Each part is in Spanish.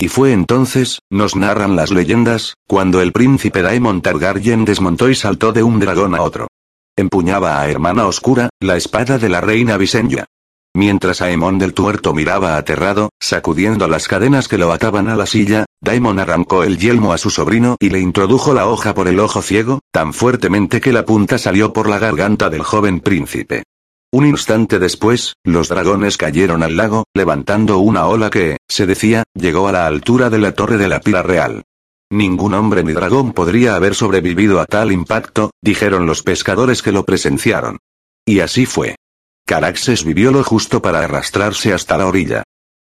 Y fue entonces, nos narran las leyendas, cuando el príncipe Daemon Targaryen desmontó y saltó de un dragón a otro. Empuñaba a Hermana Oscura, la espada de la reina Visenya. Mientras Aemon del Tuerto miraba aterrado, sacudiendo las cadenas que lo ataban a la silla, Daemon arrancó el yelmo a su sobrino y le introdujo la hoja por el ojo ciego, tan fuertemente que la punta salió por la garganta del joven príncipe. Un instante después, los dragones cayeron al lago, levantando una ola que, se decía, llegó a la altura de la torre de la pila real. Ningún hombre ni dragón podría haber sobrevivido a tal impacto, dijeron los pescadores que lo presenciaron. Y así fue. Caraxes vivió lo justo para arrastrarse hasta la orilla.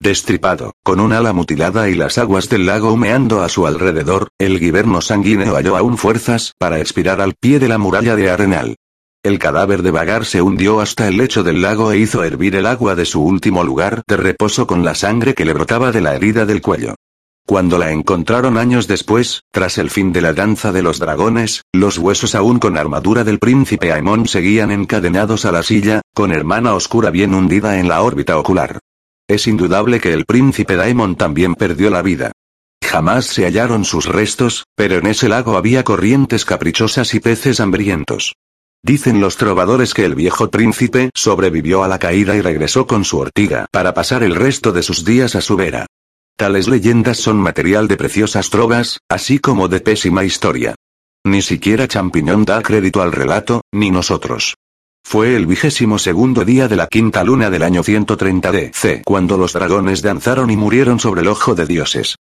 Destripado, con un ala mutilada y las aguas del lago humeando a su alrededor, el guiberno sanguíneo halló aún fuerzas para expirar al pie de la muralla de Arenal. El cadáver de Vagar se hundió hasta el lecho del lago e hizo hervir el agua de su último lugar de reposo con la sangre que le brotaba de la herida del cuello. Cuando la encontraron años después, tras el fin de la danza de los dragones, los huesos aún con armadura del príncipe Aemon seguían encadenados a la silla, con hermana oscura bien hundida en la órbita ocular. Es indudable que el príncipe Daemon también perdió la vida. Jamás se hallaron sus restos, pero en ese lago había corrientes caprichosas y peces hambrientos. Dicen los trovadores que el viejo príncipe sobrevivió a la caída y regresó con su ortiga para pasar el resto de sus días a su vera. Tales leyendas son material de preciosas trovas, así como de pésima historia. Ni siquiera Champiñón da crédito al relato, ni nosotros. Fue el vigésimo segundo día de la quinta luna del año 130 DC cuando los dragones danzaron y murieron sobre el ojo de dioses.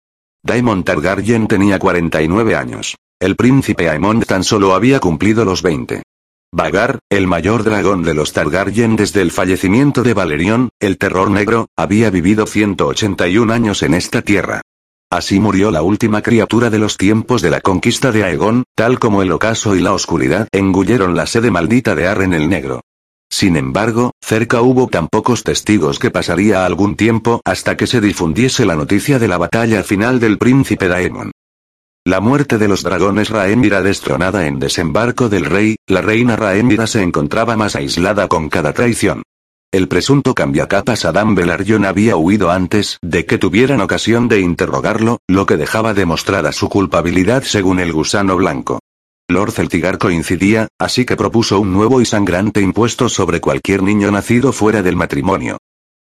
Daemon Targaryen tenía 49 años. El príncipe Aemond tan solo había cumplido los 20. Vagar, el mayor dragón de los Targaryen desde el fallecimiento de Valerion, el terror negro, había vivido 181 años en esta tierra. Así murió la última criatura de los tiempos de la conquista de Aegon, tal como el ocaso y la oscuridad engulleron la sede maldita de Arren el Negro. Sin embargo, cerca hubo tan pocos testigos que pasaría algún tiempo hasta que se difundiese la noticia de la batalla final del príncipe Daemon. La muerte de los dragones Raemira destronada en desembarco del rey, la reina Raemira se encontraba más aislada con cada traición. El presunto cambiacapas Adam Velaryon había huido antes de que tuvieran ocasión de interrogarlo, lo que dejaba demostrada su culpabilidad según el gusano blanco. Lord Celtigar coincidía, así que propuso un nuevo y sangrante impuesto sobre cualquier niño nacido fuera del matrimonio.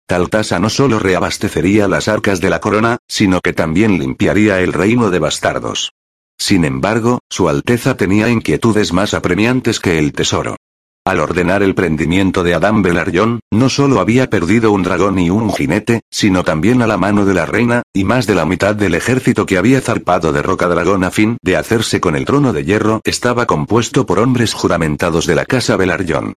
Tal tasa no solo reabastecería las arcas de la corona, sino que también limpiaría el reino de bastardos. Sin embargo, Su Alteza tenía inquietudes más apremiantes que el tesoro. Al ordenar el prendimiento de Adam Velaryon, no solo había perdido un dragón y un jinete, sino también a la mano de la reina, y más de la mitad del ejército que había zarpado de Roca Dragón a fin de hacerse con el trono de hierro estaba compuesto por hombres juramentados de la casa Velaryon.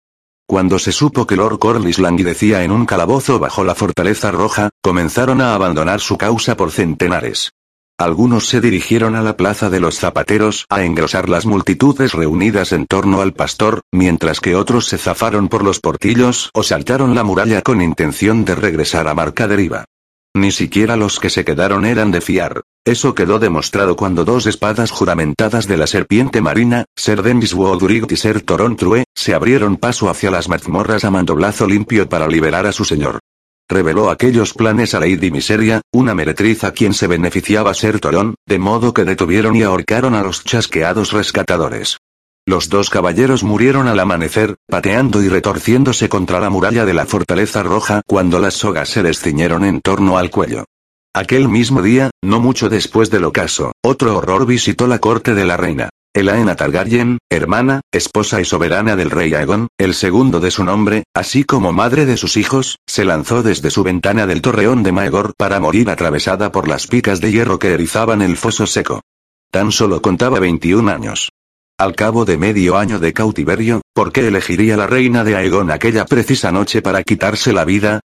Cuando se supo que Lord Corlys languidecía en un calabozo bajo la fortaleza roja, comenzaron a abandonar su causa por centenares. Algunos se dirigieron a la plaza de los zapateros a engrosar las multitudes reunidas en torno al pastor, mientras que otros se zafaron por los portillos o saltaron la muralla con intención de regresar a marca deriva. Ni siquiera los que se quedaron eran de fiar. Eso quedó demostrado cuando dos espadas juramentadas de la serpiente marina, Ser Demiswodurig y Ser Torontrue, se abrieron paso hacia las mazmorras a mandoblazo limpio para liberar a su señor reveló aquellos planes a Lady Miseria, una meretriz a quien se beneficiaba ser Torón, de modo que detuvieron y ahorcaron a los chasqueados rescatadores. Los dos caballeros murieron al amanecer, pateando y retorciéndose contra la muralla de la fortaleza roja cuando las sogas se les ciñeron en torno al cuello. Aquel mismo día, no mucho después del ocaso, otro horror visitó la corte de la reina. Elaena Targaryen, hermana, esposa y soberana del rey Aegon, el segundo de su nombre, así como madre de sus hijos, se lanzó desde su ventana del torreón de Maegor para morir atravesada por las picas de hierro que erizaban el foso seco. Tan solo contaba 21 años. Al cabo de medio año de cautiverio, ¿por qué elegiría la reina de Aegon aquella precisa noche para quitarse la vida?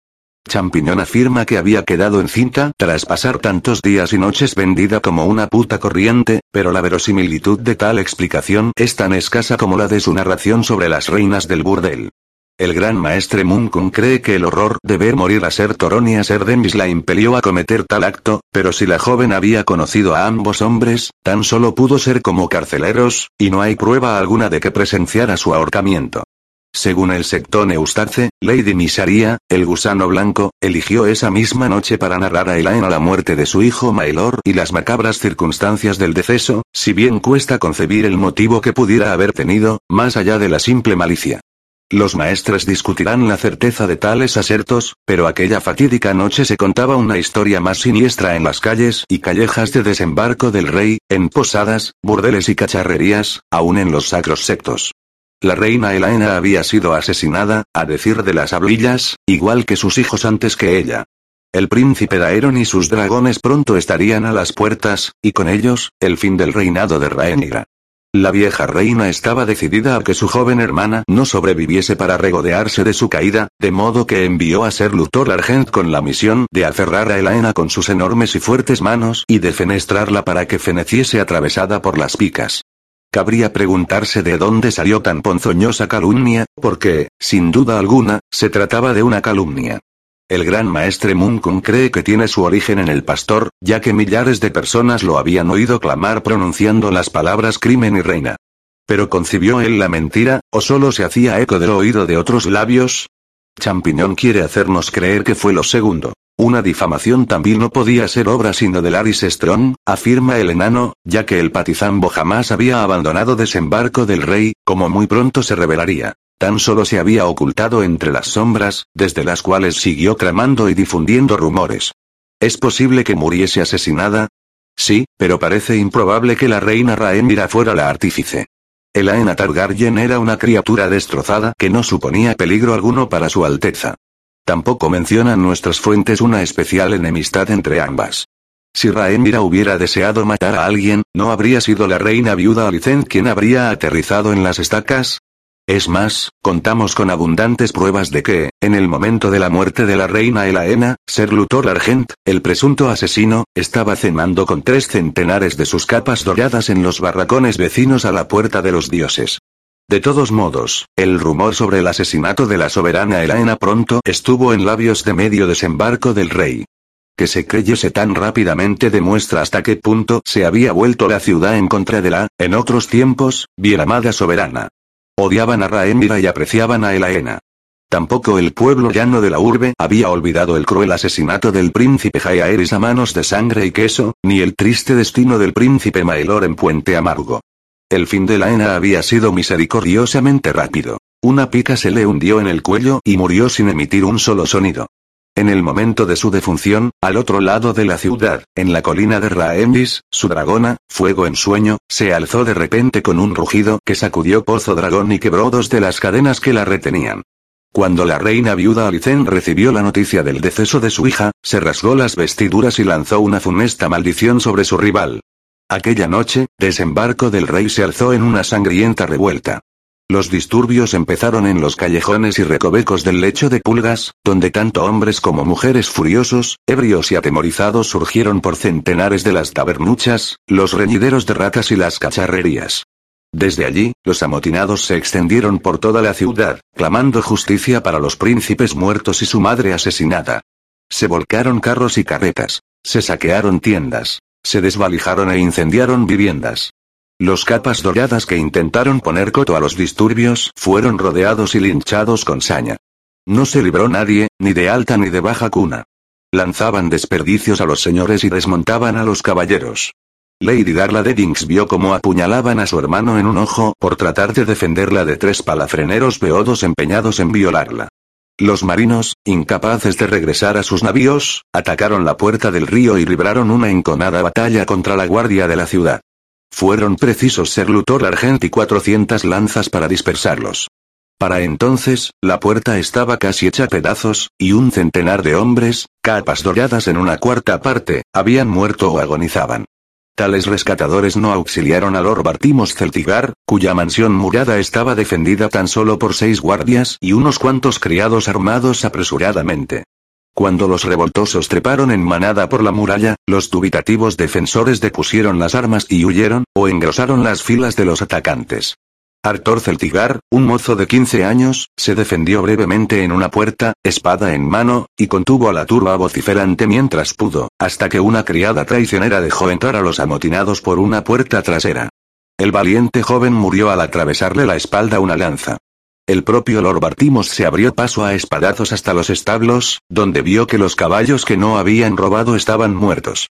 Champiñón afirma que había quedado encinta tras pasar tantos días y noches vendida como una puta corriente, pero la verosimilitud de tal explicación es tan escasa como la de su narración sobre las reinas del burdel. El gran maestre Munkun cree que el horror de ver morir a Ser Torón y a Ser Demis la impelió a cometer tal acto, pero si la joven había conocido a ambos hombres, tan solo pudo ser como carceleros, y no hay prueba alguna de que presenciara su ahorcamiento. Según el sectón Eustace, Lady Misaria, el gusano blanco, eligió esa misma noche para narrar a Elaine la muerte de su hijo Maelor y las macabras circunstancias del deceso, si bien cuesta concebir el motivo que pudiera haber tenido, más allá de la simple malicia. Los maestres discutirán la certeza de tales asertos, pero aquella fatídica noche se contaba una historia más siniestra en las calles y callejas de desembarco del rey, en posadas, burdeles y cacharrerías, aún en los sacros sectos. La reina Elaena había sido asesinada, a decir de las hablillas, igual que sus hijos antes que ella. El príncipe Daeron y sus dragones pronto estarían a las puertas, y con ellos, el fin del reinado de Rhaenyra. La vieja reina estaba decidida a que su joven hermana no sobreviviese para regodearse de su caída, de modo que envió a Ser Luthor Argent con la misión de aferrar a Elaena con sus enormes y fuertes manos y de fenestrarla para que feneciese atravesada por las picas. Cabría preguntarse de dónde salió tan ponzoñosa calumnia, porque, sin duda alguna, se trataba de una calumnia. El gran maestre Munkun cree que tiene su origen en el pastor, ya que millares de personas lo habían oído clamar pronunciando las palabras crimen y reina. Pero concibió él la mentira, o solo se hacía eco del oído de otros labios. Champiñón quiere hacernos creer que fue lo segundo. Una difamación también no podía ser obra sino de Laris Strong, afirma el enano, ya que el patizambo jamás había abandonado desembarco del rey, como muy pronto se revelaría. Tan solo se había ocultado entre las sombras, desde las cuales siguió tramando y difundiendo rumores. ¿Es posible que muriese asesinada? Sí, pero parece improbable que la reina Rhaenyra fuera la artífice. Elaena Targaryen era una criatura destrozada que no suponía peligro alguno para su alteza. Tampoco mencionan nuestras fuentes una especial enemistad entre ambas. Si Rhaenyra hubiera deseado matar a alguien, ¿no habría sido la reina viuda Alicent quien habría aterrizado en las estacas? Es más, contamos con abundantes pruebas de que, en el momento de la muerte de la reina Elaena, Ser Luthor Argent, el presunto asesino, estaba cenando con tres centenares de sus capas doradas en los barracones vecinos a la puerta de los dioses. De todos modos, el rumor sobre el asesinato de la soberana Elaena pronto estuvo en labios de medio desembarco del rey. Que se creyese tan rápidamente demuestra hasta qué punto se había vuelto la ciudad en contra de la, en otros tiempos, bien amada soberana. Odiaban a Rhaenyra y apreciaban a Elaena. Tampoco el pueblo llano de la urbe había olvidado el cruel asesinato del príncipe Jaehaerys a manos de sangre y queso, ni el triste destino del príncipe Maelor en Puente Amargo. El fin de la Ena había sido misericordiosamente rápido. Una pica se le hundió en el cuello y murió sin emitir un solo sonido. En el momento de su defunción, al otro lado de la ciudad, en la colina de Raendis, su dragona, Fuego en Sueño, se alzó de repente con un rugido que sacudió Pozo Dragón y quebró dos de las cadenas que la retenían. Cuando la reina viuda Alicen recibió la noticia del deceso de su hija, se rasgó las vestiduras y lanzó una funesta maldición sobre su rival. Aquella noche, desembarco del rey se alzó en una sangrienta revuelta. Los disturbios empezaron en los callejones y recovecos del lecho de pulgas, donde tanto hombres como mujeres furiosos, ebrios y atemorizados surgieron por centenares de las tabernuchas, los reñideros de ratas y las cacharrerías. Desde allí, los amotinados se extendieron por toda la ciudad, clamando justicia para los príncipes muertos y su madre asesinada. Se volcaron carros y carretas. Se saquearon tiendas. Se desvalijaron e incendiaron viviendas. Los capas doradas que intentaron poner coto a los disturbios fueron rodeados y linchados con saña. No se libró nadie, ni de alta ni de baja cuna. Lanzaban desperdicios a los señores y desmontaban a los caballeros. Lady Darla Deddings vio cómo apuñalaban a su hermano en un ojo por tratar de defenderla de tres palafreneros beodos empeñados en violarla. Los marinos, incapaces de regresar a sus navíos, atacaron la puerta del río y libraron una enconada batalla contra la guardia de la ciudad. Fueron precisos ser Luthor Argent y 400 lanzas para dispersarlos. Para entonces, la puerta estaba casi hecha pedazos, y un centenar de hombres, capas doradas en una cuarta parte, habían muerto o agonizaban. Tales rescatadores no auxiliaron a Lord Bartimos Celtigar, cuya mansión murada estaba defendida tan solo por seis guardias y unos cuantos criados armados apresuradamente. Cuando los revoltosos treparon en manada por la muralla, los dubitativos defensores depusieron las armas y huyeron, o engrosaron las filas de los atacantes. Arthur Celtigar, un mozo de 15 años, se defendió brevemente en una puerta, espada en mano, y contuvo a la turba vociferante mientras pudo, hasta que una criada traicionera dejó entrar a los amotinados por una puerta trasera. El valiente joven murió al atravesarle la espalda una lanza. El propio Lord Bartimos se abrió paso a espadazos hasta los establos, donde vio que los caballos que no habían robado estaban muertos.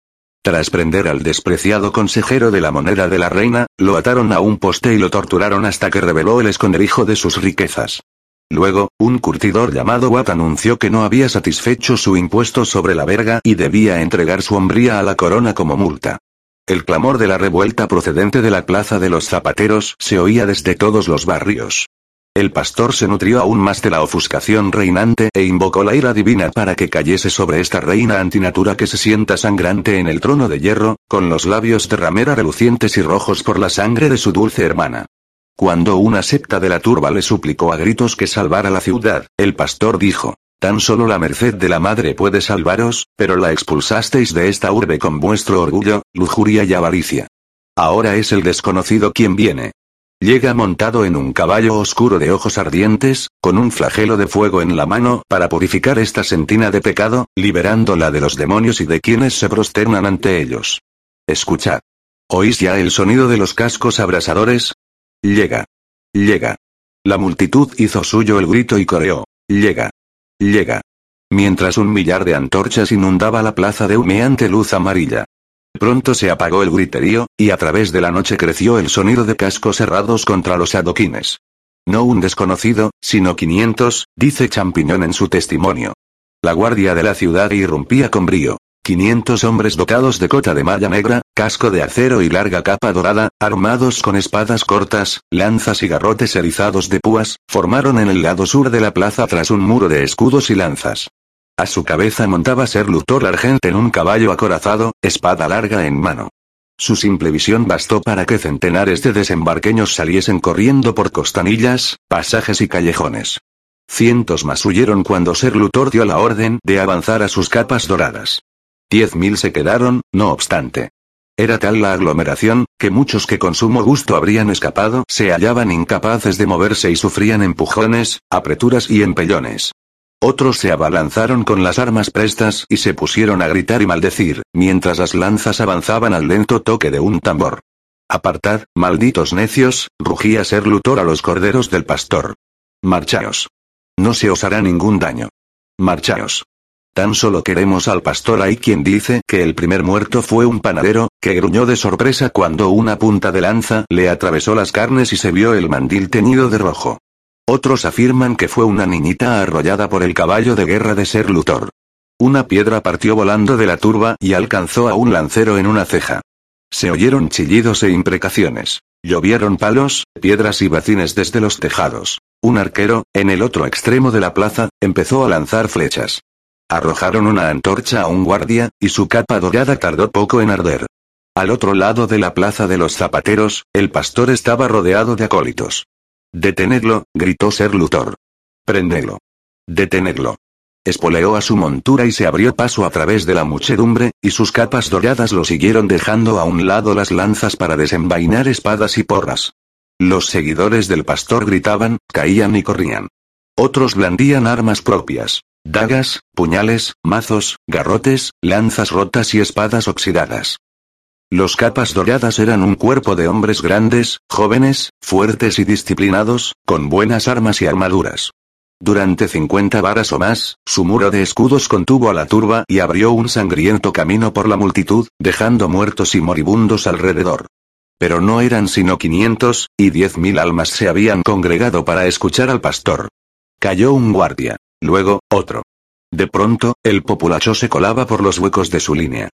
Tras prender al despreciado consejero de la moneda de la reina, lo ataron a un poste y lo torturaron hasta que reveló el esconderijo de sus riquezas. Luego, un curtidor llamado Watt anunció que no había satisfecho su impuesto sobre la verga y debía entregar su hombría a la corona como multa. El clamor de la revuelta procedente de la plaza de los zapateros se oía desde todos los barrios. El pastor se nutrió aún más de la ofuscación reinante e invocó la ira divina para que cayese sobre esta reina antinatura que se sienta sangrante en el trono de hierro, con los labios de ramera relucientes y rojos por la sangre de su dulce hermana. Cuando una secta de la turba le suplicó a gritos que salvara la ciudad, el pastor dijo, Tan solo la merced de la madre puede salvaros, pero la expulsasteis de esta urbe con vuestro orgullo, lujuria y avaricia. Ahora es el desconocido quien viene. Llega montado en un caballo oscuro de ojos ardientes, con un flagelo de fuego en la mano para purificar esta sentina de pecado, liberándola de los demonios y de quienes se prosternan ante ellos. Escuchad. ¿Oís ya el sonido de los cascos abrasadores? Llega. Llega. La multitud hizo suyo el grito y coreó. Llega. Llega. Mientras un millar de antorchas inundaba la plaza de humeante luz amarilla. Pronto se apagó el griterío, y a través de la noche creció el sonido de cascos cerrados contra los adoquines. No un desconocido, sino 500, dice Champiñón en su testimonio. La guardia de la ciudad irrumpía con brío. 500 hombres dotados de cota de malla negra, casco de acero y larga capa dorada, armados con espadas cortas, lanzas y garrotes erizados de púas, formaron en el lado sur de la plaza tras un muro de escudos y lanzas. A su cabeza montaba Ser Luthor Argent en un caballo acorazado, espada larga en mano. Su simple visión bastó para que centenares de desembarqueños saliesen corriendo por costanillas, pasajes y callejones. Cientos más huyeron cuando Ser Luthor dio la orden de avanzar a sus capas doradas. Diez mil se quedaron, no obstante. Era tal la aglomeración, que muchos que con sumo gusto habrían escapado se hallaban incapaces de moverse y sufrían empujones, apreturas y empellones. Otros se abalanzaron con las armas prestas y se pusieron a gritar y maldecir, mientras las lanzas avanzaban al lento toque de un tambor. Apartad, malditos necios, rugía ser Luthor a los corderos del pastor. Marchaos. No se os hará ningún daño. Marchaos. Tan solo queremos al pastor. Hay quien dice que el primer muerto fue un panadero, que gruñó de sorpresa cuando una punta de lanza le atravesó las carnes y se vio el mandil teñido de rojo. Otros afirman que fue una niñita arrollada por el caballo de guerra de Ser Luthor. Una piedra partió volando de la turba y alcanzó a un lancero en una ceja. Se oyeron chillidos e imprecaciones. Llovieron palos, piedras y bacines desde los tejados. Un arquero, en el otro extremo de la plaza, empezó a lanzar flechas. Arrojaron una antorcha a un guardia, y su capa dorada tardó poco en arder. Al otro lado de la plaza de los zapateros, el pastor estaba rodeado de acólitos. Detenedlo, gritó Ser Luthor. Prendelo. Detenedlo. Espoleó a su montura y se abrió paso a través de la muchedumbre, y sus capas doradas lo siguieron dejando a un lado las lanzas para desenvainar espadas y porras. Los seguidores del pastor gritaban, caían y corrían. Otros blandían armas propias. Dagas, puñales, mazos, garrotes, lanzas rotas y espadas oxidadas. Los capas doradas eran un cuerpo de hombres grandes, jóvenes, fuertes y disciplinados, con buenas armas y armaduras. Durante cincuenta varas o más, su muro de escudos contuvo a la turba y abrió un sangriento camino por la multitud, dejando muertos y moribundos alrededor. Pero no eran sino quinientos, y diez mil almas se habían congregado para escuchar al pastor. Cayó un guardia. Luego, otro. De pronto, el populacho se colaba por los huecos de su línea.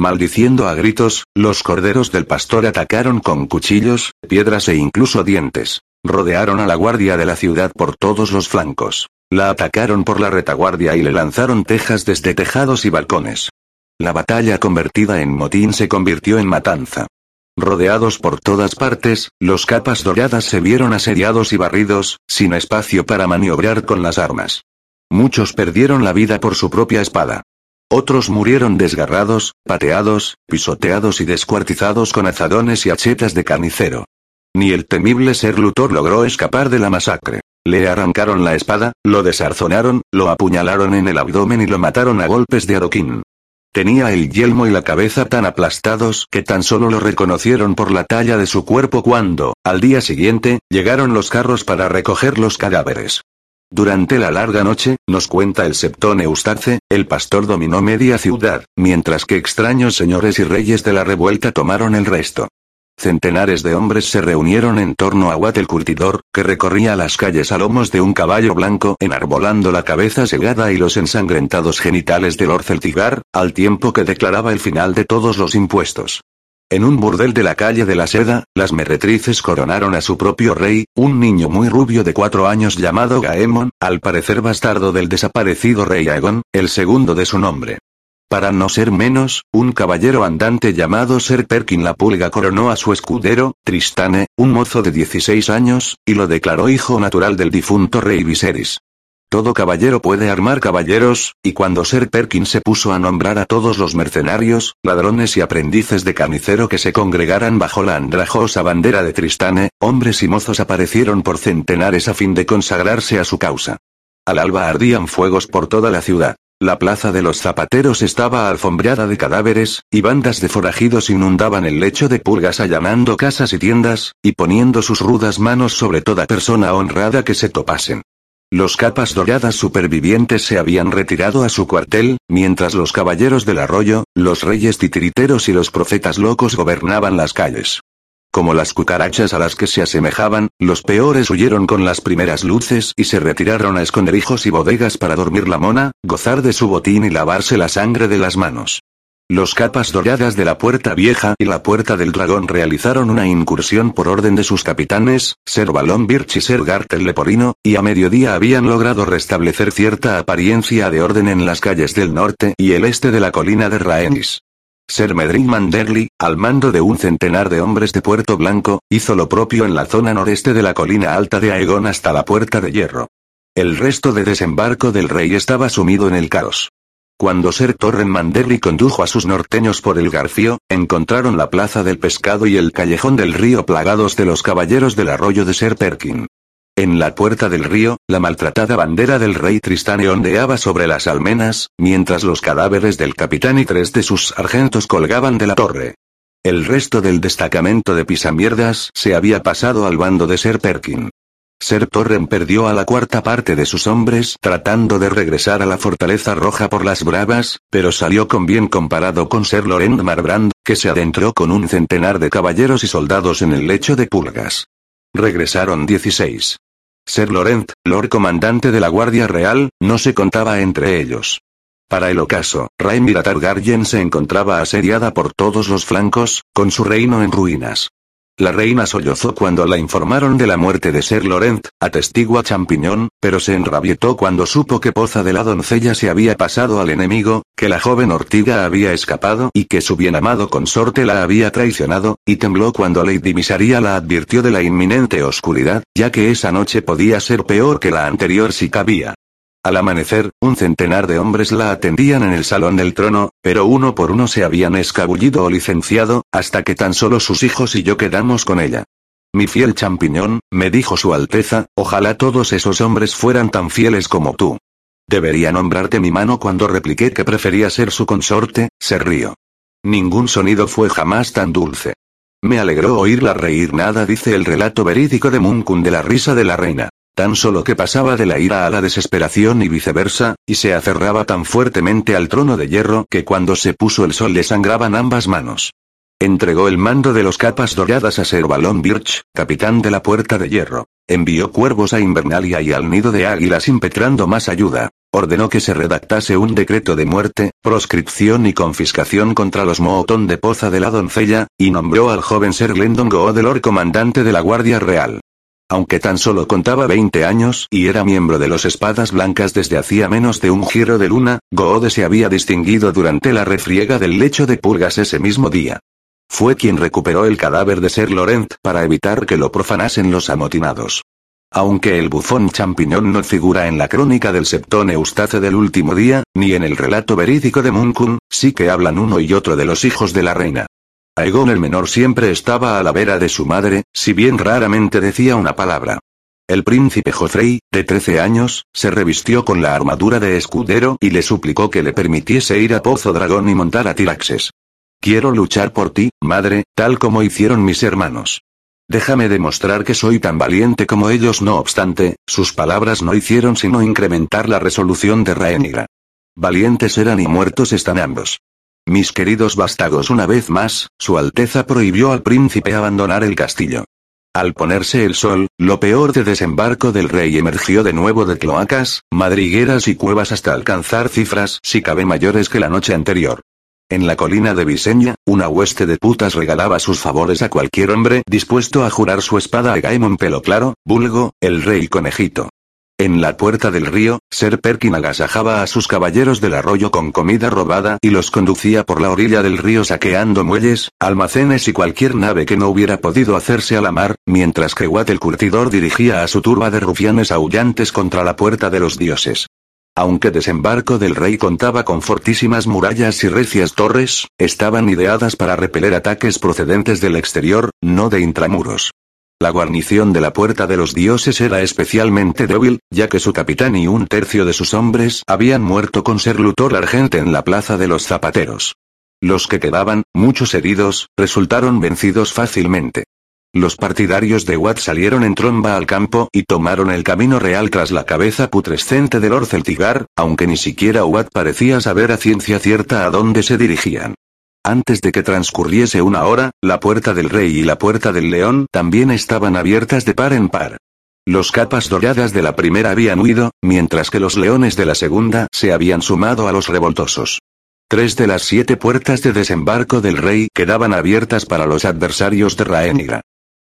Maldiciendo a gritos, los corderos del pastor atacaron con cuchillos, piedras e incluso dientes. Rodearon a la guardia de la ciudad por todos los flancos. La atacaron por la retaguardia y le lanzaron tejas desde tejados y balcones. La batalla convertida en motín se convirtió en matanza. Rodeados por todas partes, los capas doradas se vieron asediados y barridos, sin espacio para maniobrar con las armas. Muchos perdieron la vida por su propia espada. Otros murieron desgarrados, pateados, pisoteados y descuartizados con azadones y achetas de carnicero. Ni el temible ser Luthor logró escapar de la masacre. Le arrancaron la espada, lo desarzonaron, lo apuñalaron en el abdomen y lo mataron a golpes de adoquín. Tenía el yelmo y la cabeza tan aplastados que tan solo lo reconocieron por la talla de su cuerpo cuando, al día siguiente, llegaron los carros para recoger los cadáveres. Durante la larga noche, nos cuenta el septón Eustace, el pastor dominó media ciudad, mientras que extraños señores y reyes de la revuelta tomaron el resto. Centenares de hombres se reunieron en torno a Watt el curtidor, que recorría las calles a lomos de un caballo blanco enarbolando la cabeza segada y los ensangrentados genitales de Lord Celtigar, al tiempo que declaraba el final de todos los impuestos. En un burdel de la calle de la Seda, las meretrices coronaron a su propio rey, un niño muy rubio de cuatro años llamado Gaemon, al parecer bastardo del desaparecido rey Aegon, el segundo de su nombre. Para no ser menos, un caballero andante llamado Ser Perkin la Pulga coronó a su escudero, Tristane, un mozo de 16 años, y lo declaró hijo natural del difunto rey Viserys. Todo caballero puede armar caballeros, y cuando Ser Perkin se puso a nombrar a todos los mercenarios, ladrones y aprendices de carnicero que se congregaran bajo la andrajosa bandera de Tristane, hombres y mozos aparecieron por centenares a fin de consagrarse a su causa. Al alba ardían fuegos por toda la ciudad. La plaza de los zapateros estaba alfombrada de cadáveres, y bandas de forajidos inundaban el lecho de pulgas allanando casas y tiendas, y poniendo sus rudas manos sobre toda persona honrada que se topasen. Los capas doradas supervivientes se habían retirado a su cuartel, mientras los caballeros del arroyo, los reyes titiriteros y los profetas locos gobernaban las calles. Como las cucarachas a las que se asemejaban, los peores huyeron con las primeras luces y se retiraron a esconderijos y bodegas para dormir la mona, gozar de su botín y lavarse la sangre de las manos. Los capas doradas de la Puerta Vieja y la Puerta del Dragón realizaron una incursión por orden de sus capitanes, Ser Balón Birch y Ser Gartel Leporino, y a mediodía habían logrado restablecer cierta apariencia de orden en las calles del norte y el este de la colina de Raenis. Ser Medrin Manderly, al mando de un centenar de hombres de Puerto Blanco, hizo lo propio en la zona noreste de la colina alta de Aegon hasta la Puerta de Hierro. El resto de desembarco del rey estaba sumido en el caos. Cuando Ser Torren Manderly condujo a sus norteños por el Garfio, encontraron la plaza del pescado y el callejón del río plagados de los caballeros del arroyo de Ser Perkin. En la puerta del río, la maltratada bandera del rey Tristane ondeaba sobre las almenas, mientras los cadáveres del capitán y tres de sus sargentos colgaban de la torre. El resto del destacamento de pisamierdas se había pasado al bando de Ser Perkin. Ser Torren perdió a la cuarta parte de sus hombres tratando de regresar a la fortaleza roja por las bravas, pero salió con bien comparado con Ser Lorent Marbrand, que se adentró con un centenar de caballeros y soldados en el lecho de pulgas. Regresaron 16. Ser Laurent, Lord Comandante de la Guardia Real, no se contaba entre ellos. Para el ocaso, Rhaenyra Targaryen se encontraba asediada por todos los flancos, con su reino en ruinas. La reina sollozó cuando la informaron de la muerte de Ser Laurent, atestigua Champiñón, pero se enrabietó cuando supo que Poza de la doncella se había pasado al enemigo, que la joven Ortiga había escapado y que su bien amado consorte la había traicionado, y tembló cuando Lady Misaria la advirtió de la inminente oscuridad, ya que esa noche podía ser peor que la anterior si cabía. Al amanecer, un centenar de hombres la atendían en el salón del trono, pero uno por uno se habían escabullido o licenciado, hasta que tan solo sus hijos y yo quedamos con ella. Mi fiel champiñón, me dijo su Alteza, ojalá todos esos hombres fueran tan fieles como tú. Debería nombrarte mi mano cuando repliqué que prefería ser su consorte, se rió. Ningún sonido fue jamás tan dulce. Me alegró oírla reír nada dice el relato verídico de Munkun de la risa de la reina. Tan solo que pasaba de la ira a la desesperación y viceversa, y se aferraba tan fuertemente al trono de hierro que cuando se puso el sol le sangraban ambas manos. Entregó el mando de los capas doradas a Ser Balón Birch, capitán de la Puerta de Hierro. Envió cuervos a Invernalia y al nido de águilas impetrando más ayuda. Ordenó que se redactase un decreto de muerte, proscripción y confiscación contra los Mootón de Poza de la doncella, y nombró al joven Ser Glendon Goodlor comandante de la Guardia Real. Aunque tan solo contaba 20 años y era miembro de los Espadas Blancas desde hacía menos de un giro de luna, Goode se había distinguido durante la refriega del lecho de pulgas ese mismo día. Fue quien recuperó el cadáver de Ser Laurent para evitar que lo profanasen los amotinados. Aunque el bufón champiñón no figura en la crónica del septón Eustace del último día, ni en el relato verídico de Munkun, sí que hablan uno y otro de los hijos de la reina. Aegon el menor siempre estaba a la vera de su madre, si bien raramente decía una palabra. El príncipe Joffrey, de 13 años, se revistió con la armadura de escudero y le suplicó que le permitiese ir a Pozo Dragón y montar a Tiraxes. Quiero luchar por ti, madre, tal como hicieron mis hermanos. Déjame demostrar que soy tan valiente como ellos no obstante, sus palabras no hicieron sino incrementar la resolución de Rhaenyra. Valientes eran y muertos están ambos. Mis queridos vástagos una vez más, su Alteza prohibió al príncipe abandonar el castillo. Al ponerse el sol, lo peor de desembarco del rey emergió de nuevo de cloacas, madrigueras y cuevas hasta alcanzar cifras si cabe mayores que la noche anterior. En la colina de Viseña, una hueste de putas regalaba sus favores a cualquier hombre dispuesto a jurar su espada a Gaemon Pelo Claro, vulgo, el rey conejito. En la puerta del río, Ser Perkin agasajaba a sus caballeros del arroyo con comida robada y los conducía por la orilla del río saqueando muelles, almacenes y cualquier nave que no hubiera podido hacerse a la mar, mientras que Watt el curtidor dirigía a su turba de rufianes aullantes contra la puerta de los dioses. Aunque desembarco del rey contaba con fortísimas murallas y recias torres, estaban ideadas para repeler ataques procedentes del exterior, no de intramuros. La guarnición de la Puerta de los Dioses era especialmente débil, ya que su capitán y un tercio de sus hombres habían muerto con ser Luthor Argente en la Plaza de los Zapateros. Los que quedaban, muchos heridos, resultaron vencidos fácilmente. Los partidarios de Watt salieron en tromba al campo y tomaron el camino real tras la cabeza putrescente de Lord Celtigar, aunque ni siquiera Watt parecía saber a ciencia cierta a dónde se dirigían. Antes de que transcurriese una hora, la puerta del rey y la puerta del león también estaban abiertas de par en par. Los capas doradas de la primera habían huido, mientras que los leones de la segunda se habían sumado a los revoltosos. Tres de las siete puertas de desembarco del rey quedaban abiertas para los adversarios de Rhaenyra.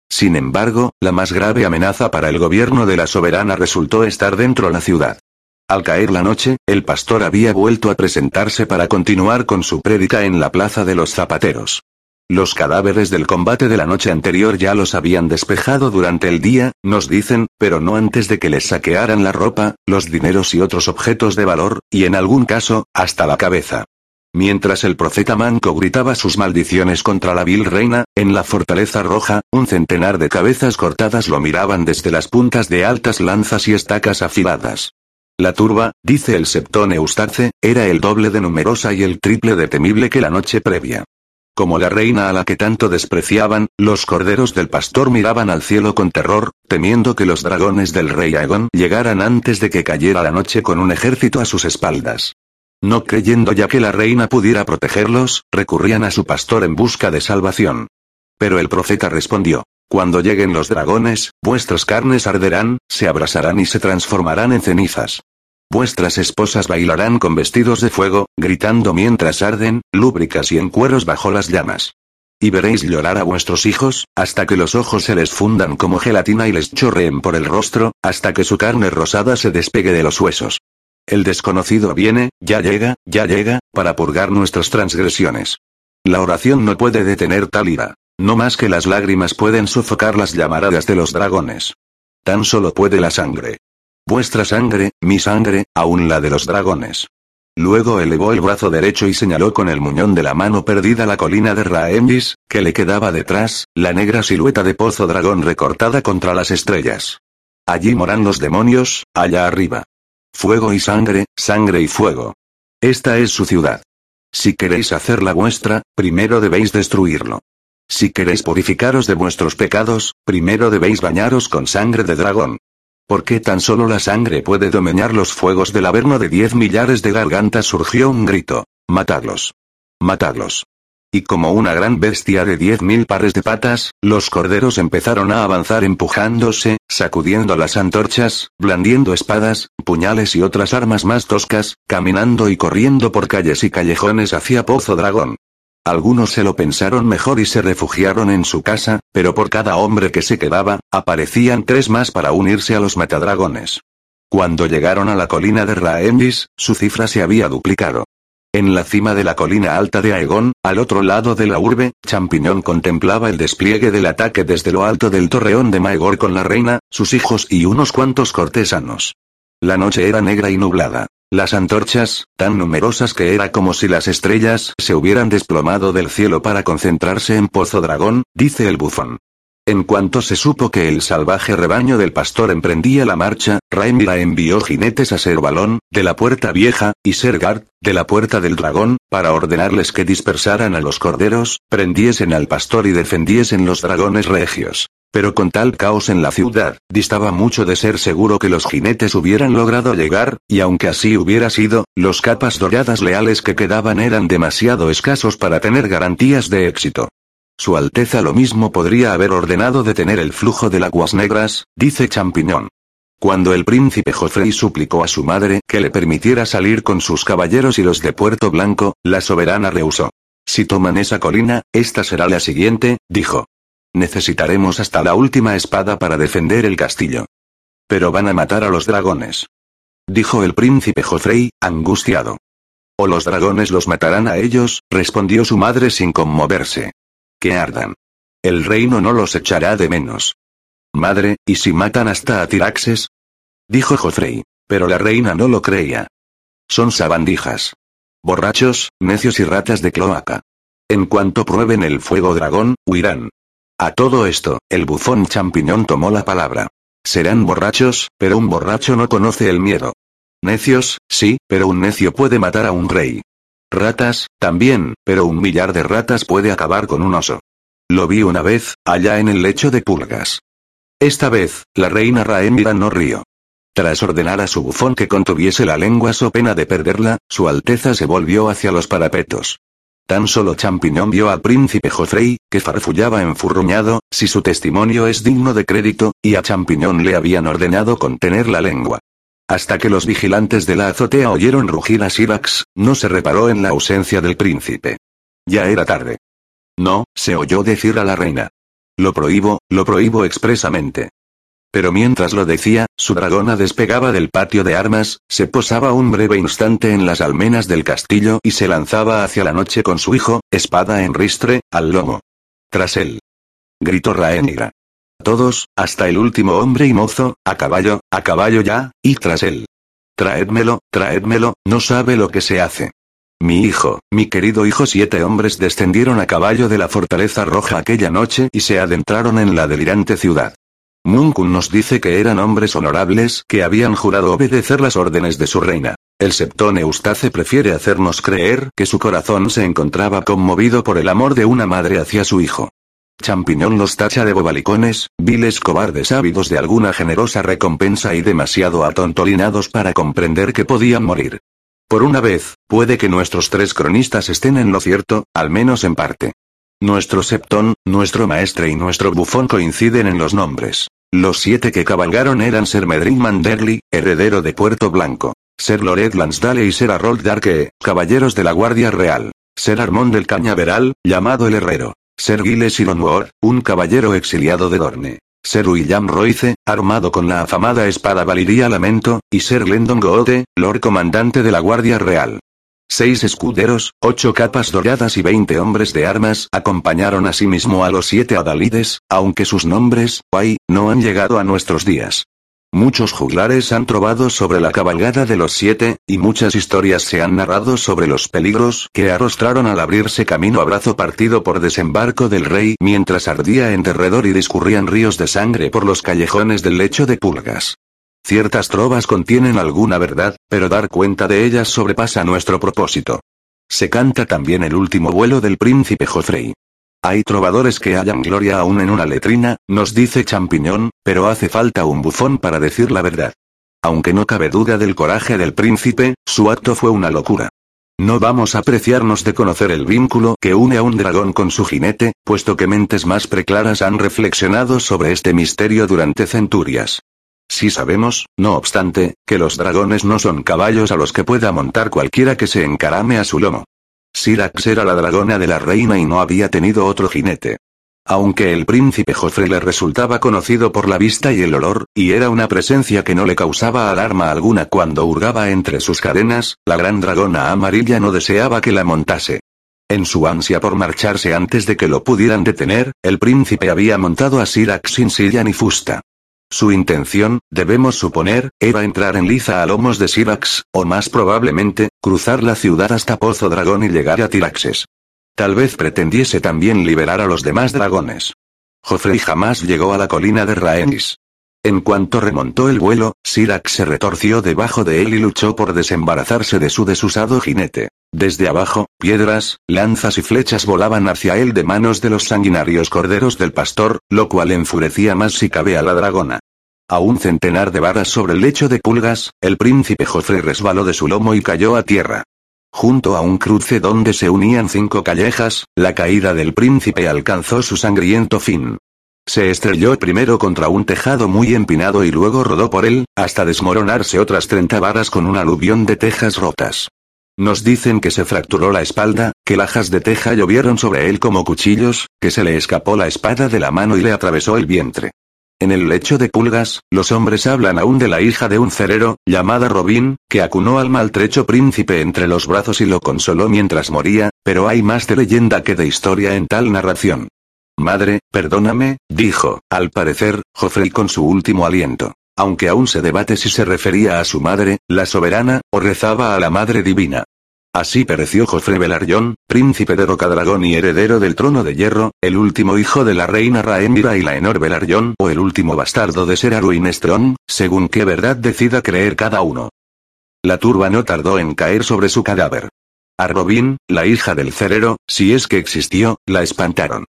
Sin embargo, la más grave amenaza para el gobierno de la soberana resultó estar dentro de la ciudad. Al caer la noche, el pastor había vuelto a presentarse para continuar con su prédica en la plaza de los zapateros. Los cadáveres del combate de la noche anterior ya los habían despejado durante el día, nos dicen, pero no antes de que les saquearan la ropa, los dineros y otros objetos de valor, y en algún caso, hasta la cabeza. Mientras el profeta Manco gritaba sus maldiciones contra la vil reina, en la fortaleza roja, un centenar de cabezas cortadas lo miraban desde las puntas de altas lanzas y estacas afiladas. La turba, dice el septón Eustace, era el doble de numerosa y el triple de temible que la noche previa. Como la reina a la que tanto despreciaban, los corderos del pastor miraban al cielo con terror, temiendo que los dragones del rey Aegon llegaran antes de que cayera la noche con un ejército a sus espaldas. No creyendo ya que la reina pudiera protegerlos, recurrían a su pastor en busca de salvación. Pero el profeta respondió, Cuando lleguen los dragones, vuestras carnes arderán, se abrasarán y se transformarán en cenizas. Vuestras esposas bailarán con vestidos de fuego, gritando mientras arden, lúbricas y en cueros bajo las llamas. Y veréis llorar a vuestros hijos, hasta que los ojos se les fundan como gelatina y les chorreen por el rostro, hasta que su carne rosada se despegue de los huesos. El desconocido viene, ya llega, ya llega, para purgar nuestras transgresiones. La oración no puede detener tal ira. No más que las lágrimas pueden sofocar las llamaradas de los dragones. Tan solo puede la sangre. Vuestra sangre, mi sangre, aún la de los dragones. Luego elevó el brazo derecho y señaló con el muñón de la mano perdida la colina de Raendis, que le quedaba detrás, la negra silueta de Pozo Dragón recortada contra las estrellas. Allí moran los demonios, allá arriba. Fuego y sangre, sangre y fuego. Esta es su ciudad. Si queréis hacerla vuestra, primero debéis destruirlo. Si queréis purificaros de vuestros pecados, primero debéis bañaros con sangre de dragón. ¿Por qué tan solo la sangre puede domeñar los fuegos del averno de diez millares de gargantas? Surgió un grito. Matadlos. Matadlos. Y como una gran bestia de diez mil pares de patas, los corderos empezaron a avanzar empujándose, sacudiendo las antorchas, blandiendo espadas, puñales y otras armas más toscas, caminando y corriendo por calles y callejones hacia Pozo Dragón. Algunos se lo pensaron mejor y se refugiaron en su casa, pero por cada hombre que se quedaba, aparecían tres más para unirse a los matadragones. Cuando llegaron a la colina de Raendis, su cifra se había duplicado. En la cima de la colina alta de Aegon, al otro lado de la urbe, Champiñón contemplaba el despliegue del ataque desde lo alto del torreón de Maegor con la reina, sus hijos y unos cuantos cortesanos. La noche era negra y nublada. Las antorchas, tan numerosas que era como si las estrellas se hubieran desplomado del cielo para concentrarse en Pozo Dragón, dice el bufón. En cuanto se supo que el salvaje rebaño del pastor emprendía la marcha, Raimira envió jinetes a Ser Balón, de la Puerta Vieja, y Sergard, de la Puerta del Dragón, para ordenarles que dispersaran a los corderos, prendiesen al pastor y defendiesen los dragones regios. Pero con tal caos en la ciudad, distaba mucho de ser seguro que los jinetes hubieran logrado llegar, y aunque así hubiera sido, los capas doradas leales que quedaban eran demasiado escasos para tener garantías de éxito. Su Alteza lo mismo podría haber ordenado detener el flujo de aguas negras, dice Champiñón. Cuando el príncipe Joffrey suplicó a su madre que le permitiera salir con sus caballeros y los de Puerto Blanco, la soberana rehusó. Si toman esa colina, esta será la siguiente, dijo. Necesitaremos hasta la última espada para defender el castillo. Pero van a matar a los dragones. Dijo el príncipe Joffrey, angustiado. O los dragones los matarán a ellos, respondió su madre sin conmoverse. Que ardan. El reino no los echará de menos. Madre, ¿y si matan hasta a Tiraxes? Dijo Joffrey. Pero la reina no lo creía. Son sabandijas. Borrachos, necios y ratas de cloaca. En cuanto prueben el fuego dragón, huirán. A todo esto, el bufón champiñón tomó la palabra. Serán borrachos, pero un borracho no conoce el miedo. Necios, sí, pero un necio puede matar a un rey. Ratas, también, pero un millar de ratas puede acabar con un oso. Lo vi una vez, allá en el lecho de pulgas. Esta vez, la reina Raemira no rió. Tras ordenar a su bufón que contuviese la lengua so pena de perderla, su Alteza se volvió hacia los parapetos. Tan solo Champiñón vio al príncipe Joffrey, que farfullaba enfurruñado, si su testimonio es digno de crédito, y a Champiñón le habían ordenado contener la lengua. Hasta que los vigilantes de la azotea oyeron rugir a Silax, no se reparó en la ausencia del príncipe. Ya era tarde. No, se oyó decir a la reina. Lo prohíbo, lo prohíbo expresamente. Pero mientras lo decía, su dragona despegaba del patio de armas, se posaba un breve instante en las almenas del castillo y se lanzaba hacia la noche con su hijo, espada en ristre, al lomo. Tras él. Gritó Raenira. Todos, hasta el último hombre y mozo, a caballo, a caballo ya, y tras él. Traédmelo, traédmelo, no sabe lo que se hace. Mi hijo, mi querido hijo, siete hombres descendieron a caballo de la fortaleza roja aquella noche y se adentraron en la delirante ciudad. Munkun nos dice que eran hombres honorables que habían jurado obedecer las órdenes de su reina. El septón Eustace prefiere hacernos creer que su corazón se encontraba conmovido por el amor de una madre hacia su hijo. Champiñón los tacha de bobalicones, viles cobardes ávidos de alguna generosa recompensa y demasiado atontolinados para comprender que podían morir. Por una vez, puede que nuestros tres cronistas estén en lo cierto, al menos en parte. Nuestro septón, nuestro maestre y nuestro bufón coinciden en los nombres. Los siete que cabalgaron eran Ser Medrin Manderly, heredero de Puerto Blanco, Ser Loret Lansdale y Ser Harold Darke, caballeros de la Guardia Real, Ser Armón del Cañaveral, llamado el Herrero, ser Giles Ironwood, un caballero exiliado de Dorne. Ser William Royce, armado con la afamada espada Valiria Lamento, y Ser Glendon Goote, Lord Comandante de la Guardia Real. Seis escuderos, ocho capas doradas y veinte hombres de armas acompañaron asimismo a los siete adalides, aunque sus nombres, guay, no han llegado a nuestros días. Muchos juglares han trovado sobre la cabalgada de los siete, y muchas historias se han narrado sobre los peligros que arrostraron al abrirse camino a brazo partido por desembarco del rey mientras ardía en derredor y discurrían ríos de sangre por los callejones del lecho de pulgas. Ciertas trovas contienen alguna verdad, pero dar cuenta de ellas sobrepasa nuestro propósito. Se canta también el último vuelo del príncipe Joffrey. Hay trovadores que hallan gloria aún en una letrina, nos dice Champiñón, pero hace falta un bufón para decir la verdad. Aunque no cabe duda del coraje del príncipe, su acto fue una locura. No vamos a apreciarnos de conocer el vínculo que une a un dragón con su jinete, puesto que mentes más preclaras han reflexionado sobre este misterio durante centurias. Sí sabemos, no obstante, que los dragones no son caballos a los que pueda montar cualquiera que se encarame a su lomo. Sirax era la dragona de la reina y no había tenido otro jinete. Aunque el príncipe Joffrey le resultaba conocido por la vista y el olor, y era una presencia que no le causaba alarma alguna cuando hurgaba entre sus cadenas, la gran dragona amarilla no deseaba que la montase. En su ansia por marcharse antes de que lo pudieran detener, el príncipe había montado a Sirax sin silla ni fusta. Su intención, debemos suponer, era entrar en liza a lomos de Sirax, o más probablemente, cruzar la ciudad hasta Pozo Dragón y llegar a Tiraxes. Tal vez pretendiese también liberar a los demás dragones. Joffrey jamás llegó a la colina de Rhaenys. En cuanto remontó el vuelo, Sirac se retorció debajo de él y luchó por desembarazarse de su desusado jinete. Desde abajo, piedras, lanzas y flechas volaban hacia él de manos de los sanguinarios corderos del pastor, lo cual enfurecía más si cabe a la dragona. A un centenar de varas sobre el lecho de pulgas, el príncipe Joffrey resbaló de su lomo y cayó a tierra. Junto a un cruce donde se unían cinco callejas, la caída del príncipe alcanzó su sangriento fin. Se estrelló primero contra un tejado muy empinado y luego rodó por él, hasta desmoronarse otras 30 varas con un aluvión de tejas rotas. Nos dicen que se fracturó la espalda, que lajas de teja llovieron sobre él como cuchillos, que se le escapó la espada de la mano y le atravesó el vientre. En el lecho de pulgas, los hombres hablan aún de la hija de un cerero, llamada Robin, que acunó al maltrecho príncipe entre los brazos y lo consoló mientras moría, pero hay más de leyenda que de historia en tal narración. Madre, perdóname, dijo, al parecer, Joffrey con su último aliento. Aunque aún se debate si se refería a su madre, la soberana, o rezaba a la Madre Divina. Así pereció Joffrey Velaryon, príncipe de Rocadragón y heredero del trono de hierro, el último hijo de la reina Rhaenyra y Laenor Velaryon o el último bastardo de Ser Arwyn Strong, según qué verdad decida creer cada uno. La turba no tardó en caer sobre su cadáver. A Robin, la hija del cerero, si es que existió, la espantaron.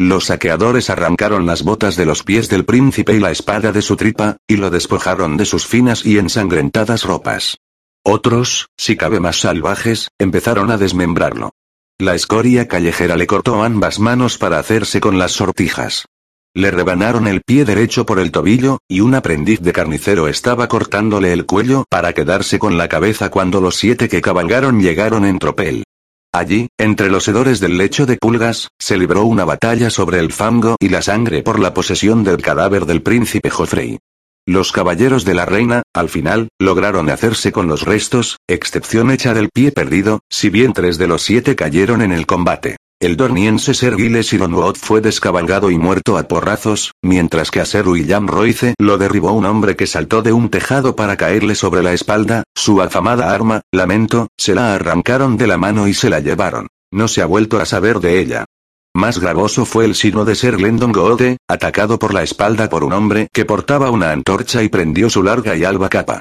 Los saqueadores arrancaron las botas de los pies del príncipe y la espada de su tripa, y lo despojaron de sus finas y ensangrentadas ropas. Otros, si cabe más salvajes, empezaron a desmembrarlo. La escoria callejera le cortó ambas manos para hacerse con las sortijas. Le rebanaron el pie derecho por el tobillo, y un aprendiz de carnicero estaba cortándole el cuello para quedarse con la cabeza cuando los siete que cabalgaron llegaron en tropel. Allí, entre los hedores del lecho de pulgas, se libró una batalla sobre el fango y la sangre por la posesión del cadáver del príncipe Joffrey. Los caballeros de la reina, al final, lograron hacerse con los restos, excepción hecha del pie perdido, si bien tres de los siete cayeron en el combate. El dorniense Ser Giles Ironwood fue descabalgado y muerto a porrazos, mientras que a Ser William Royce lo derribó un hombre que saltó de un tejado para caerle sobre la espalda, su afamada arma, lamento, se la arrancaron de la mano y se la llevaron. No se ha vuelto a saber de ella. Más gravoso fue el sino de Ser Glendon Goode, atacado por la espalda por un hombre que portaba una antorcha y prendió su larga y alba capa.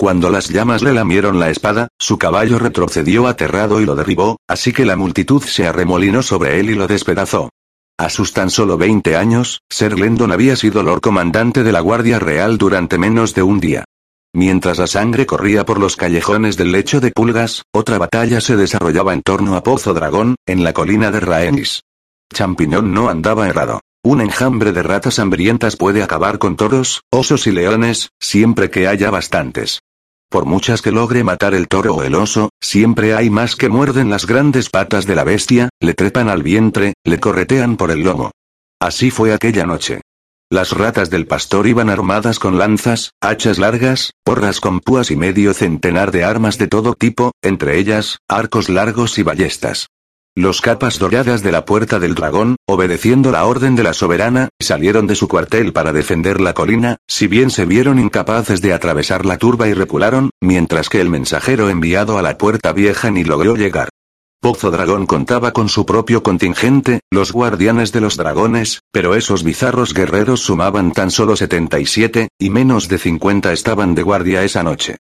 Cuando las llamas le lamieron la espada, su caballo retrocedió aterrado y lo derribó, así que la multitud se arremolinó sobre él y lo despedazó. A sus tan solo 20 años, Ser Glendon había sido Lord Comandante de la Guardia Real durante menos de un día. Mientras la sangre corría por los callejones del lecho de pulgas, otra batalla se desarrollaba en torno a Pozo Dragón, en la colina de Rhaenys. Champiñón no andaba errado. Un enjambre de ratas hambrientas puede acabar con toros, osos y leones, siempre que haya bastantes. Por muchas que logre matar el toro o el oso, siempre hay más que muerden las grandes patas de la bestia, le trepan al vientre, le corretean por el lomo. Así fue aquella noche. Las ratas del pastor iban armadas con lanzas, hachas largas, porras con púas y medio centenar de armas de todo tipo, entre ellas, arcos largos y ballestas. Los capas doradas de la puerta del dragón, obedeciendo la orden de la soberana, salieron de su cuartel para defender la colina, si bien se vieron incapaces de atravesar la turba y recularon, mientras que el mensajero enviado a la puerta vieja ni logró llegar. Pozo Dragón contaba con su propio contingente, los guardianes de los dragones, pero esos bizarros guerreros sumaban tan solo 77, y menos de 50 estaban de guardia esa noche.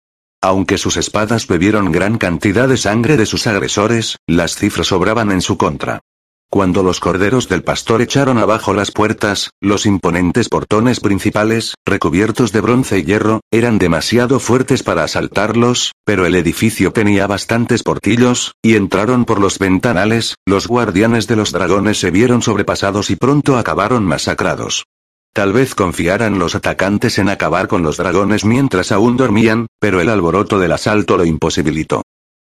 Aunque sus espadas bebieron gran cantidad de sangre de sus agresores, las cifras sobraban en su contra. Cuando los corderos del pastor echaron abajo las puertas, los imponentes portones principales, recubiertos de bronce y hierro, eran demasiado fuertes para asaltarlos, pero el edificio tenía bastantes portillos, y entraron por los ventanales, los guardianes de los dragones se vieron sobrepasados y pronto acabaron masacrados. Tal vez confiaran los atacantes en acabar con los dragones mientras aún dormían, pero el alboroto del asalto lo imposibilitó.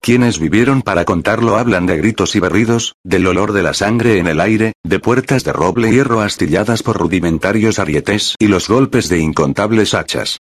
Quienes vivieron para contarlo hablan de gritos y berridos, del olor de la sangre en el aire, de puertas de roble hierro astilladas por rudimentarios arietes y los golpes de incontables hachas.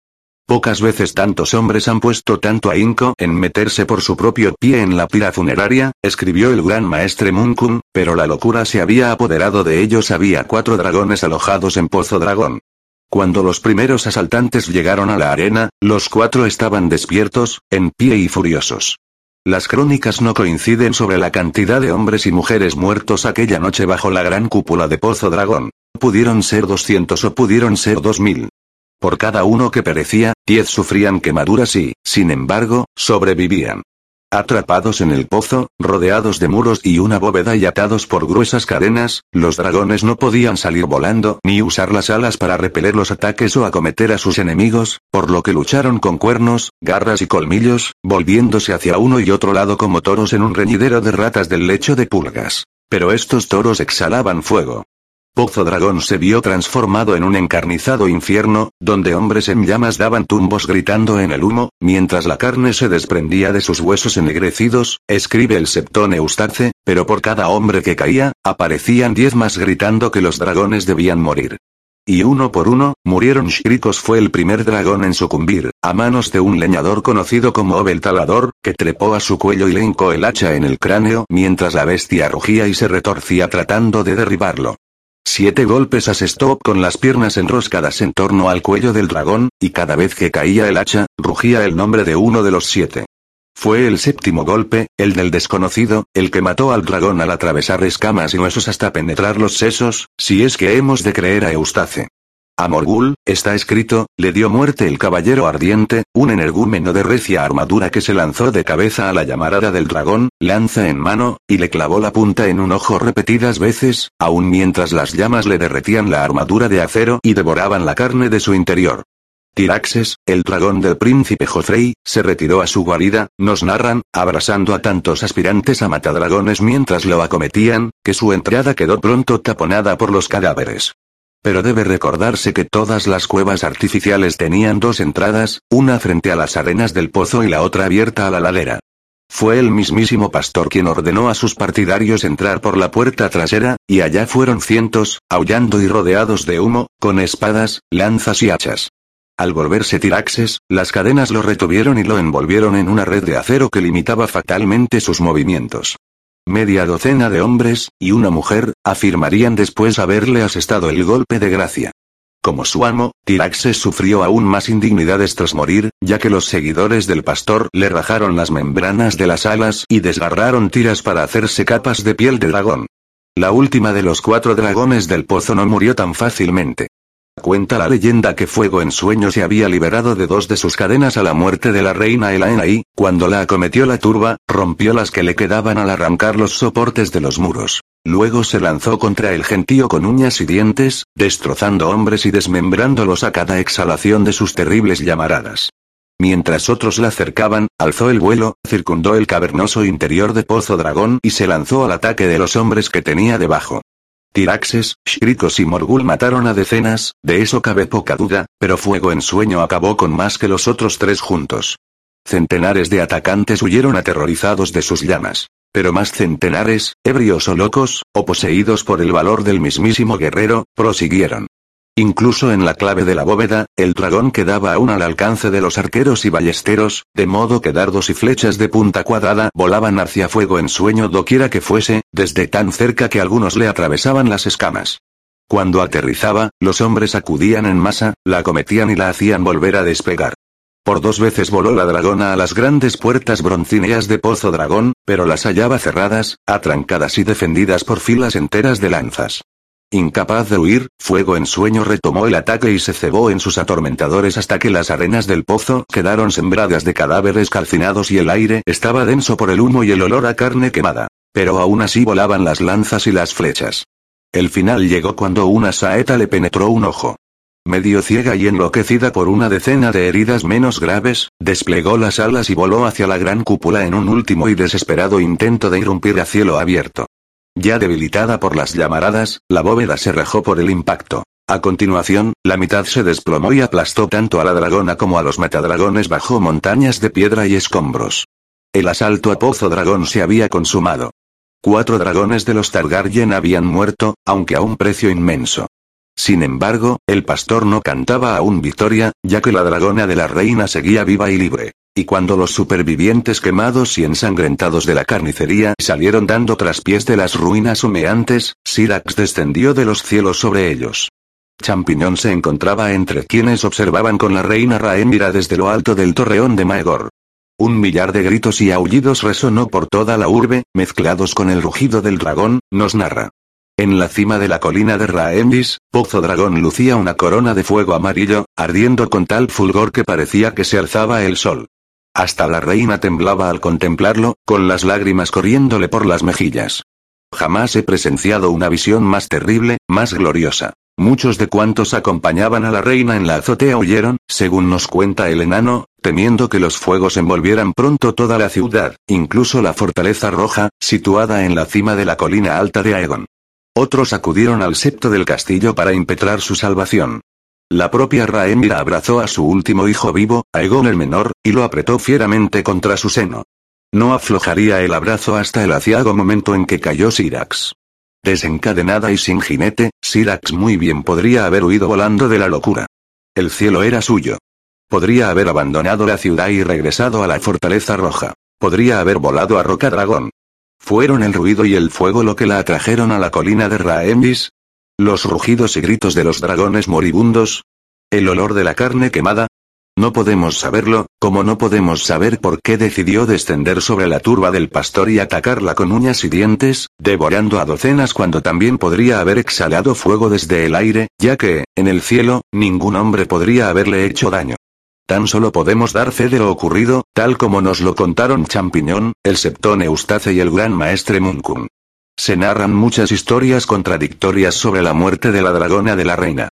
Pocas veces tantos hombres han puesto tanto ahínco en meterse por su propio pie en la pira funeraria, escribió el gran maestre Munkun, pero la locura se había apoderado de ellos. Había cuatro dragones alojados en Pozo Dragón. Cuando los primeros asaltantes llegaron a la arena, los cuatro estaban despiertos, en pie y furiosos. Las crónicas no coinciden sobre la cantidad de hombres y mujeres muertos aquella noche bajo la gran cúpula de Pozo Dragón. pudieron ser 200 o pudieron ser 2000. Por cada uno que perecía, 10 sufrían quemaduras y, sin embargo, sobrevivían. Atrapados en el pozo, rodeados de muros y una bóveda y atados por gruesas cadenas, los dragones no podían salir volando ni usar las alas para repeler los ataques o acometer a sus enemigos, por lo que lucharon con cuernos, garras y colmillos, volviéndose hacia uno y otro lado como toros en un reñidero de ratas del lecho de pulgas. Pero estos toros exhalaban fuego. Pozo Dragón se vio transformado en un encarnizado infierno, donde hombres en llamas daban tumbos gritando en el humo, mientras la carne se desprendía de sus huesos ennegrecidos, escribe el septón Eustace, pero por cada hombre que caía, aparecían diez más gritando que los dragones debían morir. Y uno por uno, murieron Shrikos fue el primer dragón en sucumbir, a manos de un leñador conocido como Obel Talador, que trepó a su cuello y le hincó el hacha en el cráneo mientras la bestia rugía y se retorcía tratando de derribarlo. Siete golpes asestó con las piernas enroscadas en torno al cuello del dragón, y cada vez que caía el hacha, rugía el nombre de uno de los siete. Fue el séptimo golpe, el del desconocido, el que mató al dragón al atravesar escamas y huesos hasta penetrar los sesos, si es que hemos de creer a Eustace. A Morgul, está escrito, le dio muerte el caballero ardiente, un energúmeno de recia armadura que se lanzó de cabeza a la llamarada del dragón, lanza en mano, y le clavó la punta en un ojo repetidas veces, aun mientras las llamas le derretían la armadura de acero y devoraban la carne de su interior. Tiraxes, el dragón del príncipe Jofrey, se retiró a su guarida, nos narran, abrasando a tantos aspirantes a matadragones mientras lo acometían, que su entrada quedó pronto taponada por los cadáveres. Pero debe recordarse que todas las cuevas artificiales tenían dos entradas, una frente a las arenas del pozo y la otra abierta a la ladera. Fue el mismísimo pastor quien ordenó a sus partidarios entrar por la puerta trasera, y allá fueron cientos, aullando y rodeados de humo, con espadas, lanzas y hachas. Al volverse Tiraxes, las cadenas lo retuvieron y lo envolvieron en una red de acero que limitaba fatalmente sus movimientos. Media docena de hombres, y una mujer, afirmarían después haberle asestado el golpe de gracia. Como su amo, Tiraxes sufrió aún más indignidades tras morir, ya que los seguidores del pastor le rajaron las membranas de las alas y desgarraron tiras para hacerse capas de piel de dragón. La última de los cuatro dragones del pozo no murió tan fácilmente. Cuenta la leyenda que Fuego en Sueño se había liberado de dos de sus cadenas a la muerte de la reina Elaena y, cuando la acometió la turba, rompió las que le quedaban al arrancar los soportes de los muros. Luego se lanzó contra el gentío con uñas y dientes, destrozando hombres y desmembrándolos a cada exhalación de sus terribles llamaradas. Mientras otros la cercaban, alzó el vuelo, circundó el cavernoso interior de Pozo Dragón y se lanzó al ataque de los hombres que tenía debajo. Tiraxes, Shrikos y Morgul mataron a decenas, de eso cabe poca duda, pero Fuego en Sueño acabó con más que los otros tres juntos. Centenares de atacantes huyeron aterrorizados de sus llamas. Pero más centenares, ebrios o locos, o poseídos por el valor del mismísimo guerrero, prosiguieron. Incluso en la clave de la bóveda, el dragón quedaba aún al alcance de los arqueros y ballesteros, de modo que dardos y flechas de punta cuadrada volaban hacia fuego en sueño doquiera que fuese, desde tan cerca que algunos le atravesaban las escamas. Cuando aterrizaba, los hombres acudían en masa, la acometían y la hacían volver a despegar. Por dos veces voló la dragona a las grandes puertas broncíneas de Pozo Dragón, pero las hallaba cerradas, atrancadas y defendidas por filas enteras de lanzas. Incapaz de huir, Fuego en Sueño retomó el ataque y se cebó en sus atormentadores hasta que las arenas del pozo quedaron sembradas de cadáveres calcinados y el aire estaba denso por el humo y el olor a carne quemada. Pero aún así volaban las lanzas y las flechas. El final llegó cuando una saeta le penetró un ojo. Medio ciega y enloquecida por una decena de heridas menos graves, desplegó las alas y voló hacia la gran cúpula en un último y desesperado intento de irrumpir a cielo abierto. Ya debilitada por las llamaradas, la bóveda se rajó por el impacto. A continuación, la mitad se desplomó y aplastó tanto a la dragona como a los metadragones bajo montañas de piedra y escombros. El asalto a Pozo Dragón se había consumado. Cuatro dragones de los Targaryen habían muerto, aunque a un precio inmenso. Sin embargo, el pastor no cantaba aún victoria, ya que la dragona de la reina seguía viva y libre. Y cuando los supervivientes quemados y ensangrentados de la carnicería salieron dando traspiés de las ruinas humeantes, Sirax descendió de los cielos sobre ellos. Champiñón se encontraba entre quienes observaban con la reina Raemira desde lo alto del torreón de Maegor. Un millar de gritos y aullidos resonó por toda la urbe, mezclados con el rugido del dragón, nos narra. En la cima de la colina de Raendis, Pozo Dragón lucía una corona de fuego amarillo, ardiendo con tal fulgor que parecía que se alzaba el sol. Hasta la reina temblaba al contemplarlo, con las lágrimas corriéndole por las mejillas. Jamás he presenciado una visión más terrible, más gloriosa. Muchos de cuantos acompañaban a la reina en la azotea huyeron, según nos cuenta el enano, temiendo que los fuegos envolvieran pronto toda la ciudad, incluso la fortaleza roja, situada en la cima de la colina alta de Aegon. Otros acudieron al septo del castillo para impetrar su salvación. La propia Raemira abrazó a su último hijo vivo, Aegon el menor, y lo apretó fieramente contra su seno. No aflojaría el abrazo hasta el aciago momento en que cayó Sirax. Desencadenada y sin jinete, Sirax muy bien podría haber huido volando de la locura. El cielo era suyo. Podría haber abandonado la ciudad y regresado a la fortaleza roja. Podría haber volado a Roca Dragón. ¿Fueron el ruido y el fuego lo que la atrajeron a la colina de Raembis? ¿Los rugidos y gritos de los dragones moribundos? ¿El olor de la carne quemada? No podemos saberlo, como no podemos saber por qué decidió descender sobre la turba del pastor y atacarla con uñas y dientes, devorando a docenas cuando también podría haber exhalado fuego desde el aire, ya que, en el cielo, ningún hombre podría haberle hecho daño. Tan solo podemos dar fe de lo ocurrido, tal como nos lo contaron Champiñón, el Septón Eustace y el gran maestre Munkun. Se narran muchas historias contradictorias sobre la muerte de la dragona de la reina.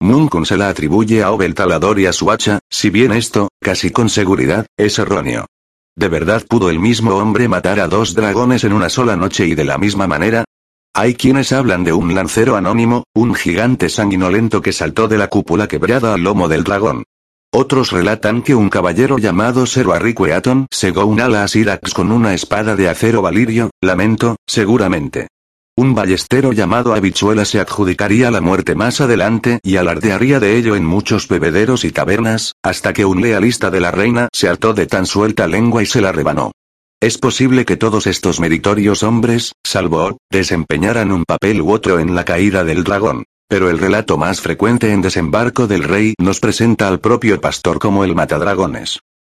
Munkun se la atribuye a Obel Talador y a su hacha, si bien esto, casi con seguridad, es erróneo. ¿De verdad pudo el mismo hombre matar a dos dragones en una sola noche y de la misma manera? Hay quienes hablan de un lancero anónimo, un gigante sanguinolento que saltó de la cúpula quebrada al lomo del dragón. Otros relatan que un caballero llamado Ser segó un ala a Sirax con una espada de acero valirio, lamento, seguramente. Un ballestero llamado Habichuela se adjudicaría la muerte más adelante y alardearía de ello en muchos bebederos y tabernas, hasta que un lealista de la reina se hartó de tan suelta lengua y se la rebanó. Es posible que todos estos meritorios hombres, salvo desempeñaran un papel u otro en la caída del dragón. Pero el relato más frecuente en Desembarco del Rey nos presenta al propio pastor como el matadragones.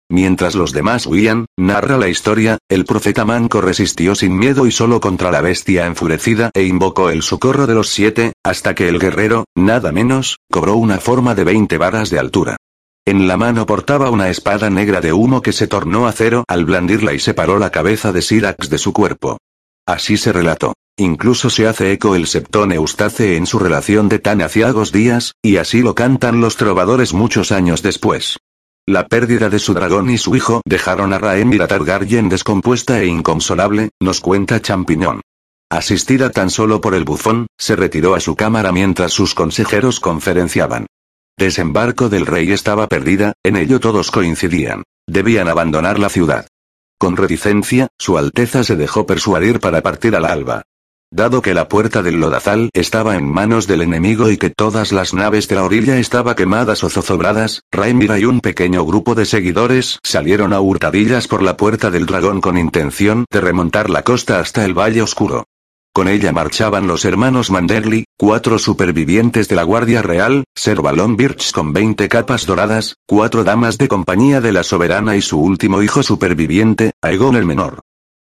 Mientras los demás huían, narra la historia, el profeta Manco resistió sin miedo y solo contra la bestia enfurecida e invocó el socorro de los siete, hasta que el guerrero, nada menos, cobró una forma de veinte varas de altura. En la mano portaba una espada negra de humo que se tornó acero al blandirla y separó la cabeza de Sirax de su cuerpo. Así se relató. Incluso se hace eco el septón Eustace en su relación de tan aciagos días, y así lo cantan los trovadores muchos años después. La pérdida de su dragón y su hijo dejaron a Rhaenyra Targaryen descompuesta e inconsolable, nos cuenta Champiñón. Asistida tan solo por el bufón, se retiró a su cámara mientras sus consejeros conferenciaban. Desembarco del rey estaba perdida, en ello todos coincidían. Debían abandonar la ciudad. Con reticencia, Su Alteza se dejó persuadir para partir al alba. Dado que la puerta del lodazal estaba en manos del enemigo y que todas las naves de la orilla estaban quemadas o zozobradas, Raimira y un pequeño grupo de seguidores salieron a hurtadillas por la puerta del dragón con intención de remontar la costa hasta el Valle Oscuro. Con ella marchaban los hermanos Manderly, cuatro supervivientes de la Guardia Real, Ser Balón Birch con 20 capas doradas, cuatro damas de compañía de la soberana y su último hijo superviviente, Aegon el Menor.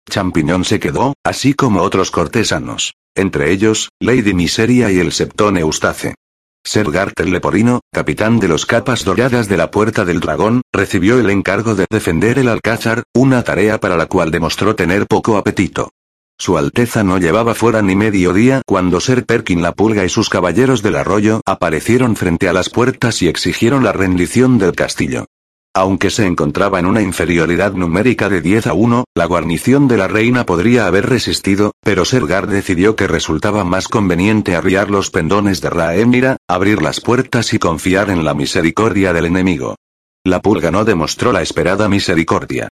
Champiñón se quedó, así como otros cortesanos. Entre ellos, Lady Miseria y el Septón Eustace. Ser Garter Leporino, capitán de los capas doradas de la Puerta del Dragón, recibió el encargo de defender el Alcázar, una tarea para la cual demostró tener poco apetito. Su Alteza no llevaba fuera ni medio día cuando Ser Perkin la Pulga y sus caballeros del arroyo aparecieron frente a las puertas y exigieron la rendición del castillo. Aunque se encontraba en una inferioridad numérica de 10 a 1, la guarnición de la reina podría haber resistido, pero Sergar decidió que resultaba más conveniente arriar los pendones de Raemira, abrir las puertas y confiar en la misericordia del enemigo. La pulga no demostró la esperada misericordia.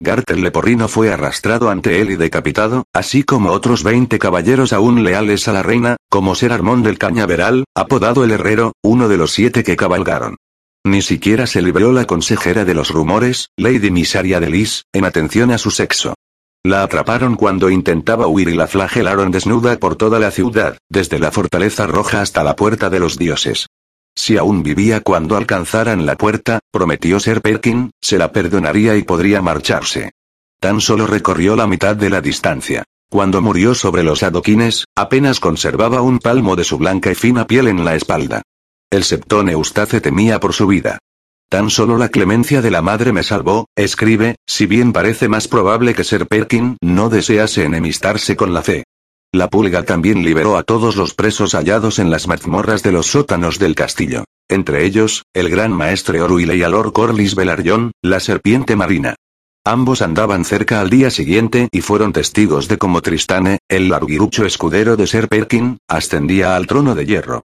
Garter Leporrino fue arrastrado ante él y decapitado, así como otros 20 caballeros aún leales a la reina, como Ser Armón del Cañaveral, apodado el Herrero, uno de los siete que cabalgaron. Ni siquiera se libró la consejera de los rumores, Lady Misaria de Lis, en atención a su sexo. La atraparon cuando intentaba huir y la flagelaron desnuda por toda la ciudad, desde la fortaleza roja hasta la puerta de los dioses. Si aún vivía cuando alcanzaran la puerta, prometió ser Perkin, se la perdonaría y podría marcharse. Tan solo recorrió la mitad de la distancia. Cuando murió sobre los adoquines, apenas conservaba un palmo de su blanca y fina piel en la espalda. El septón Eustace temía por su vida. Tan solo la clemencia de la madre me salvó, escribe, si bien parece más probable que Ser Perkin no desease enemistarse con la fe. La pulga también liberó a todos los presos hallados en las mazmorras de los sótanos del castillo. Entre ellos, el gran maestre Oruile y Alor Corlys Velaryon, la serpiente marina. Ambos andaban cerca al día siguiente y fueron testigos de cómo Tristane, el larguirucho escudero de Ser Perkin, ascendía al trono de hierro.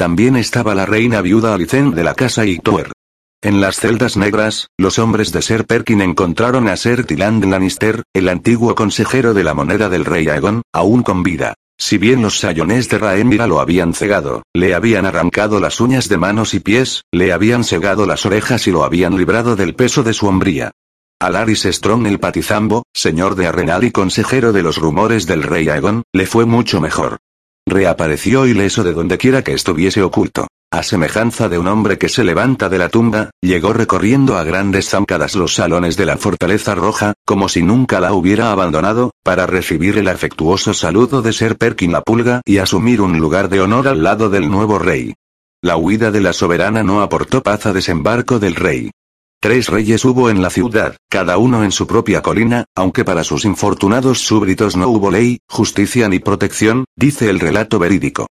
También estaba la reina viuda Alicent de la casa Hightower. En las celdas negras, los hombres de Ser Perkin encontraron a Ser Tiland Lannister, el antiguo consejero de la moneda del rey Aegon, aún con vida. Si bien los sayones de Rhaenyra lo habían cegado, le habían arrancado las uñas de manos y pies, le habían cegado las orejas y lo habían librado del peso de su hombría. Alaris Strong el Patizambo, señor de Arenal y consejero de los rumores del rey Aegon, le fue mucho mejor. Reapareció ileso de donde quiera que estuviese oculto. A semejanza de un hombre que se levanta de la tumba, llegó recorriendo a grandes zancadas los salones de la Fortaleza Roja, como si nunca la hubiera abandonado, para recibir el afectuoso saludo de Ser Perkin la Pulga y asumir un lugar de honor al lado del nuevo rey. La huida de la soberana no aportó paz a desembarco del rey. Tres reyes hubo en la ciudad, cada uno en su propia colina, aunque para sus infortunados súbditos no hubo ley, justicia ni protección, dice el relato verídico.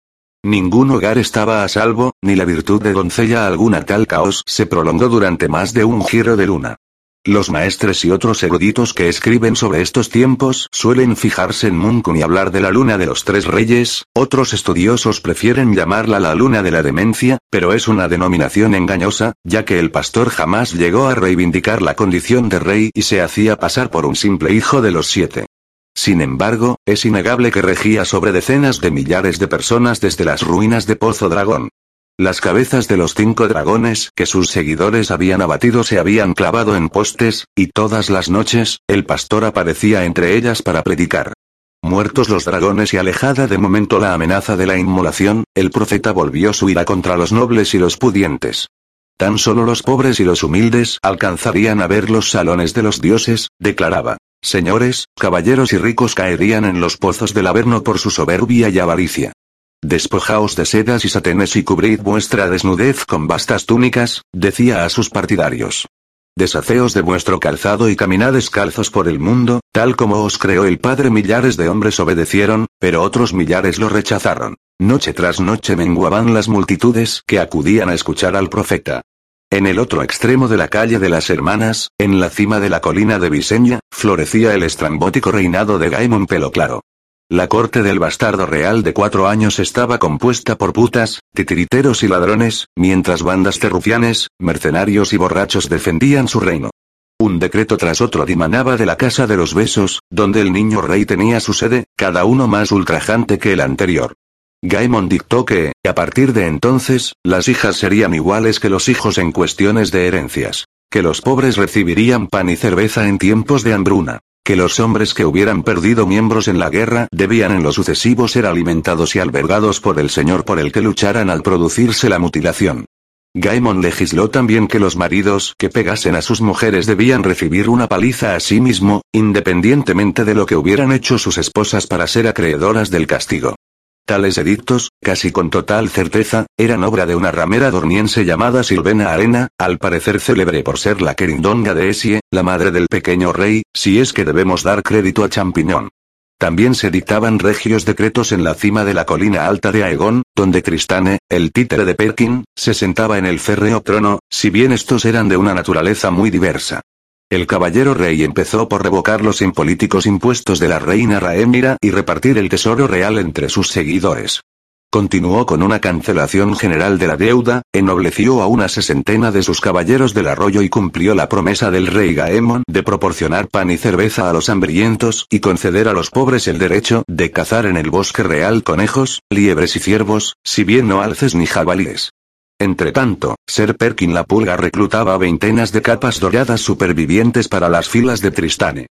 Ningún hogar estaba a salvo, ni la virtud de doncella alguna tal caos se prolongó durante más de un giro de luna. Los maestres y otros eruditos que escriben sobre estos tiempos suelen fijarse en Munkun y hablar de la luna de los tres reyes, otros estudiosos prefieren llamarla la luna de la demencia, pero es una denominación engañosa, ya que el pastor jamás llegó a reivindicar la condición de rey y se hacía pasar por un simple hijo de los siete. Sin embargo, es innegable que regía sobre decenas de millares de personas desde las ruinas de Pozo Dragón. Las cabezas de los cinco dragones que sus seguidores habían abatido se habían clavado en postes, y todas las noches, el pastor aparecía entre ellas para predicar. Muertos los dragones y alejada de momento la amenaza de la inmolación, el profeta volvió su ira contra los nobles y los pudientes. Tan solo los pobres y los humildes alcanzarían a ver los salones de los dioses, declaraba. Señores, caballeros y ricos caerían en los pozos del Averno por su soberbia y avaricia. Despojaos de sedas y satenes y cubrid vuestra desnudez con vastas túnicas, decía a sus partidarios. Deshaceos de vuestro calzado y caminad descalzos por el mundo, tal como os creó el Padre. Millares de hombres obedecieron, pero otros millares lo rechazaron. Noche tras noche menguaban las multitudes que acudían a escuchar al profeta. En el otro extremo de la calle de las Hermanas, en la cima de la colina de Visenya, florecía el estrambótico reinado de Gaemon Pelo Claro. La corte del bastardo real de cuatro años estaba compuesta por putas, titiriteros y ladrones, mientras bandas de rufianes, mercenarios y borrachos defendían su reino. Un decreto tras otro dimanaba de la casa de los besos, donde el niño rey tenía su sede, cada uno más ultrajante que el anterior. Gaimon dictó que, a partir de entonces, las hijas serían iguales que los hijos en cuestiones de herencias. Que los pobres recibirían pan y cerveza en tiempos de hambruna que los hombres que hubieran perdido miembros en la guerra debían en lo sucesivo ser alimentados y albergados por el Señor por el que lucharan al producirse la mutilación. Gaimon legisló también que los maridos que pegasen a sus mujeres debían recibir una paliza a sí mismo, independientemente de lo que hubieran hecho sus esposas para ser acreedoras del castigo. Tales edictos, casi con total certeza, eran obra de una ramera dorniense llamada Silvena Arena, al parecer célebre por ser la querindonga de Esie, la madre del pequeño rey, si es que debemos dar crédito a Champiñón. También se dictaban regios decretos en la cima de la colina alta de Aegon, donde Tristane, el títere de Perkin, se sentaba en el férreo trono, si bien estos eran de una naturaleza muy diversa. El caballero rey empezó por revocar los impolíticos impuestos de la reina Raemira y repartir el tesoro real entre sus seguidores. Continuó con una cancelación general de la deuda, ennobleció a una sesentena de sus caballeros del arroyo y cumplió la promesa del rey Gaemon de proporcionar pan y cerveza a los hambrientos y conceder a los pobres el derecho de cazar en el bosque real conejos, liebres y ciervos, si bien no alces ni jabalíes. Entretanto, Ser Perkin la Pulga reclutaba veintenas de capas doradas supervivientes para las filas de Tristane.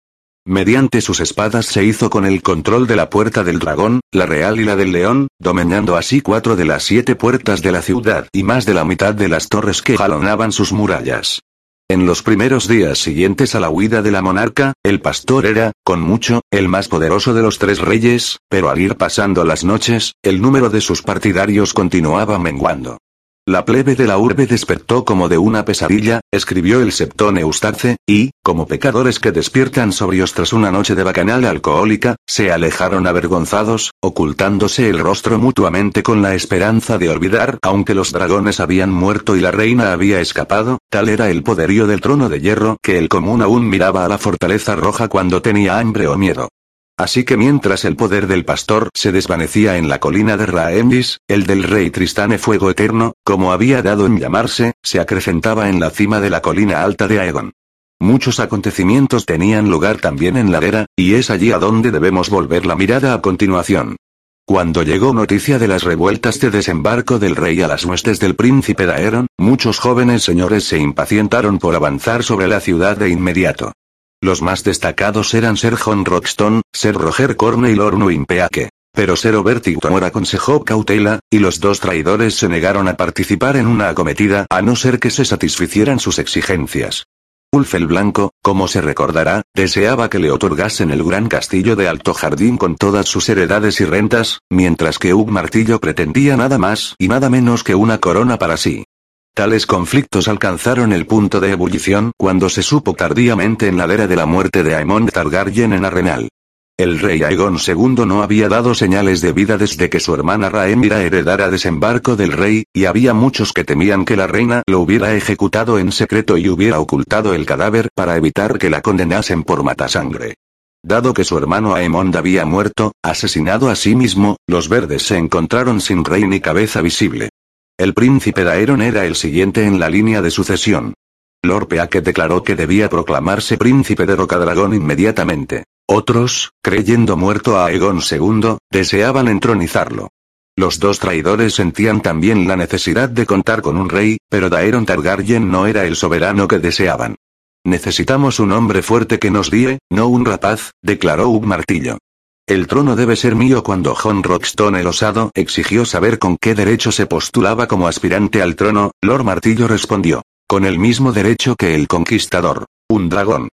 Mediante sus espadas se hizo con el control de la puerta del dragón, la real y la del león, dominando así cuatro de las siete puertas de la ciudad y más de la mitad de las torres que jalonaban sus murallas. En los primeros días siguientes a la huida de la monarca, el pastor era, con mucho, el más poderoso de los tres reyes, pero al ir pasando las noches, el número de sus partidarios continuaba menguando. La plebe de la urbe despertó como de una pesadilla, escribió el septón Eustace, y, como pecadores que despiertan sobrios tras una noche de bacanal alcohólica, se alejaron avergonzados, ocultándose el rostro mutuamente con la esperanza de olvidar, aunque los dragones habían muerto y la reina había escapado, tal era el poderío del trono de hierro que el común aún miraba a la fortaleza roja cuando tenía hambre o miedo. Así que mientras el poder del pastor se desvanecía en la colina de Raendis, el del rey Tristane Fuego Eterno, como había dado en llamarse, se acrecentaba en la cima de la colina alta de Aegon. Muchos acontecimientos tenían lugar también en la era, y es allí a donde debemos volver la mirada a continuación. Cuando llegó noticia de las revueltas de desembarco del rey a las huestes del príncipe Daeron, muchos jóvenes señores se impacientaron por avanzar sobre la ciudad de inmediato. Los más destacados eran Ser John Roxton, Ser Roger Corne y Lord Peake. Pero Ser Obertigton aconsejó cautela, y los dos traidores se negaron a participar en una acometida a no ser que se satisficieran sus exigencias. Ulf el Blanco, como se recordará, deseaba que le otorgasen el gran castillo de Alto Jardín con todas sus heredades y rentas, mientras que Ug Martillo pretendía nada más y nada menos que una corona para sí. Tales conflictos alcanzaron el punto de ebullición cuando se supo tardíamente en la era de la muerte de Aemond Targaryen en Arenal. El rey Aegon II no había dado señales de vida desde que su hermana Rhaenyra heredara desembarco del rey, y había muchos que temían que la reina lo hubiera ejecutado en secreto y hubiera ocultado el cadáver para evitar que la condenasen por matasangre. Dado que su hermano Aemond había muerto, asesinado a sí mismo, los verdes se encontraron sin rey ni cabeza visible. El príncipe Daeron era el siguiente en la línea de sucesión. Lord Peake declaró que debía proclamarse príncipe de Rocadragón inmediatamente. Otros, creyendo muerto a Aegon II, deseaban entronizarlo. Los dos traidores sentían también la necesidad de contar con un rey, pero Daeron Targaryen no era el soberano que deseaban. Necesitamos un hombre fuerte que nos guíe, no un rapaz, declaró Ug Martillo. El trono debe ser mío cuando John Roxton el osado exigió saber con qué derecho se postulaba como aspirante al trono, Lord Martillo respondió. Con el mismo derecho que el conquistador. Un dragón.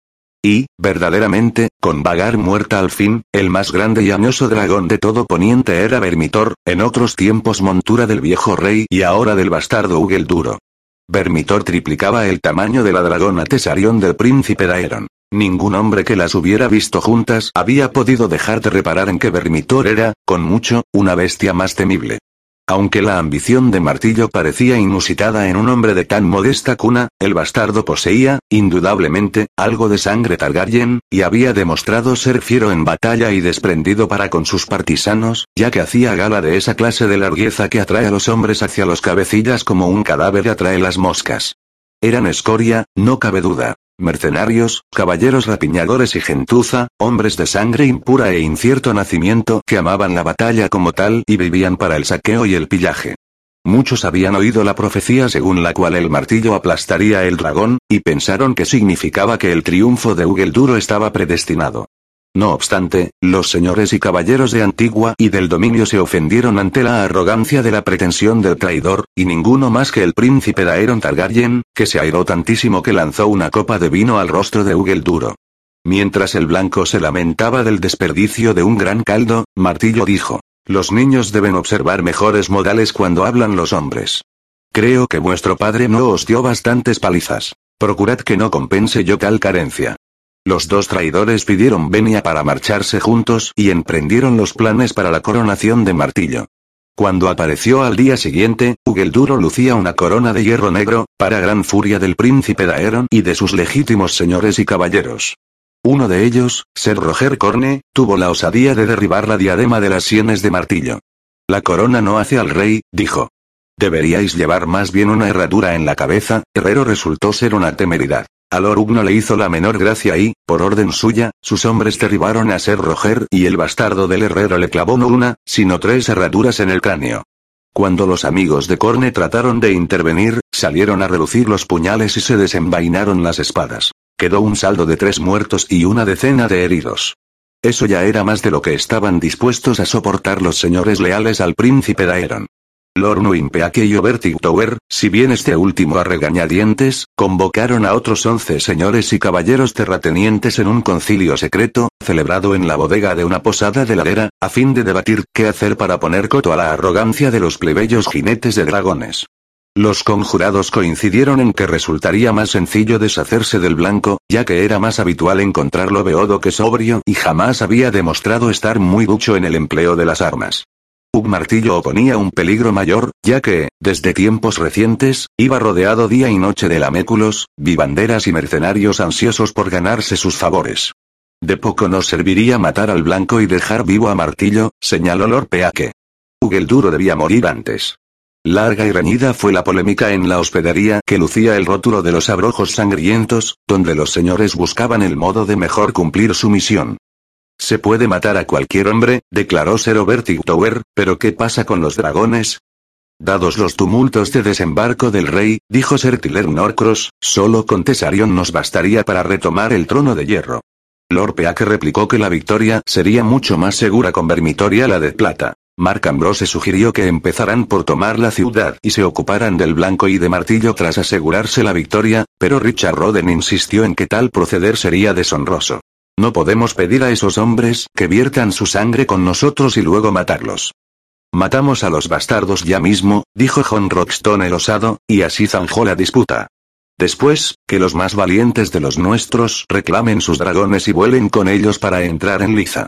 Y, verdaderamente, con Vagar muerta al fin, el más grande y añoso dragón de todo Poniente era Vermitor, en otros tiempos montura del viejo rey y ahora del bastardo Ugel Duro. Vermitor triplicaba el tamaño de la dragona Tesarion del príncipe Daeron. Ningún hombre que las hubiera visto juntas había podido dejar de reparar en que Vermitor era, con mucho, una bestia más temible. Aunque la ambición de Martillo parecía inusitada en un hombre de tan modesta cuna, el bastardo poseía, indudablemente, algo de sangre Targaryen, y había demostrado ser fiero en batalla y desprendido para con sus partisanos, ya que hacía gala de esa clase de largueza que atrae a los hombres hacia los cabecillas como un cadáver atrae las moscas. Eran escoria, no cabe duda mercenarios, caballeros rapiñadores y gentuza, hombres de sangre impura e incierto nacimiento que amaban la batalla como tal y vivían para el saqueo y el pillaje. Muchos habían oído la profecía según la cual el martillo aplastaría el dragón, y pensaron que significaba que el triunfo de Ugel Duro estaba predestinado. No obstante, los señores y caballeros de Antigua y del dominio se ofendieron ante la arrogancia de la pretensión del traidor, y ninguno más que el príncipe Daeron Targaryen, que se airó tantísimo que lanzó una copa de vino al rostro de Ugel Duro. Mientras el blanco se lamentaba del desperdicio de un gran caldo, Martillo dijo, los niños deben observar mejores modales cuando hablan los hombres. Creo que vuestro padre no os dio bastantes palizas. Procurad que no compense yo tal carencia. Los dos traidores pidieron venia para marcharse juntos y emprendieron los planes para la coronación de Martillo. Cuando apareció al día siguiente, Duro lucía una corona de hierro negro, para gran furia del príncipe Daeron y de sus legítimos señores y caballeros. Uno de ellos, Ser Roger Corne, tuvo la osadía de derribar la diadema de las sienes de Martillo. La corona no hace al rey, dijo. Deberíais llevar más bien una herradura en la cabeza, Herrero resultó ser una temeridad. A le hizo la menor gracia y, por orden suya, sus hombres derribaron a Ser Roger y el bastardo del herrero le clavó no una, sino tres herraduras en el cráneo. Cuando los amigos de Corne trataron de intervenir, salieron a relucir los puñales y se desenvainaron las espadas. Quedó un saldo de tres muertos y una decena de heridos. Eso ya era más de lo que estaban dispuestos a soportar los señores leales al príncipe Daeron. Lord Nuimpeake y Obertig Tower, si bien este último a regañadientes, convocaron a otros once señores y caballeros terratenientes en un concilio secreto, celebrado en la bodega de una posada de ladera, a fin de debatir qué hacer para poner coto a la arrogancia de los plebeyos jinetes de dragones. Los conjurados coincidieron en que resultaría más sencillo deshacerse del blanco, ya que era más habitual encontrarlo beodo que sobrio y jamás había demostrado estar muy ducho en el empleo de las armas. Ug Martillo oponía un peligro mayor, ya que, desde tiempos recientes, iba rodeado día y noche de laméculos, vivanderas y mercenarios ansiosos por ganarse sus favores. De poco nos serviría matar al blanco y dejar vivo a Martillo, señaló Lord Peake. Ug el duro debía morir antes. Larga y reñida fue la polémica en la hospedería que lucía el rótulo de los abrojos sangrientos, donde los señores buscaban el modo de mejor cumplir su misión. Se puede matar a cualquier hombre, declaró Obertig Tower, pero ¿qué pasa con los dragones? Dados los tumultos de desembarco del rey, dijo Sir Tiller Norcross, solo con Tesarion nos bastaría para retomar el trono de hierro. Lord replicó que la victoria sería mucho más segura con Vermitoria la de plata. Mark Ambrose sugirió que empezaran por tomar la ciudad y se ocuparan del blanco y de martillo tras asegurarse la victoria, pero Richard Roden insistió en que tal proceder sería deshonroso. No podemos pedir a esos hombres que viertan su sangre con nosotros y luego matarlos. Matamos a los bastardos ya mismo, dijo John Roxton el osado, y así zanjó la disputa. Después, que los más valientes de los nuestros reclamen sus dragones y vuelen con ellos para entrar en liza.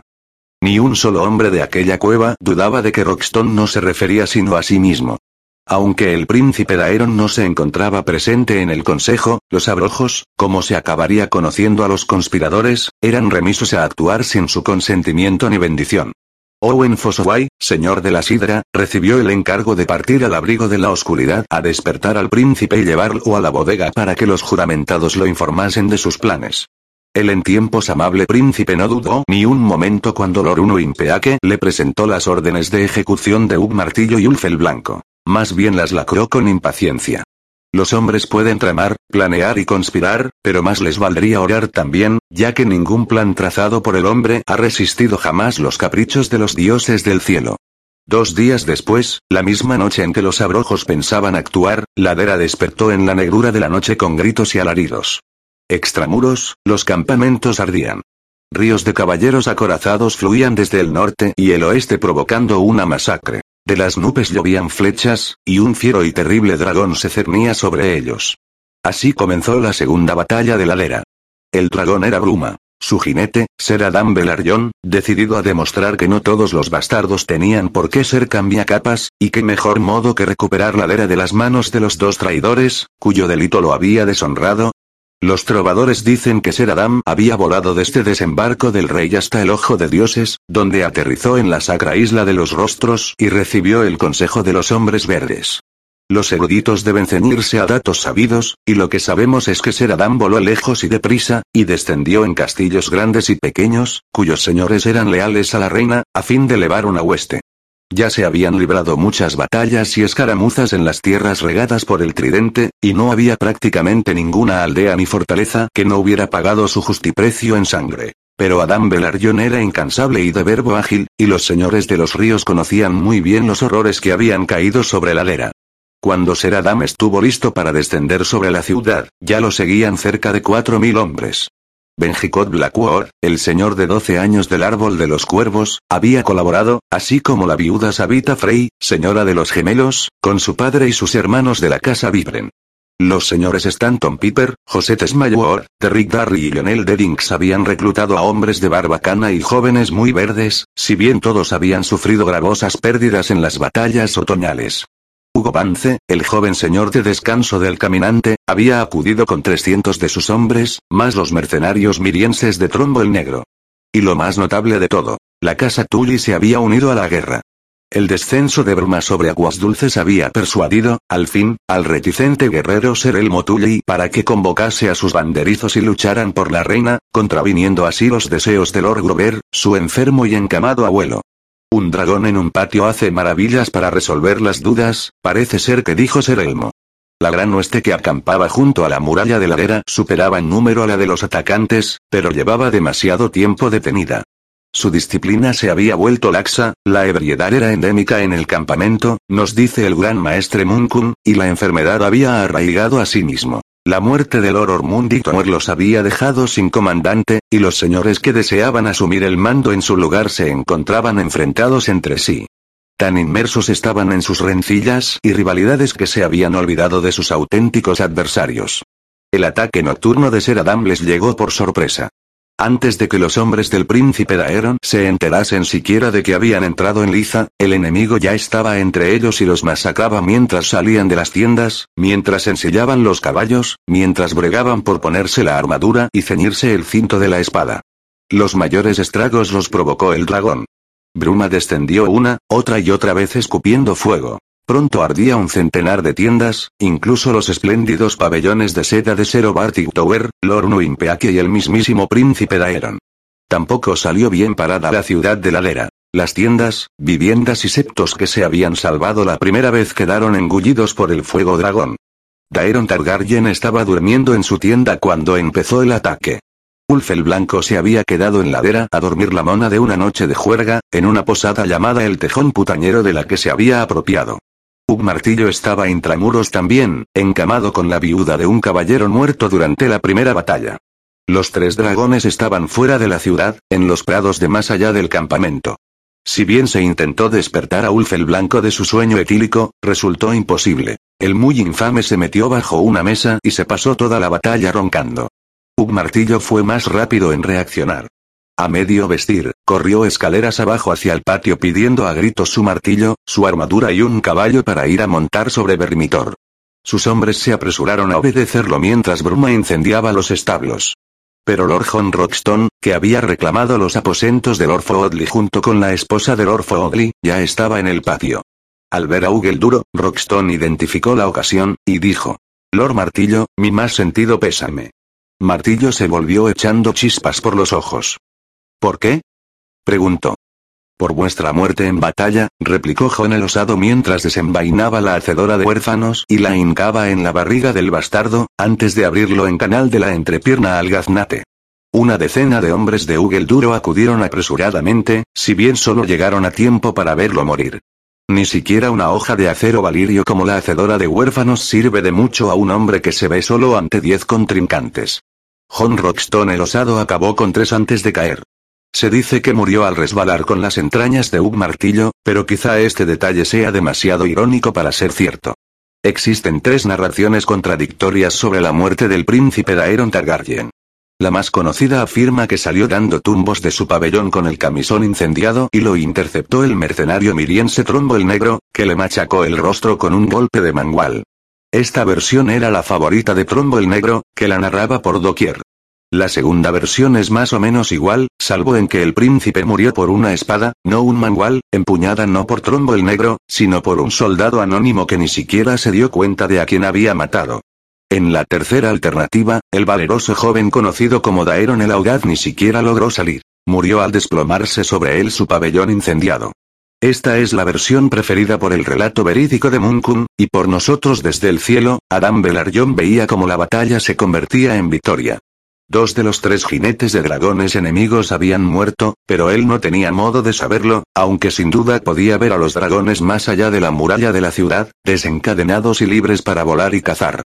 Ni un solo hombre de aquella cueva dudaba de que Roxton no se refería sino a sí mismo. Aunque el príncipe Daeron no se encontraba presente en el consejo, los abrojos, como se acabaría conociendo a los conspiradores, eran remisos a actuar sin su consentimiento ni bendición. Owen Fossoway, señor de la sidra, recibió el encargo de partir al abrigo de la oscuridad a despertar al príncipe y llevarlo a la bodega para que los juramentados lo informasen de sus planes. El en tiempos amable príncipe no dudó ni un momento cuando Loruno Impeake le presentó las órdenes de ejecución de Ug Martillo y Ulf el Blanco. Más bien las lacró con impaciencia. Los hombres pueden tramar, planear y conspirar, pero más les valdría orar también, ya que ningún plan trazado por el hombre ha resistido jamás los caprichos de los dioses del cielo. Dos días después, la misma noche en que los abrojos pensaban actuar, Ladera despertó en la negrura de la noche con gritos y alaridos. Extramuros, los campamentos ardían. Ríos de caballeros acorazados fluían desde el norte y el oeste provocando una masacre. De las nubes llovían flechas, y un fiero y terrible dragón se cernía sobre ellos. Así comenzó la segunda batalla de la Lera. El dragón era Bruma. Su jinete, Ser Adam Belarion, decidido a demostrar que no todos los bastardos tenían por qué ser cambiacapas, y qué mejor modo que recuperar la Lera de las manos de los dos traidores, cuyo delito lo había deshonrado, los trovadores dicen que Ser Adam había volado desde desembarco del rey hasta el Ojo de Dioses, donde aterrizó en la sacra isla de los rostros y recibió el consejo de los hombres verdes. Los eruditos deben ceñirse a datos sabidos, y lo que sabemos es que Ser Adam voló lejos y deprisa, y descendió en castillos grandes y pequeños, cuyos señores eran leales a la reina, a fin de elevar una hueste. Ya se habían librado muchas batallas y escaramuzas en las tierras regadas por el tridente, y no había prácticamente ninguna aldea ni fortaleza que no hubiera pagado su justiprecio en sangre. Pero Adam Belarion era incansable y de verbo ágil, y los señores de los ríos conocían muy bien los horrores que habían caído sobre la lera. Cuando Ser Adam estuvo listo para descender sobre la ciudad, ya lo seguían cerca de cuatro mil hombres. Benjicot Blackwood, el señor de 12 años del árbol de los cuervos, había colaborado, así como la viuda Sabita Frey, señora de los gemelos, con su padre y sus hermanos de la casa Vibren. Los señores Stanton Piper, José Tesmayor, Derrick Darry y Lionel Deddings habían reclutado a hombres de barbacana y jóvenes muy verdes, si bien todos habían sufrido gravosas pérdidas en las batallas otoñales. Hugo Vance, el joven señor de descanso del caminante, había acudido con 300 de sus hombres, más los mercenarios mirienses de Trombo el Negro. Y lo más notable de todo, la casa Tully se había unido a la guerra. El descenso de Bruma sobre aguas dulces había persuadido, al fin, al reticente guerrero Ser el Tully para que convocase a sus banderizos y lucharan por la reina, contraviniendo así los deseos de Lord Grover, su enfermo y encamado abuelo. Un dragón en un patio hace maravillas para resolver las dudas, parece ser que dijo Ser Elmo. La gran hueste que acampaba junto a la muralla de la era superaba en número a la de los atacantes, pero llevaba demasiado tiempo detenida. Su disciplina se había vuelto laxa, la ebriedad era endémica en el campamento, nos dice el gran maestre Munkun, y la enfermedad había arraigado a sí mismo. La muerte del Lord Ormundi los había dejado sin comandante, y los señores que deseaban asumir el mando en su lugar se encontraban enfrentados entre sí. Tan inmersos estaban en sus rencillas y rivalidades que se habían olvidado de sus auténticos adversarios. El ataque nocturno de Ser Adam les llegó por sorpresa. Antes de que los hombres del príncipe Daeron se enterasen siquiera de que habían entrado en Liza, el enemigo ya estaba entre ellos y los masacraba mientras salían de las tiendas, mientras ensillaban los caballos, mientras bregaban por ponerse la armadura y ceñirse el cinto de la espada. Los mayores estragos los provocó el dragón. Bruma descendió una, otra y otra vez escupiendo fuego. Pronto ardía un centenar de tiendas, incluso los espléndidos pabellones de seda de Sero Bartic Tower, Lord Nuimpeake y el mismísimo príncipe Daeron. Tampoco salió bien parada la ciudad de Ladera. Las tiendas, viviendas y septos que se habían salvado la primera vez quedaron engullidos por el fuego dragón. Daeron Targaryen estaba durmiendo en su tienda cuando empezó el ataque. Ulf el Blanco se había quedado en ladera a dormir la mona de una noche de juerga, en una posada llamada el Tejón Putañero de la que se había apropiado. Martillo estaba intramuros también, encamado con la viuda de un caballero muerto durante la primera batalla. Los tres dragones estaban fuera de la ciudad, en los prados de más allá del campamento. Si bien se intentó despertar a Ulf el Blanco de su sueño etílico, resultó imposible. El muy infame se metió bajo una mesa y se pasó toda la batalla roncando. Martillo fue más rápido en reaccionar. A medio vestir, corrió escaleras abajo hacia el patio pidiendo a gritos su martillo, su armadura y un caballo para ir a montar sobre Vermitor. Sus hombres se apresuraron a obedecerlo mientras Bruma incendiaba los establos. Pero Lord John Roxton, que había reclamado los aposentos de Lord Foodley junto con la esposa de Lord Foodley, ya estaba en el patio. Al ver a Ugel duro, Roxton identificó la ocasión, y dijo. Lord Martillo, mi más sentido pésame. Martillo se volvió echando chispas por los ojos. ¿Por qué? preguntó. Por vuestra muerte en batalla, replicó Jon el osado mientras desenvainaba la hacedora de huérfanos y la hincaba en la barriga del bastardo, antes de abrirlo en canal de la entrepierna al gaznate. Una decena de hombres de Ugel Duro acudieron apresuradamente, si bien solo llegaron a tiempo para verlo morir. Ni siquiera una hoja de acero valirio como la hacedora de huérfanos sirve de mucho a un hombre que se ve solo ante diez contrincantes. John Roxton el osado acabó con tres antes de caer. Se dice que murió al resbalar con las entrañas de un martillo, pero quizá este detalle sea demasiado irónico para ser cierto. Existen tres narraciones contradictorias sobre la muerte del príncipe Daeron Targaryen. La más conocida afirma que salió dando tumbos de su pabellón con el camisón incendiado y lo interceptó el mercenario miriense Trombo el Negro, que le machacó el rostro con un golpe de mangual. Esta versión era la favorita de Trombo el Negro, que la narraba por doquier. La segunda versión es más o menos igual, salvo en que el príncipe murió por una espada, no un mangual, empuñada no por Trombo el Negro, sino por un soldado anónimo que ni siquiera se dio cuenta de a quien había matado. En la tercera alternativa, el valeroso joven conocido como Daeron el Audaz ni siquiera logró salir. Murió al desplomarse sobre él su pabellón incendiado. Esta es la versión preferida por el relato verídico de Munkun, y por nosotros desde el cielo, Adam Belarion veía cómo la batalla se convertía en victoria. Dos de los tres jinetes de dragones enemigos habían muerto, pero él no tenía modo de saberlo, aunque sin duda podía ver a los dragones más allá de la muralla de la ciudad, desencadenados y libres para volar y cazar.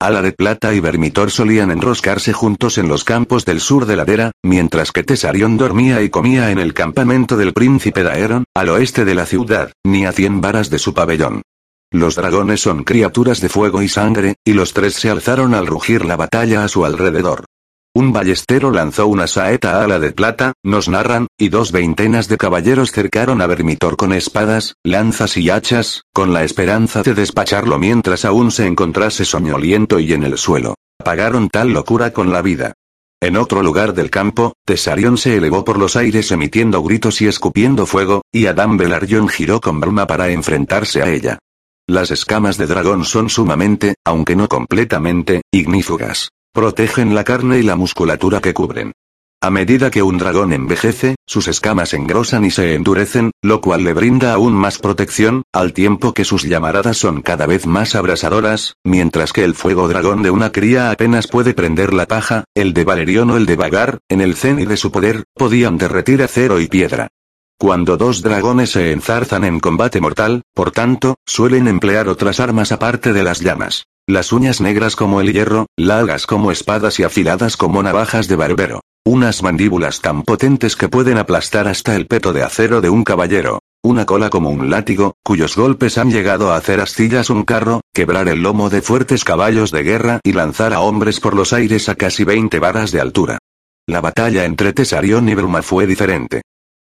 Ala de Plata y Vermitor solían enroscarse juntos en los campos del sur de Ladera, mientras que Tesarion dormía y comía en el campamento del príncipe Daeron, al oeste de la ciudad, ni a cien varas de su pabellón. Los dragones son criaturas de fuego y sangre, y los tres se alzaron al rugir la batalla a su alrededor. Un ballestero lanzó una saeta a ala de plata, nos narran, y dos veintenas de caballeros cercaron a Vermitor con espadas, lanzas y hachas, con la esperanza de despacharlo mientras aún se encontrase soñoliento y en el suelo. Pagaron tal locura con la vida. En otro lugar del campo, Tesarion se elevó por los aires emitiendo gritos y escupiendo fuego, y Adam Belarion giró con bruma para enfrentarse a ella. Las escamas de dragón son sumamente, aunque no completamente, ignífugas. Protegen la carne y la musculatura que cubren. A medida que un dragón envejece, sus escamas engrosan y se endurecen, lo cual le brinda aún más protección, al tiempo que sus llamaradas son cada vez más abrasadoras, mientras que el fuego dragón de una cría apenas puede prender la paja, el de Valerión o el de Vagar, en el cenit de su poder, podían derretir acero y piedra. Cuando dos dragones se enzarzan en combate mortal, por tanto, suelen emplear otras armas aparte de las llamas. Las uñas negras como el hierro, largas como espadas y afiladas como navajas de barbero. Unas mandíbulas tan potentes que pueden aplastar hasta el peto de acero de un caballero. Una cola como un látigo, cuyos golpes han llegado a hacer astillas un carro, quebrar el lomo de fuertes caballos de guerra y lanzar a hombres por los aires a casi 20 varas de altura. La batalla entre Tesarión y Bruma fue diferente.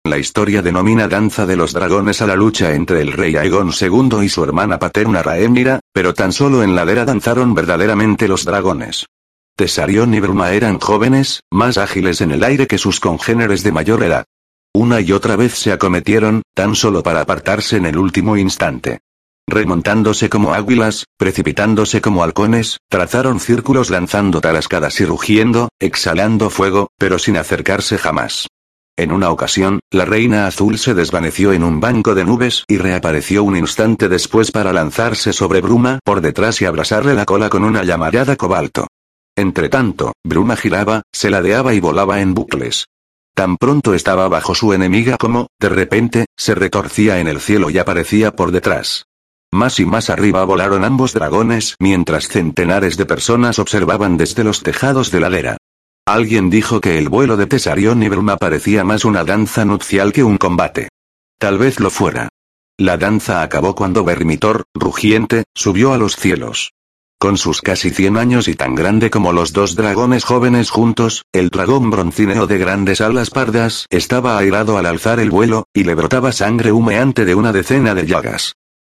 La historia denomina Danza de los Dragones a la lucha entre el rey Aegon II y su hermana paterna Raemira, pero tan solo en ladera danzaron verdaderamente los dragones. Tesarión y Bruma eran jóvenes, más ágiles en el aire que sus congéneres de mayor edad. Una y otra vez se acometieron, tan solo para apartarse en el último instante. Remontándose como águilas, precipitándose como halcones, trazaron círculos lanzando tarascadas y rugiendo, exhalando fuego, pero sin acercarse jamás. En una ocasión, la reina azul se desvaneció en un banco de nubes y reapareció un instante después para lanzarse sobre Bruma por detrás y abrasarle la cola con una llamarada cobalto. Entretanto, Bruma giraba, se ladeaba y volaba en bucles. Tan pronto estaba bajo su enemiga como, de repente, se retorcía en el cielo y aparecía por detrás. Más y más arriba volaron ambos dragones mientras centenares de personas observaban desde los tejados de ladera. Alguien dijo que el vuelo de Tesarión y Bruma parecía más una danza nupcial que un combate. Tal vez lo fuera. La danza acabó cuando Vermitor, rugiente, subió a los cielos. Con sus casi 100 años y tan grande como los dos dragones jóvenes juntos, el dragón broncíneo de grandes alas pardas estaba airado al alzar el vuelo, y le brotaba sangre humeante de una decena de llagas.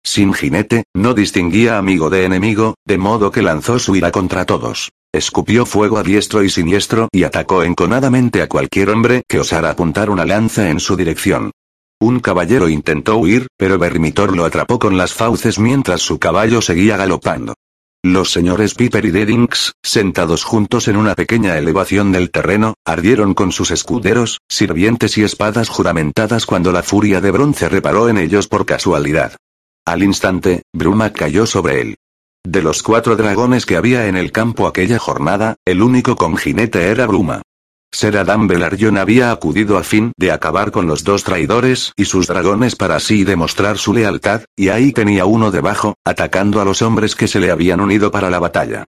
Sin jinete, no distinguía amigo de enemigo, de modo que lanzó su ira contra todos. Escupió fuego a diestro y siniestro y atacó enconadamente a cualquier hombre que osara apuntar una lanza en su dirección. Un caballero intentó huir, pero Vermitor lo atrapó con las fauces mientras su caballo seguía galopando. Los señores Piper y Deddings, sentados juntos en una pequeña elevación del terreno, ardieron con sus escuderos, sirvientes y espadas juramentadas cuando la furia de bronce reparó en ellos por casualidad. Al instante, Bruma cayó sobre él. De los cuatro dragones que había en el campo aquella jornada, el único con jinete era Bruma. Ser Adam Velaryon había acudido a fin de acabar con los dos traidores y sus dragones para así demostrar su lealtad, y ahí tenía uno debajo, atacando a los hombres que se le habían unido para la batalla.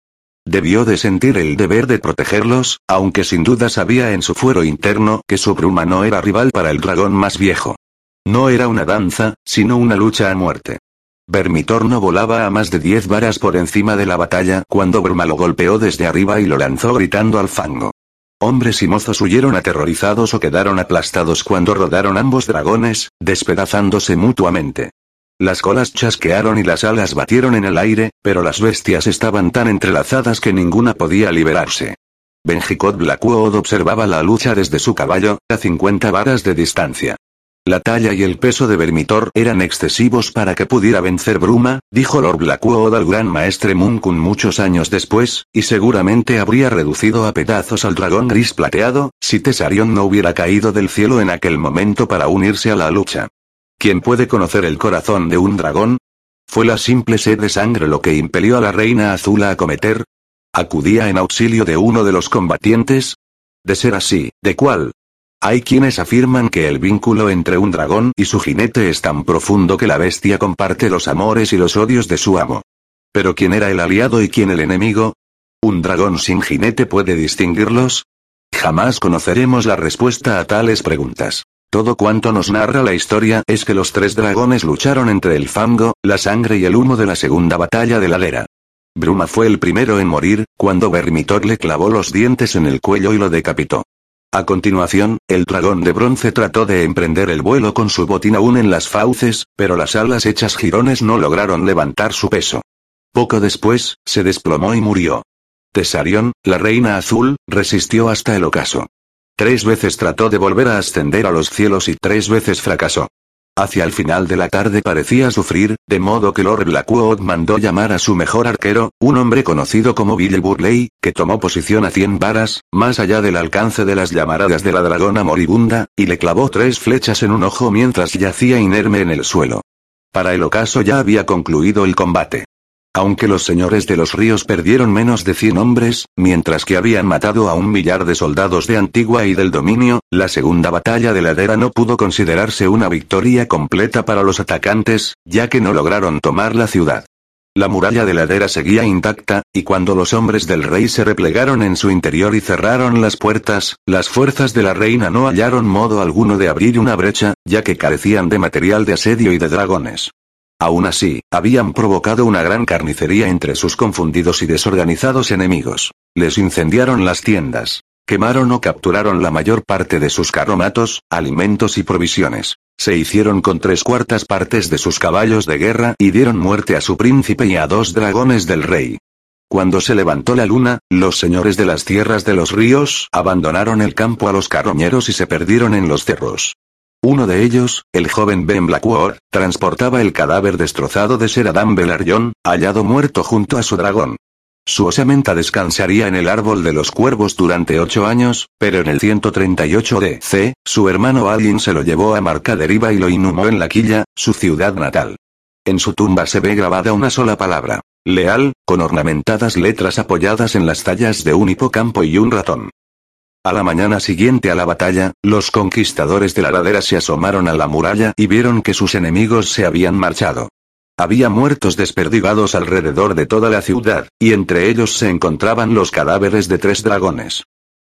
Debió de sentir el deber de protegerlos, aunque sin duda sabía en su fuero interno que su bruma no era rival para el dragón más viejo. No era una danza, sino una lucha a muerte. Vermitor no volaba a más de diez varas por encima de la batalla cuando Bruma lo golpeó desde arriba y lo lanzó gritando al fango. Hombres y mozos huyeron aterrorizados o quedaron aplastados cuando rodaron ambos dragones, despedazándose mutuamente. Las colas chasquearon y las alas batieron en el aire, pero las bestias estaban tan entrelazadas que ninguna podía liberarse. Benjicot Blackwood observaba la lucha desde su caballo, a 50 varas de distancia. La talla y el peso de Vermitor eran excesivos para que pudiera vencer Bruma, dijo Lord Blackwood al gran maestre Munkun muchos años después, y seguramente habría reducido a pedazos al dragón gris plateado, si Tesarion no hubiera caído del cielo en aquel momento para unirse a la lucha. ¿Quién puede conocer el corazón de un dragón? ¿Fue la simple sed de sangre lo que impelió a la reina azul a acometer? ¿Acudía en auxilio de uno de los combatientes? De ser así, ¿de cuál? Hay quienes afirman que el vínculo entre un dragón y su jinete es tan profundo que la bestia comparte los amores y los odios de su amo. Pero ¿quién era el aliado y quién el enemigo? ¿Un dragón sin jinete puede distinguirlos? Jamás conoceremos la respuesta a tales preguntas. Todo cuanto nos narra la historia es que los tres dragones lucharon entre el fango, la sangre y el humo de la segunda batalla de la Bruma fue el primero en morir, cuando Vermitor le clavó los dientes en el cuello y lo decapitó. A continuación, el dragón de bronce trató de emprender el vuelo con su botín aún en las fauces, pero las alas hechas jirones no lograron levantar su peso. Poco después, se desplomó y murió. Tesarion, la reina azul, resistió hasta el ocaso. Tres veces trató de volver a ascender a los cielos y tres veces fracasó. Hacia el final de la tarde parecía sufrir, de modo que Lord Blackwood mandó llamar a su mejor arquero, un hombre conocido como Bill Burley, que tomó posición a 100 varas, más allá del alcance de las llamaradas de la dragona moribunda, y le clavó tres flechas en un ojo mientras yacía inerme en el suelo. Para el ocaso ya había concluido el combate. Aunque los señores de los ríos perdieron menos de 100 hombres, mientras que habían matado a un millar de soldados de Antigua y del dominio, la segunda batalla de ladera no pudo considerarse una victoria completa para los atacantes, ya que no lograron tomar la ciudad. La muralla de ladera seguía intacta, y cuando los hombres del rey se replegaron en su interior y cerraron las puertas, las fuerzas de la reina no hallaron modo alguno de abrir una brecha, ya que carecían de material de asedio y de dragones. Aún así, habían provocado una gran carnicería entre sus confundidos y desorganizados enemigos. Les incendiaron las tiendas. Quemaron o capturaron la mayor parte de sus carromatos, alimentos y provisiones. Se hicieron con tres cuartas partes de sus caballos de guerra y dieron muerte a su príncipe y a dos dragones del rey. Cuando se levantó la luna, los señores de las tierras de los ríos abandonaron el campo a los carroñeros y se perdieron en los cerros. Uno de ellos, el joven Ben Blackwood, transportaba el cadáver destrozado de Ser Adam Belarion, hallado muerto junto a su dragón. Su osamenta descansaría en el árbol de los cuervos durante ocho años, pero en el 138 DC, su hermano Alin se lo llevó a Marcaderiva y lo inhumó en la quilla, su ciudad natal. En su tumba se ve grabada una sola palabra. Leal, con ornamentadas letras apoyadas en las tallas de un hipocampo y un ratón. A la mañana siguiente a la batalla, los conquistadores de la ladera se asomaron a la muralla y vieron que sus enemigos se habían marchado. Había muertos desperdigados alrededor de toda la ciudad, y entre ellos se encontraban los cadáveres de tres dragones.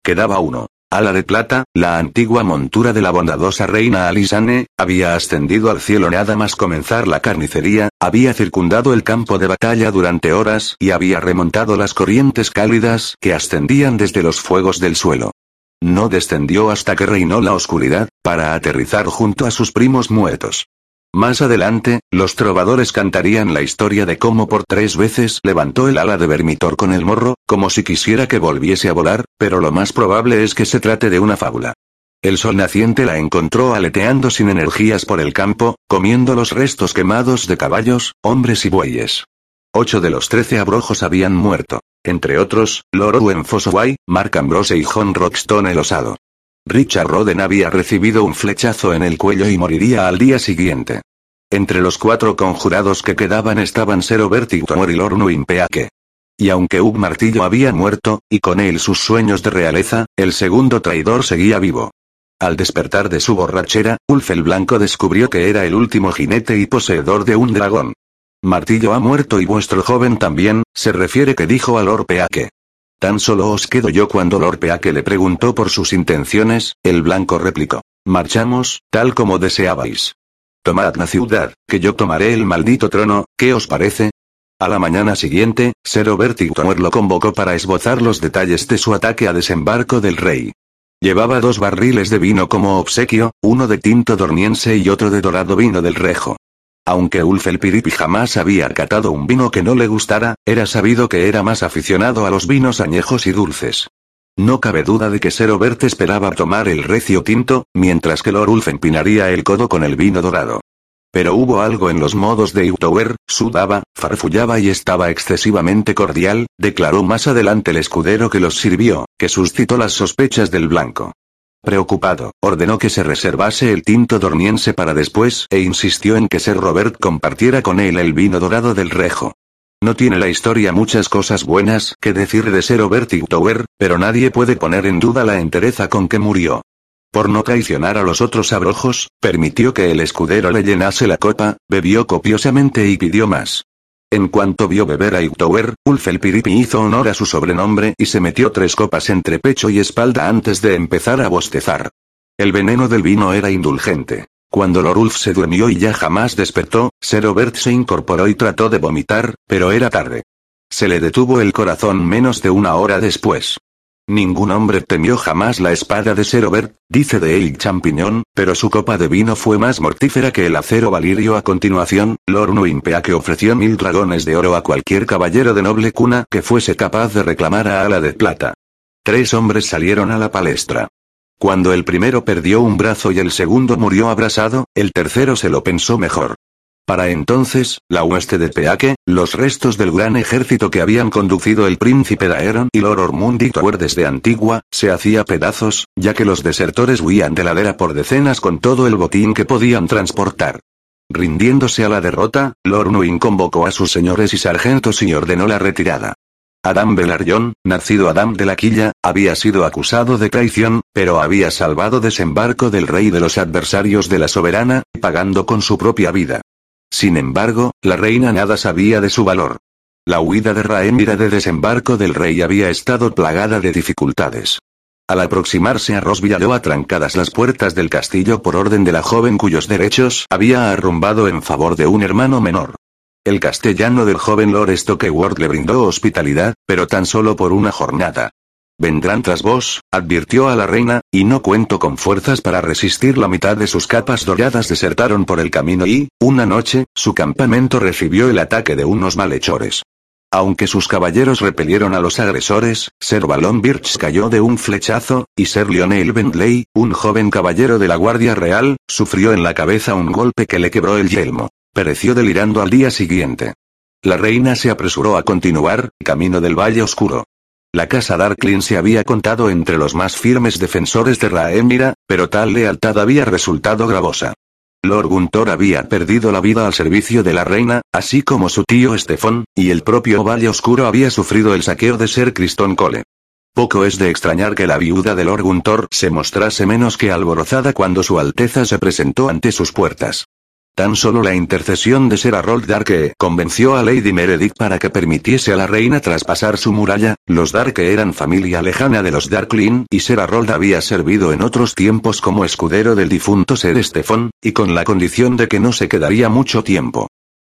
Quedaba uno. Ala de plata, la antigua montura de la bondadosa reina Alisane, había ascendido al cielo nada más comenzar la carnicería, había circundado el campo de batalla durante horas y había remontado las corrientes cálidas que ascendían desde los fuegos del suelo. No descendió hasta que reinó la oscuridad, para aterrizar junto a sus primos muertos. Más adelante, los trovadores cantarían la historia de cómo por tres veces levantó el ala de Vermitor con el morro, como si quisiera que volviese a volar, pero lo más probable es que se trate de una fábula. El sol naciente la encontró aleteando sin energías por el campo, comiendo los restos quemados de caballos, hombres y bueyes. Ocho de los trece abrojos habían muerto. Entre otros, Lord Owen Fossoway, Mark Ambrose y John Roxton el osado. Richard Roden había recibido un flechazo en el cuello y moriría al día siguiente. Entre los cuatro conjurados que quedaban estaban Ser Vertigtor y Lord Nuimpeake. Y aunque Hugh Martillo había muerto, y con él sus sueños de realeza, el segundo traidor seguía vivo. Al despertar de su borrachera, Ulf el Blanco descubrió que era el último jinete y poseedor de un dragón. Martillo ha muerto y vuestro joven también, se refiere que dijo a Lord Peake. Tan solo os quedo yo cuando Lord Peake le preguntó por sus intenciones, el blanco replicó. Marchamos, tal como deseabais. Tomad la ciudad, que yo tomaré el maldito trono, ¿qué os parece? A la mañana siguiente, Ser Vertigtor lo convocó para esbozar los detalles de su ataque a desembarco del rey. Llevaba dos barriles de vino como obsequio, uno de tinto dormiense y otro de dorado vino del rejo. Aunque Ulf el Piripi jamás había catado un vino que no le gustara, era sabido que era más aficionado a los vinos añejos y dulces. No cabe duda de que Ser Obert esperaba tomar el recio tinto, mientras que Lord Ulf empinaría el codo con el vino dorado. Pero hubo algo en los modos de Utower, sudaba, farfullaba y estaba excesivamente cordial, declaró más adelante el escudero que los sirvió, que suscitó las sospechas del blanco. Preocupado, ordenó que se reservase el tinto dormiense para después e insistió en que Ser Robert compartiera con él el vino dorado del rejo. No tiene la historia muchas cosas buenas que decir de Ser Robert Tower, pero nadie puede poner en duda la entereza con que murió. Por no traicionar a los otros abrojos, permitió que el escudero le llenase la copa, bebió copiosamente y pidió más. En cuanto vio beber a Hightower, Ulf el Piripi hizo honor a su sobrenombre y se metió tres copas entre pecho y espalda antes de empezar a bostezar. El veneno del vino era indulgente. Cuando Lord Ulf se durmió y ya jamás despertó, Ser Obert se incorporó y trató de vomitar, pero era tarde. Se le detuvo el corazón menos de una hora después. Ningún hombre temió jamás la espada de Serover, dice de él Champiñón, pero su copa de vino fue más mortífera que el acero valirio a continuación, Lord Nuimpea que ofreció mil dragones de oro a cualquier caballero de noble cuna que fuese capaz de reclamar a Ala de Plata. Tres hombres salieron a la palestra. Cuando el primero perdió un brazo y el segundo murió abrasado, el tercero se lo pensó mejor. Para entonces, la hueste de Peake, los restos del gran ejército que habían conducido el príncipe Daeron y Lord Ormundi Tower desde Antigua, se hacía pedazos, ya que los desertores huían de ladera por decenas con todo el botín que podían transportar. Rindiéndose a la derrota, Lord Nuin convocó a sus señores y sargentos y ordenó la retirada. Adam Belarion, nacido Adam de la Quilla, había sido acusado de traición, pero había salvado desembarco del rey de los adversarios de la soberana, pagando con su propia vida. Sin embargo, la reina nada sabía de su valor. La huida de Raemira de desembarco del rey había estado plagada de dificultades. Al aproximarse a Rosby halló atrancadas las puertas del castillo por orden de la joven cuyos derechos había arrumbado en favor de un hermano menor. El castellano del joven Lord Stokeworth le brindó hospitalidad, pero tan solo por una jornada. Vendrán tras vos, advirtió a la reina, y no cuento con fuerzas para resistir la mitad de sus capas doradas desertaron por el camino y, una noche, su campamento recibió el ataque de unos malhechores. Aunque sus caballeros repelieron a los agresores, Sir Balon Birch cayó de un flechazo, y Sir Lionel Bentley, un joven caballero de la Guardia Real, sufrió en la cabeza un golpe que le quebró el yelmo. Pereció delirando al día siguiente. La reina se apresuró a continuar, camino del Valle Oscuro. La casa Darklin se había contado entre los más firmes defensores de Raemira, pero tal lealtad había resultado gravosa. Lord Guntor había perdido la vida al servicio de la reina, así como su tío Estefón, y el propio Valle Oscuro había sufrido el saqueo de Ser Criston Cole. Poco es de extrañar que la viuda de Lord Guntor se mostrase menos que alborozada cuando su Alteza se presentó ante sus puertas. Tan solo la intercesión de Ser Harold Darke convenció a Lady Meredith para que permitiese a la reina traspasar su muralla, los Darke eran familia lejana de los Darklin y Ser Harold había servido en otros tiempos como escudero del difunto Ser Estefón, y con la condición de que no se quedaría mucho tiempo.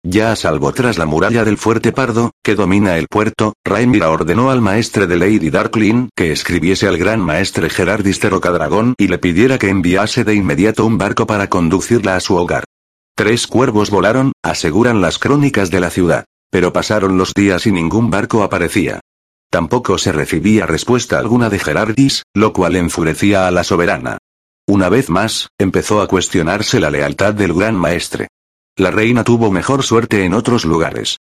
Ya a salvo tras la muralla del Fuerte Pardo, que domina el puerto, Raimira ordenó al maestre de Lady Darklin que escribiese al gran maestre Gerardis de Rocadragón y le pidiera que enviase de inmediato un barco para conducirla a su hogar. Tres cuervos volaron, aseguran las crónicas de la ciudad. Pero pasaron los días y ningún barco aparecía. Tampoco se recibía respuesta alguna de Gerardis, lo cual enfurecía a la soberana. Una vez más, empezó a cuestionarse la lealtad del gran maestre. La reina tuvo mejor suerte en otros lugares.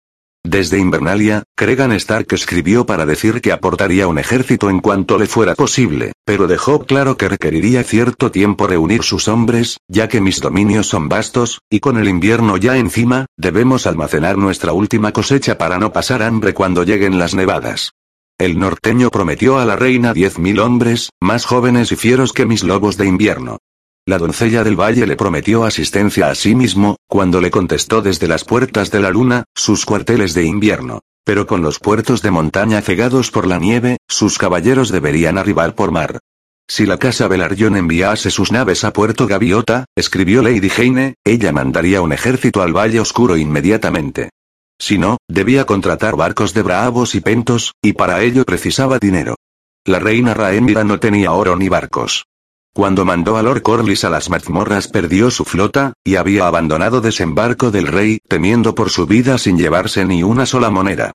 Desde Invernalia, Cregan Stark escribió para decir que aportaría un ejército en cuanto le fuera posible, pero dejó claro que requeriría cierto tiempo reunir sus hombres, ya que mis dominios son vastos, y con el invierno ya encima, debemos almacenar nuestra última cosecha para no pasar hambre cuando lleguen las nevadas. El norteño prometió a la reina diez mil hombres, más jóvenes y fieros que mis lobos de invierno. La doncella del valle le prometió asistencia a sí mismo, cuando le contestó desde las puertas de la luna, sus cuarteles de invierno. Pero con los puertos de montaña cegados por la nieve, sus caballeros deberían arribar por mar. Si la casa Belarion enviase sus naves a Puerto Gaviota, escribió Lady Heine, ella mandaría un ejército al Valle Oscuro inmediatamente. Si no, debía contratar barcos de bravos y pentos, y para ello precisaba dinero. La reina Raemira no tenía oro ni barcos. Cuando mandó a Lord Corlys a las mazmorras perdió su flota, y había abandonado desembarco del rey, temiendo por su vida sin llevarse ni una sola moneda.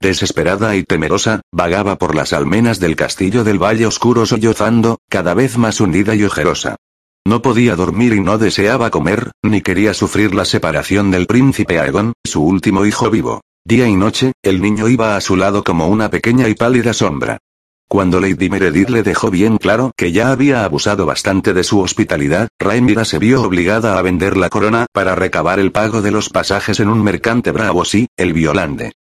Desesperada y temerosa, vagaba por las almenas del castillo del Valle Oscuro sollozando, cada vez más hundida y ojerosa. No podía dormir y no deseaba comer, ni quería sufrir la separación del príncipe Aegon, su último hijo vivo. Día y noche, el niño iba a su lado como una pequeña y pálida sombra. Cuando Lady Meredith le dejó bien claro que ya había abusado bastante de su hospitalidad, Raimira se vio obligada a vender la corona para recabar el pago de los pasajes en un mercante bravo sí, el Violande.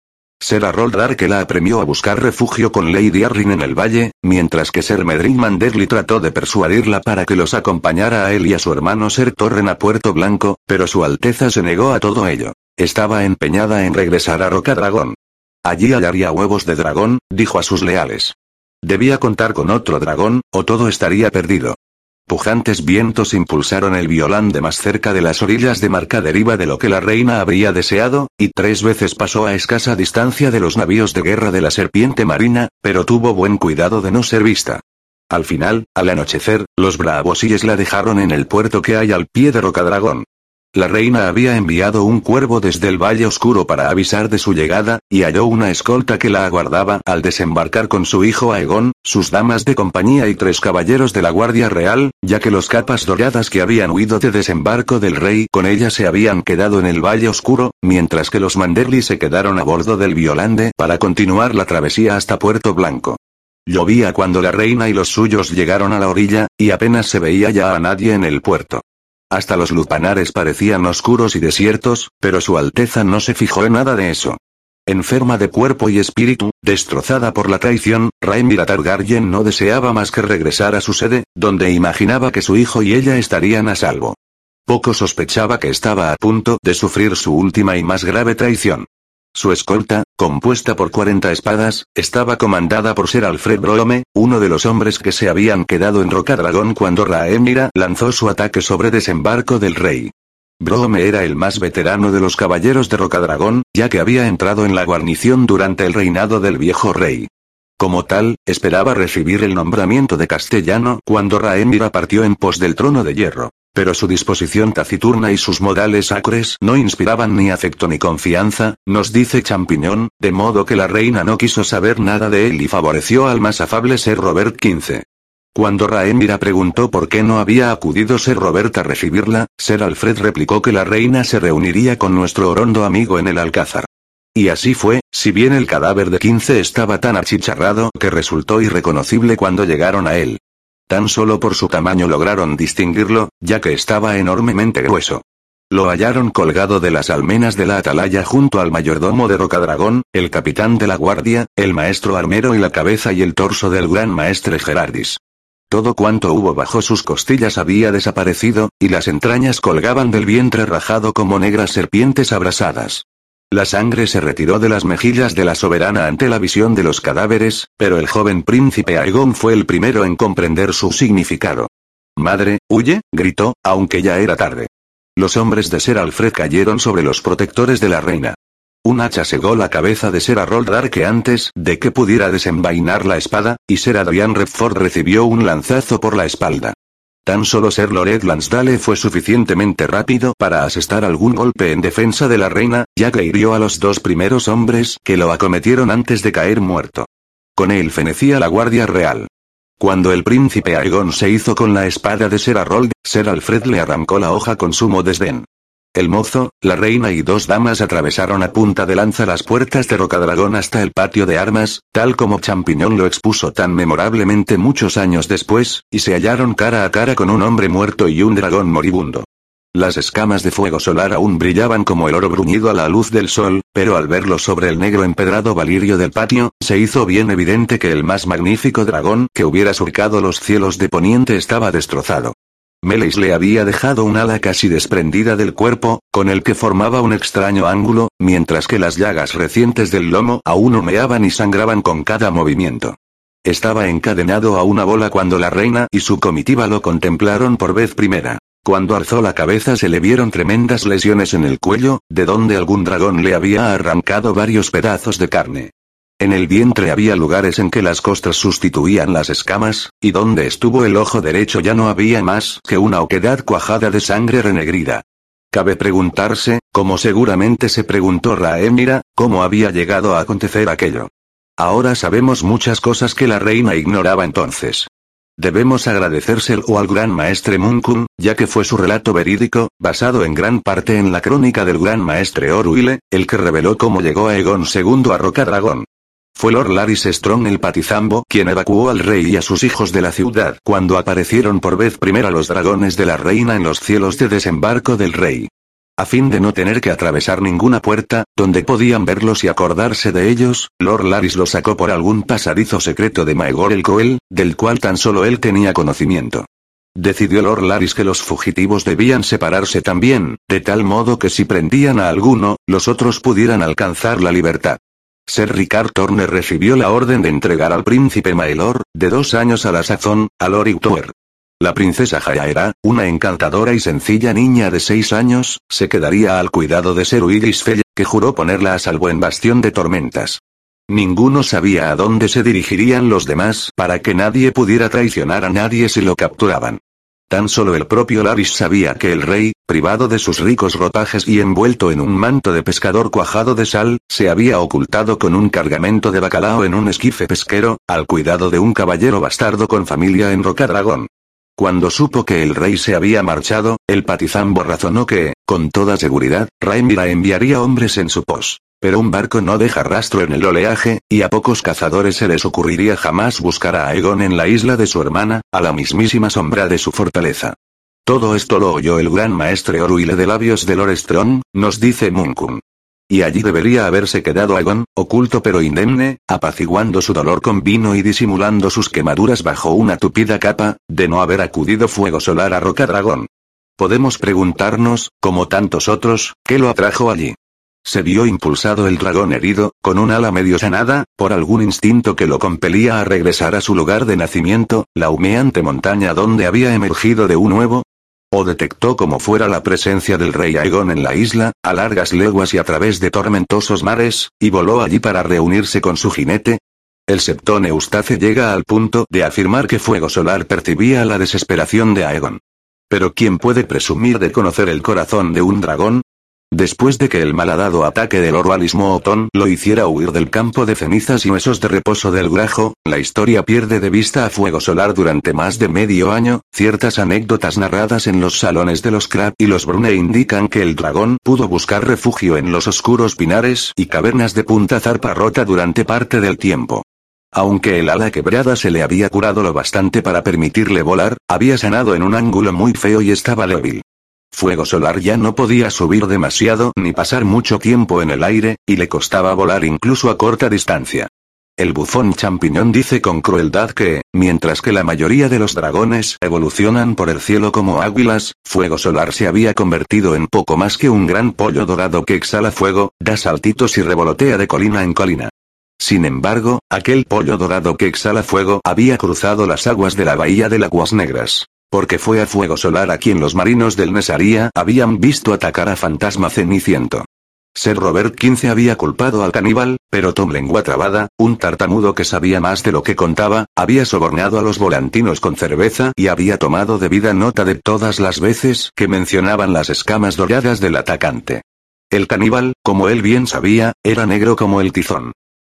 Ser Harold que la apremió a buscar refugio con Lady Arryn en el valle, mientras que Ser Medrin Manderly trató de persuadirla para que los acompañara a él y a su hermano Ser Torren a Puerto Blanco, pero su Alteza se negó a todo ello. Estaba empeñada en regresar a Roca Dragón. Allí hallaría huevos de dragón, dijo a sus leales. Debía contar con otro dragón, o todo estaría perdido. Pujantes vientos impulsaron el violán de más cerca de las orillas de marca deriva de lo que la reina habría deseado, y tres veces pasó a escasa distancia de los navíos de guerra de la serpiente marina, pero tuvo buen cuidado de no ser vista. Al final, al anochecer, los bravosíes la dejaron en el puerto que hay al pie de Rocadragón. La reina había enviado un cuervo desde el Valle Oscuro para avisar de su llegada, y halló una escolta que la aguardaba al desembarcar con su hijo Aegon, sus damas de compañía y tres caballeros de la Guardia Real, ya que los capas doradas que habían huido de desembarco del rey con ella se habían quedado en el Valle Oscuro, mientras que los Manderly se quedaron a bordo del Violande para continuar la travesía hasta Puerto Blanco. Llovía cuando la reina y los suyos llegaron a la orilla, y apenas se veía ya a nadie en el puerto. Hasta los lupanares parecían oscuros y desiertos, pero su Alteza no se fijó en nada de eso. Enferma de cuerpo y espíritu, destrozada por la traición, Rhaenyra Targaryen no deseaba más que regresar a su sede, donde imaginaba que su hijo y ella estarían a salvo. Poco sospechaba que estaba a punto de sufrir su última y más grave traición. Su escolta, compuesta por 40 espadas, estaba comandada por Ser Alfred Brome, uno de los hombres que se habían quedado en Rocadragón cuando Rhaenyra lanzó su ataque sobre desembarco del rey. Brome era el más veterano de los caballeros de Rocadragón, ya que había entrado en la guarnición durante el reinado del viejo rey. Como tal, esperaba recibir el nombramiento de castellano cuando Rhaenyra partió en pos del trono de hierro. Pero su disposición taciturna y sus modales acres no inspiraban ni afecto ni confianza, nos dice Champiñón, de modo que la reina no quiso saber nada de él y favoreció al más afable ser Robert XV. Cuando Rhaenyra preguntó por qué no había acudido Ser Robert a recibirla, Ser Alfred replicó que la reina se reuniría con nuestro orondo amigo en el Alcázar. Y así fue, si bien el cadáver de 15 estaba tan achicharrado que resultó irreconocible cuando llegaron a él. Tan solo por su tamaño lograron distinguirlo, ya que estaba enormemente grueso. Lo hallaron colgado de las almenas de la atalaya junto al mayordomo de Rocadragón, el capitán de la guardia, el maestro armero y la cabeza y el torso del gran maestre Gerardis. Todo cuanto hubo bajo sus costillas había desaparecido, y las entrañas colgaban del vientre rajado como negras serpientes abrasadas. La sangre se retiró de las mejillas de la soberana ante la visión de los cadáveres, pero el joven príncipe Aegon fue el primero en comprender su significado. Madre, huye, gritó, aunque ya era tarde. Los hombres de Ser Alfred cayeron sobre los protectores de la reina. Un hacha segó la cabeza de Ser Harold que antes de que pudiera desenvainar la espada, y Ser Adrian Redford recibió un lanzazo por la espalda. Tan solo ser Loret Lansdale fue suficientemente rápido para asestar algún golpe en defensa de la reina, ya que hirió a los dos primeros hombres que lo acometieron antes de caer muerto. Con él fenecía la Guardia Real. Cuando el príncipe Aegon se hizo con la espada de Ser Harold, Ser Alfred le arrancó la hoja con sumo desdén. El mozo, la reina y dos damas atravesaron a punta de lanza las puertas de Rocadragón hasta el patio de armas, tal como Champiñón lo expuso tan memorablemente muchos años después, y se hallaron cara a cara con un hombre muerto y un dragón moribundo. Las escamas de fuego solar aún brillaban como el oro bruñido a la luz del sol, pero al verlo sobre el negro empedrado valirio del patio, se hizo bien evidente que el más magnífico dragón que hubiera surcado los cielos de poniente estaba destrozado. Melis le había dejado un ala casi desprendida del cuerpo, con el que formaba un extraño ángulo, mientras que las llagas recientes del lomo aún humeaban y sangraban con cada movimiento. Estaba encadenado a una bola cuando la reina y su comitiva lo contemplaron por vez primera. Cuando alzó la cabeza se le vieron tremendas lesiones en el cuello, de donde algún dragón le había arrancado varios pedazos de carne. En el vientre había lugares en que las costras sustituían las escamas, y donde estuvo el ojo derecho ya no había más que una oquedad cuajada de sangre renegrida. Cabe preguntarse, como seguramente se preguntó Raemira, cómo había llegado a acontecer aquello. Ahora sabemos muchas cosas que la reina ignoraba entonces. Debemos agradecérselo al gran maestre Munkun, ya que fue su relato verídico, basado en gran parte en la crónica del gran maestre Oruile, el que reveló cómo llegó a Egon II a Rocadragón. Fue Lord Laris Strong el patizambo quien evacuó al rey y a sus hijos de la ciudad cuando aparecieron por vez primera los dragones de la reina en los cielos de desembarco del rey. A fin de no tener que atravesar ninguna puerta, donde podían verlos y acordarse de ellos, Lord Laris los sacó por algún pasadizo secreto de Maegor el Coel, del cual tan solo él tenía conocimiento. Decidió Lord Laris que los fugitivos debían separarse también, de tal modo que si prendían a alguno, los otros pudieran alcanzar la libertad. Ser Ricard Turner recibió la orden de entregar al príncipe Maelor, de dos años a la sazón, a Lori Tower. La princesa Jayaera, una encantadora y sencilla niña de seis años, se quedaría al cuidado de Ser Fell, que juró ponerla a salvo en Bastión de Tormentas. Ninguno sabía a dónde se dirigirían los demás para que nadie pudiera traicionar a nadie si lo capturaban. Tan solo el propio Laris sabía que el rey, privado de sus ricos rotajes y envuelto en un manto de pescador cuajado de sal, se había ocultado con un cargamento de bacalao en un esquife pesquero, al cuidado de un caballero bastardo con familia en Rocadragón. Cuando supo que el rey se había marchado, el patizambo razonó que, con toda seguridad, Raimira enviaría hombres en su pos. Pero un barco no deja rastro en el oleaje, y a pocos cazadores se les ocurriría jamás buscar a Aegon en la isla de su hermana, a la mismísima sombra de su fortaleza. Todo esto lo oyó el gran maestre Oruile de labios de Lord Strong, nos dice Munkun. Y allí debería haberse quedado Aegon, oculto pero indemne, apaciguando su dolor con vino y disimulando sus quemaduras bajo una tupida capa, de no haber acudido fuego solar a Rocadragón. Podemos preguntarnos, como tantos otros, ¿qué lo atrajo allí? Se vio impulsado el dragón herido, con un ala medio sanada, por algún instinto que lo compelía a regresar a su lugar de nacimiento, la humeante montaña donde había emergido de un nuevo. O detectó como fuera la presencia del rey Aegon en la isla, a largas leguas y a través de tormentosos mares, y voló allí para reunirse con su jinete. El septón Eustace llega al punto de afirmar que Fuego Solar percibía la desesperación de Aegon. Pero ¿quién puede presumir de conocer el corazón de un dragón? Después de que el malhadado ataque del Orwalismo Otón lo hiciera huir del campo de cenizas y huesos de reposo del Grajo, la historia pierde de vista a Fuego Solar durante más de medio año, ciertas anécdotas narradas en los salones de los Crab y los Brune indican que el dragón pudo buscar refugio en los oscuros pinares y cavernas de Punta Zarpa Rota durante parte del tiempo. Aunque el ala quebrada se le había curado lo bastante para permitirle volar, había sanado en un ángulo muy feo y estaba débil. Fuego Solar ya no podía subir demasiado ni pasar mucho tiempo en el aire, y le costaba volar incluso a corta distancia. El bufón champiñón dice con crueldad que, mientras que la mayoría de los dragones evolucionan por el cielo como águilas, Fuego Solar se había convertido en poco más que un gran pollo dorado que exhala fuego, da saltitos y revolotea de colina en colina. Sin embargo, aquel pollo dorado que exhala fuego había cruzado las aguas de la bahía de Aguas Negras. Porque fue a fuego solar a quien los marinos del Nesaría habían visto atacar a Fantasma Ceniciento. Ser Robert XV había culpado al caníbal, pero Tom Lengua Trabada, un tartamudo que sabía más de lo que contaba, había sobornado a los volantinos con cerveza y había tomado debida nota de todas las veces que mencionaban las escamas doradas del atacante. El caníbal, como él bien sabía, era negro como el tizón.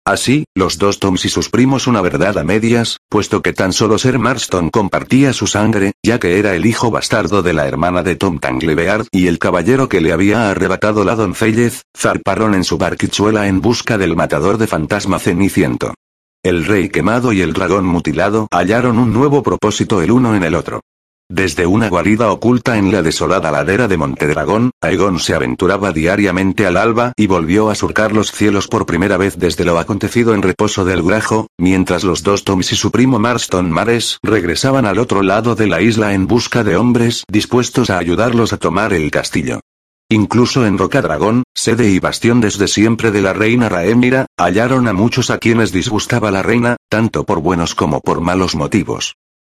Así, los dos Toms y sus primos una verdad a medias, puesto que tan solo Ser Marston compartía su sangre, ya que era el hijo bastardo de la hermana de Tom Tanglebeard y el caballero que le había arrebatado la doncellez, zarparon en su barquichuela en busca del matador de fantasma ceniciento. El rey quemado y el dragón mutilado hallaron un nuevo propósito el uno en el otro. Desde una guarida oculta en la desolada ladera de Montedragón, Aegon se aventuraba diariamente al alba y volvió a surcar los cielos por primera vez desde lo acontecido en reposo del Grajo, mientras los dos Toms y su primo Marston Mares regresaban al otro lado de la isla en busca de hombres dispuestos a ayudarlos a tomar el castillo. Incluso en Rocadragón, sede y bastión desde siempre de la reina Raemira, hallaron a muchos a quienes disgustaba la reina, tanto por buenos como por malos motivos.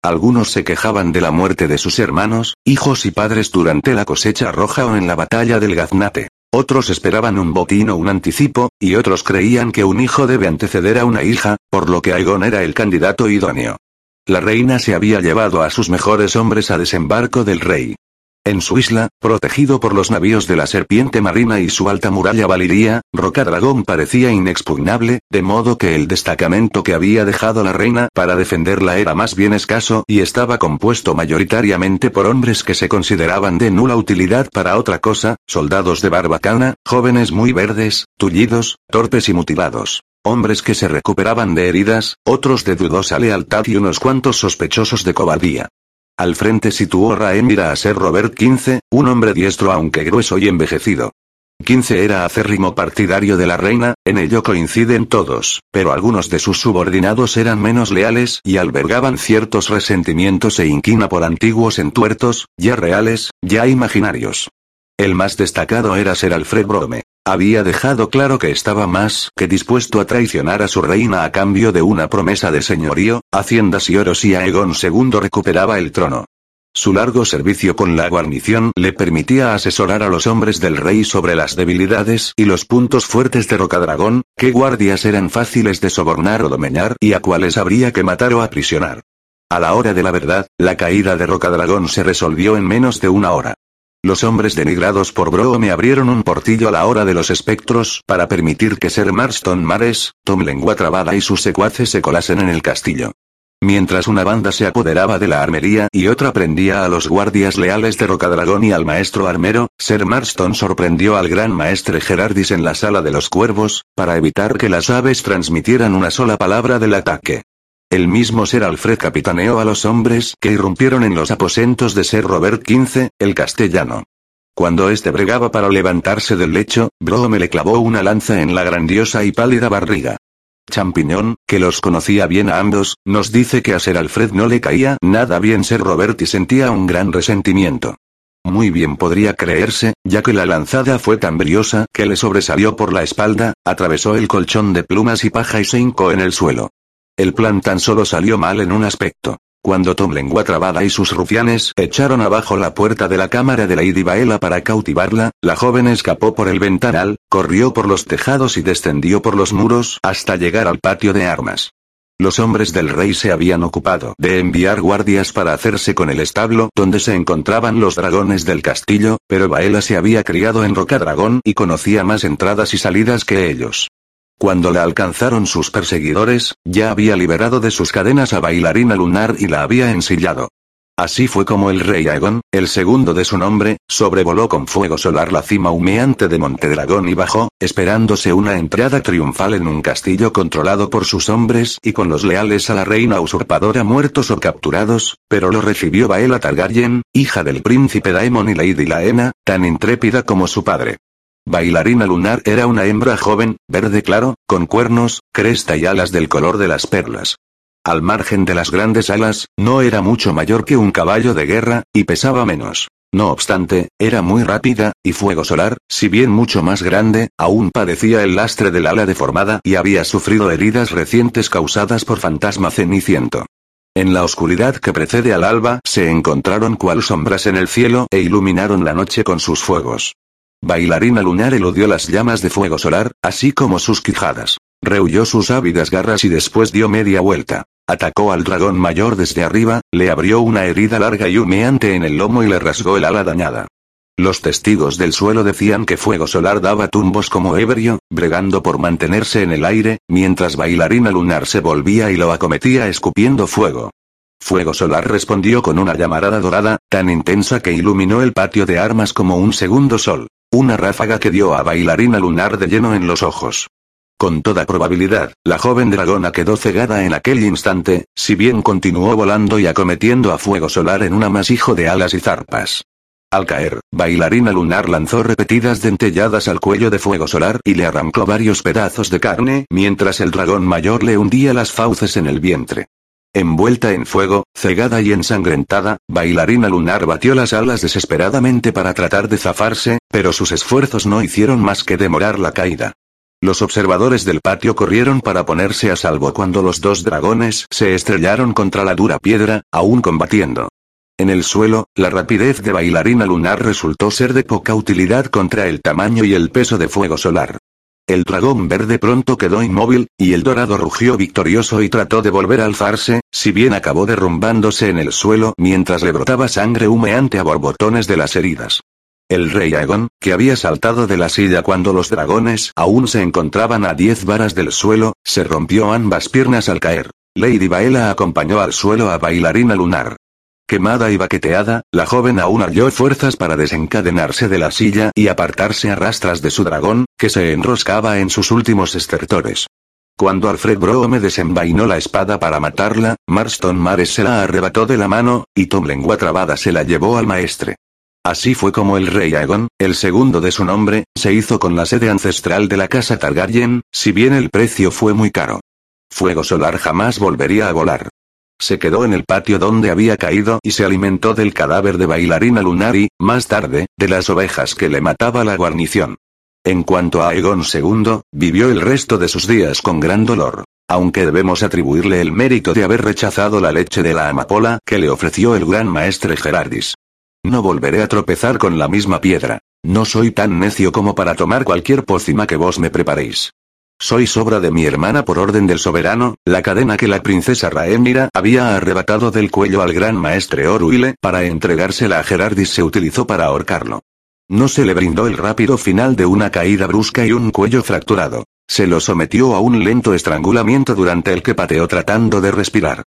Algunos se quejaban de la muerte de sus hermanos, hijos y padres durante la cosecha roja o en la batalla del Gaznate. Otros esperaban un botín o un anticipo, y otros creían que un hijo debe anteceder a una hija, por lo que Aegon era el candidato idóneo. La reina se había llevado a sus mejores hombres a desembarco del rey. En su isla, protegido por los navíos de la serpiente marina y su alta muralla Valiria, Rocadragón parecía inexpugnable, de modo que el destacamento que había dejado la reina para defenderla era más bien escaso y estaba compuesto mayoritariamente por hombres que se consideraban de nula utilidad para otra cosa, soldados de barbacana, jóvenes muy verdes, tullidos, torpes y mutilados hombres que se recuperaban de heridas, otros de dudosa lealtad y unos cuantos sospechosos de cobardía. Al frente situó Raemira a ser Robert XV, un hombre diestro aunque grueso y envejecido. XV era acérrimo partidario de la reina, en ello coinciden todos, pero algunos de sus subordinados eran menos leales y albergaban ciertos resentimientos e inquina por antiguos entuertos, ya reales, ya imaginarios. El más destacado era ser Alfred Brome. Había dejado claro que estaba más que dispuesto a traicionar a su reina a cambio de una promesa de señorío, haciendas y oros y Aegon II recuperaba el trono. Su largo servicio con la guarnición le permitía asesorar a los hombres del rey sobre las debilidades y los puntos fuertes de Rocadragón, qué guardias eran fáciles de sobornar o domeñar y a cuáles habría que matar o aprisionar. A la hora de la verdad, la caída de Rocadragón se resolvió en menos de una hora. Los hombres denigrados por Bro me abrieron un portillo a la hora de los espectros para permitir que Ser Marston Mares, Tom Lengua Trabada y sus secuaces se colasen en el castillo. Mientras una banda se apoderaba de la armería y otra prendía a los guardias leales de Rocadragón y al maestro armero, Ser Marston sorprendió al gran maestre Gerardis en la sala de los cuervos, para evitar que las aves transmitieran una sola palabra del ataque. El mismo Ser Alfred capitaneó a los hombres que irrumpieron en los aposentos de Ser Robert XV, el castellano. Cuando éste bregaba para levantarse del lecho, Brome le clavó una lanza en la grandiosa y pálida barriga. Champiñón, que los conocía bien a ambos, nos dice que a Ser Alfred no le caía nada bien Ser Robert y sentía un gran resentimiento. Muy bien podría creerse, ya que la lanzada fue tan briosa que le sobresalió por la espalda, atravesó el colchón de plumas y paja y se hincó en el suelo. El plan tan solo salió mal en un aspecto. Cuando Tom Lengua Trabada y sus rufianes echaron abajo la puerta de la cámara de Lady Baela para cautivarla, la joven escapó por el ventanal, corrió por los tejados y descendió por los muros hasta llegar al patio de armas. Los hombres del rey se habían ocupado de enviar guardias para hacerse con el establo donde se encontraban los dragones del castillo, pero Baela se había criado en Rocadragón y conocía más entradas y salidas que ellos. Cuando la alcanzaron sus perseguidores, ya había liberado de sus cadenas a Bailarina Lunar y la había ensillado. Así fue como el rey Aegon, el segundo de su nombre, sobrevoló con fuego solar la cima humeante de Montedragón y bajó, esperándose una entrada triunfal en un castillo controlado por sus hombres y con los leales a la reina usurpadora muertos o capturados, pero lo recibió Baela Targaryen, hija del príncipe Daemon y Lady Laena, tan intrépida como su padre. Bailarina lunar era una hembra joven, verde claro, con cuernos, cresta y alas del color de las perlas. Al margen de las grandes alas, no era mucho mayor que un caballo de guerra, y pesaba menos. No obstante, era muy rápida, y Fuego Solar, si bien mucho más grande, aún padecía el lastre del ala deformada y había sufrido heridas recientes causadas por fantasma ceniciento. En la oscuridad que precede al alba, se encontraron cual sombras en el cielo e iluminaron la noche con sus fuegos. Bailarina lunar eludió las llamas de fuego solar, así como sus quijadas. Rehuyó sus ávidas garras y después dio media vuelta. Atacó al dragón mayor desde arriba, le abrió una herida larga y humeante en el lomo y le rasgó el ala dañada. Los testigos del suelo decían que Fuego Solar daba tumbos como ebrio, bregando por mantenerse en el aire, mientras Bailarina Lunar se volvía y lo acometía escupiendo fuego. Fuego Solar respondió con una llamarada dorada, tan intensa que iluminó el patio de armas como un segundo sol. Una ráfaga que dio a bailarina lunar de lleno en los ojos. Con toda probabilidad, la joven dragona quedó cegada en aquel instante, si bien continuó volando y acometiendo a fuego solar en un amasijo de alas y zarpas. Al caer, bailarina lunar lanzó repetidas dentelladas al cuello de fuego solar y le arrancó varios pedazos de carne, mientras el dragón mayor le hundía las fauces en el vientre. Envuelta en fuego, cegada y ensangrentada, Bailarina Lunar batió las alas desesperadamente para tratar de zafarse, pero sus esfuerzos no hicieron más que demorar la caída. Los observadores del patio corrieron para ponerse a salvo cuando los dos dragones se estrellaron contra la dura piedra, aún combatiendo. En el suelo, la rapidez de Bailarina Lunar resultó ser de poca utilidad contra el tamaño y el peso de fuego solar. El dragón verde pronto quedó inmóvil, y el dorado rugió victorioso y trató de volver a alzarse, si bien acabó derrumbándose en el suelo mientras le brotaba sangre humeante a borbotones de las heridas. El rey Aegon, que había saltado de la silla cuando los dragones aún se encontraban a diez varas del suelo, se rompió ambas piernas al caer. Lady Baela acompañó al suelo a bailarina lunar. Quemada y baqueteada, la joven aún halló fuerzas para desencadenarse de la silla y apartarse a rastras de su dragón, que se enroscaba en sus últimos estertores. Cuando Alfred Brome desenvainó la espada para matarla, Marston Mares se la arrebató de la mano, y Tom Lengua Trabada se la llevó al maestre. Así fue como el rey Aegon, el segundo de su nombre, se hizo con la sede ancestral de la casa Targaryen, si bien el precio fue muy caro. Fuego Solar jamás volvería a volar. Se quedó en el patio donde había caído y se alimentó del cadáver de bailarina lunar y, más tarde, de las ovejas que le mataba la guarnición. En cuanto a Aegon II, vivió el resto de sus días con gran dolor. Aunque debemos atribuirle el mérito de haber rechazado la leche de la amapola que le ofreció el gran maestre Gerardis. No volveré a tropezar con la misma piedra. No soy tan necio como para tomar cualquier pócima que vos me preparéis. Sois obra de mi hermana por orden del soberano, la cadena que la princesa Raemira había arrebatado del cuello al gran maestre Oruile para entregársela a Gerardis se utilizó para ahorcarlo. No se le brindó el rápido final de una caída brusca y un cuello fracturado. Se lo sometió a un lento estrangulamiento durante el que pateó tratando de respirar.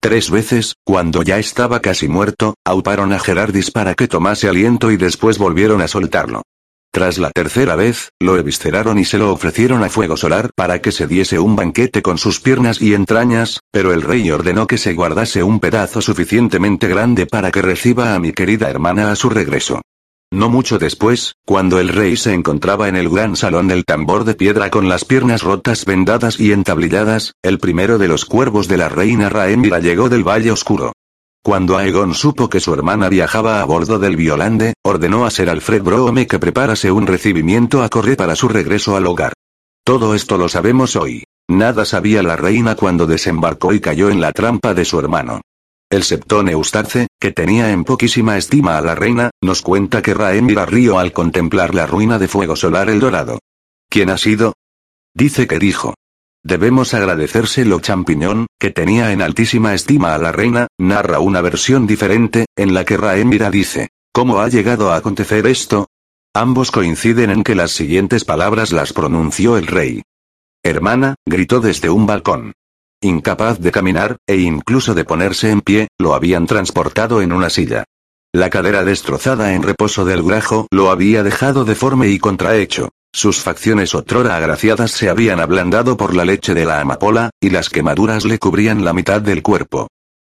Tres veces, cuando ya estaba casi muerto, auparon a Gerardis para que tomase aliento y después volvieron a soltarlo. Tras la tercera vez, lo evisceraron y se lo ofrecieron a Fuego Solar para que se diese un banquete con sus piernas y entrañas, pero el rey ordenó que se guardase un pedazo suficientemente grande para que reciba a mi querida hermana a su regreso. No mucho después, cuando el rey se encontraba en el gran salón del tambor de piedra con las piernas rotas vendadas y entablilladas, el primero de los cuervos de la reina Raemira llegó del Valle Oscuro. Cuando Aegon supo que su hermana viajaba a bordo del Violande, ordenó a Ser Alfred Broome que preparase un recibimiento a correr para su regreso al hogar. Todo esto lo sabemos hoy. Nada sabía la reina cuando desembarcó y cayó en la trampa de su hermano. El septón Eustace, que tenía en poquísima estima a la reina, nos cuenta que Raemira río al contemplar la ruina de Fuego Solar el Dorado. ¿Quién ha sido? Dice que dijo. Debemos agradecérselo champiñón, que tenía en altísima estima a la reina, narra una versión diferente, en la que Raemira dice, ¿cómo ha llegado a acontecer esto? Ambos coinciden en que las siguientes palabras las pronunció el rey. Hermana, gritó desde un balcón. Incapaz de caminar, e incluso de ponerse en pie, lo habían transportado en una silla. La cadera destrozada en reposo del grajo lo había dejado deforme y contrahecho. Sus facciones otrora agraciadas se habían ablandado por la leche de la amapola, y las quemaduras le cubrían la mitad del cuerpo.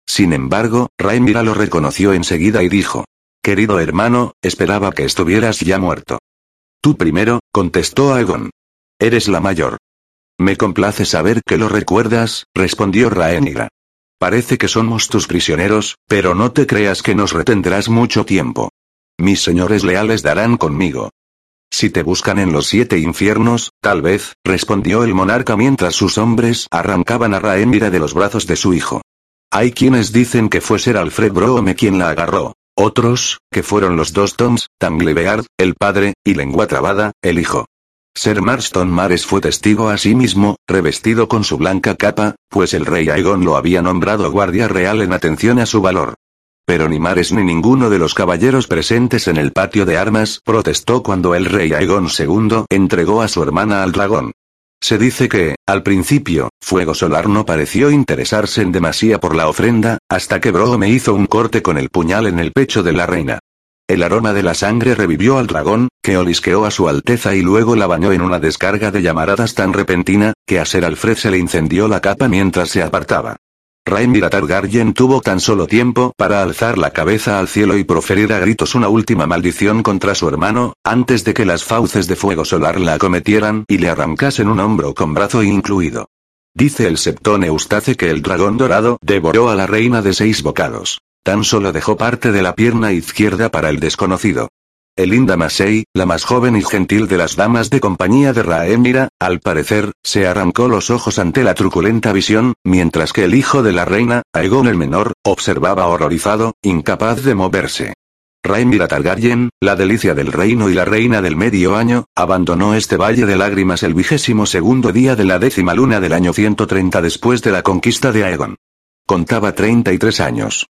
Sin embargo, Raimira lo reconoció enseguida y dijo. Querido hermano, esperaba que estuvieras ya muerto. Tú primero, contestó Aegon. Eres la mayor. Me complace saber que lo recuerdas, respondió Rhaenyra. Parece que somos tus prisioneros, pero no te creas que nos retendrás mucho tiempo. Mis señores leales darán conmigo. Si te buscan en los siete infiernos, tal vez, respondió el monarca mientras sus hombres arrancaban a Raemira de los brazos de su hijo. Hay quienes dicen que fue ser Alfred Broome quien la agarró. Otros, que fueron los dos Toms, Tanglebeard, el padre, y Lengua Trabada, el hijo. Ser Marston Mares fue testigo a sí mismo, revestido con su blanca capa, pues el rey Aegon lo había nombrado guardia real en atención a su valor. Pero ni Mares ni ninguno de los caballeros presentes en el patio de armas protestó cuando el rey Aegon II entregó a su hermana al dragón. Se dice que, al principio, Fuego Solar no pareció interesarse en demasía por la ofrenda, hasta que me hizo un corte con el puñal en el pecho de la reina. El aroma de la sangre revivió al dragón, que olisqueó a su alteza y luego la bañó en una descarga de llamaradas tan repentina, que a Ser Alfred se le incendió la capa mientras se apartaba. Rhaenyra Targaryen tuvo tan solo tiempo para alzar la cabeza al cielo y proferir a gritos una última maldición contra su hermano, antes de que las fauces de fuego solar la acometieran y le arrancasen un hombro con brazo incluido. Dice el septón Eustace que el dragón dorado devoró a la reina de seis bocados. Tan solo dejó parte de la pierna izquierda para el desconocido. Elinda Massey, la más joven y gentil de las damas de compañía de Rhaenyra, al parecer, se arrancó los ojos ante la truculenta visión, mientras que el hijo de la reina, Aegon el menor, observaba horrorizado, incapaz de moverse. Rhaenyra Targaryen, la delicia del reino y la reina del medio año, abandonó este valle de lágrimas el vigésimo segundo día de la décima luna del año 130 después de la conquista de Aegon. Contaba 33 años.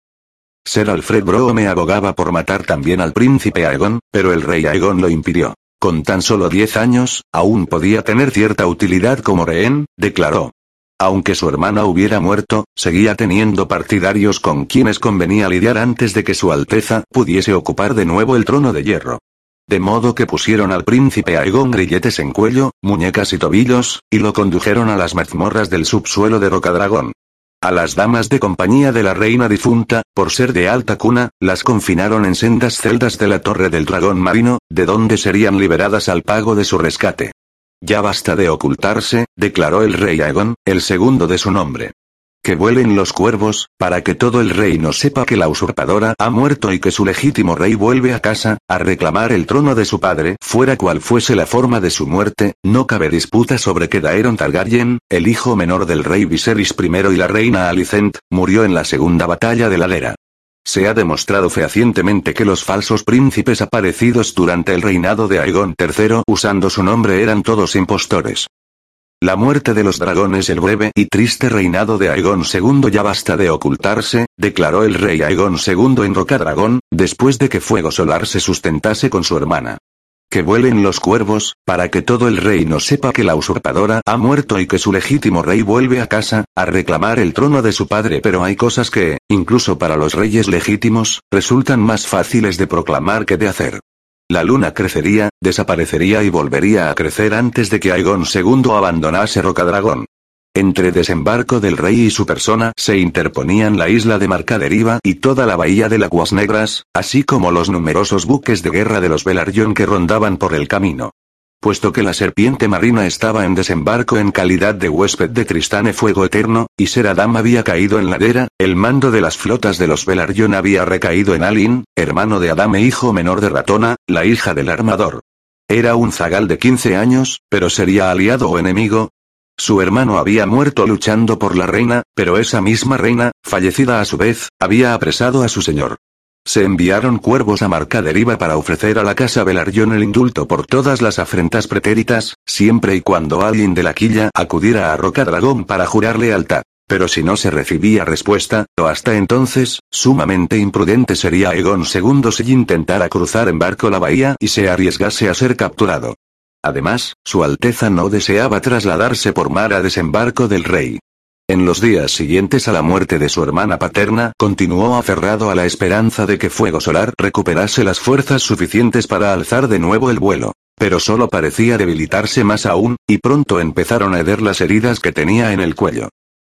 Ser Alfred Broome abogaba por matar también al príncipe Aegon, pero el rey Aegon lo impidió. Con tan solo diez años, aún podía tener cierta utilidad como rehén, declaró. Aunque su hermana hubiera muerto, seguía teniendo partidarios con quienes convenía lidiar antes de que su Alteza pudiese ocupar de nuevo el trono de hierro. De modo que pusieron al príncipe Aegon grilletes en cuello, muñecas y tobillos, y lo condujeron a las mazmorras del subsuelo de Rocadragón. A las damas de compañía de la reina difunta, por ser de alta cuna, las confinaron en sendas celdas de la Torre del Dragón Marino, de donde serían liberadas al pago de su rescate. Ya basta de ocultarse, declaró el rey Aegon, el segundo de su nombre. Que vuelen los cuervos, para que todo el reino sepa que la usurpadora ha muerto y que su legítimo rey vuelve a casa, a reclamar el trono de su padre, fuera cual fuese la forma de su muerte, no cabe disputa sobre que Daeron Targaryen, el hijo menor del rey Viserys I y la reina Alicent, murió en la segunda batalla de la Lera. Se ha demostrado fehacientemente que los falsos príncipes aparecidos durante el reinado de Aegon III usando su nombre eran todos impostores. La muerte de los dragones el breve y triste reinado de Aegon II ya basta de ocultarse, declaró el rey Aegon II en Rocadragón, después de que Fuego Solar se sustentase con su hermana. Que vuelen los cuervos, para que todo el reino sepa que la usurpadora ha muerto y que su legítimo rey vuelve a casa, a reclamar el trono de su padre pero hay cosas que, incluso para los reyes legítimos, resultan más fáciles de proclamar que de hacer. La luna crecería, desaparecería y volvería a crecer antes de que Aegon II abandonase Rocadragón. Entre desembarco del rey y su persona se interponían la isla de Marcaderiva y toda la bahía de Aguas Negras, así como los numerosos buques de guerra de los Velaryon que rondaban por el camino. Puesto que la serpiente marina estaba en desembarco en calidad de huésped de Tristane Fuego Eterno, y Seradam había caído en ladera, el mando de las flotas de los Velaryon había recaído en Alin, hermano de Adam e hijo menor de Ratona, la hija del armador. Era un zagal de 15 años, pero sería aliado o enemigo. Su hermano había muerto luchando por la reina, pero esa misma reina, fallecida a su vez, había apresado a su señor. Se enviaron cuervos a Marcaderiva para ofrecer a la casa Velaryon el indulto por todas las afrentas pretéritas, siempre y cuando alguien de la quilla acudiera a Rocadragón para jurar lealtad. Pero si no se recibía respuesta, o hasta entonces, sumamente imprudente sería Egon II si intentara cruzar en barco la bahía y se arriesgase a ser capturado. Además, Su Alteza no deseaba trasladarse por mar a desembarco del rey. En los días siguientes a la muerte de su hermana paterna, continuó aferrado a la esperanza de que Fuego Solar recuperase las fuerzas suficientes para alzar de nuevo el vuelo. Pero solo parecía debilitarse más aún, y pronto empezaron a heder las heridas que tenía en el cuello.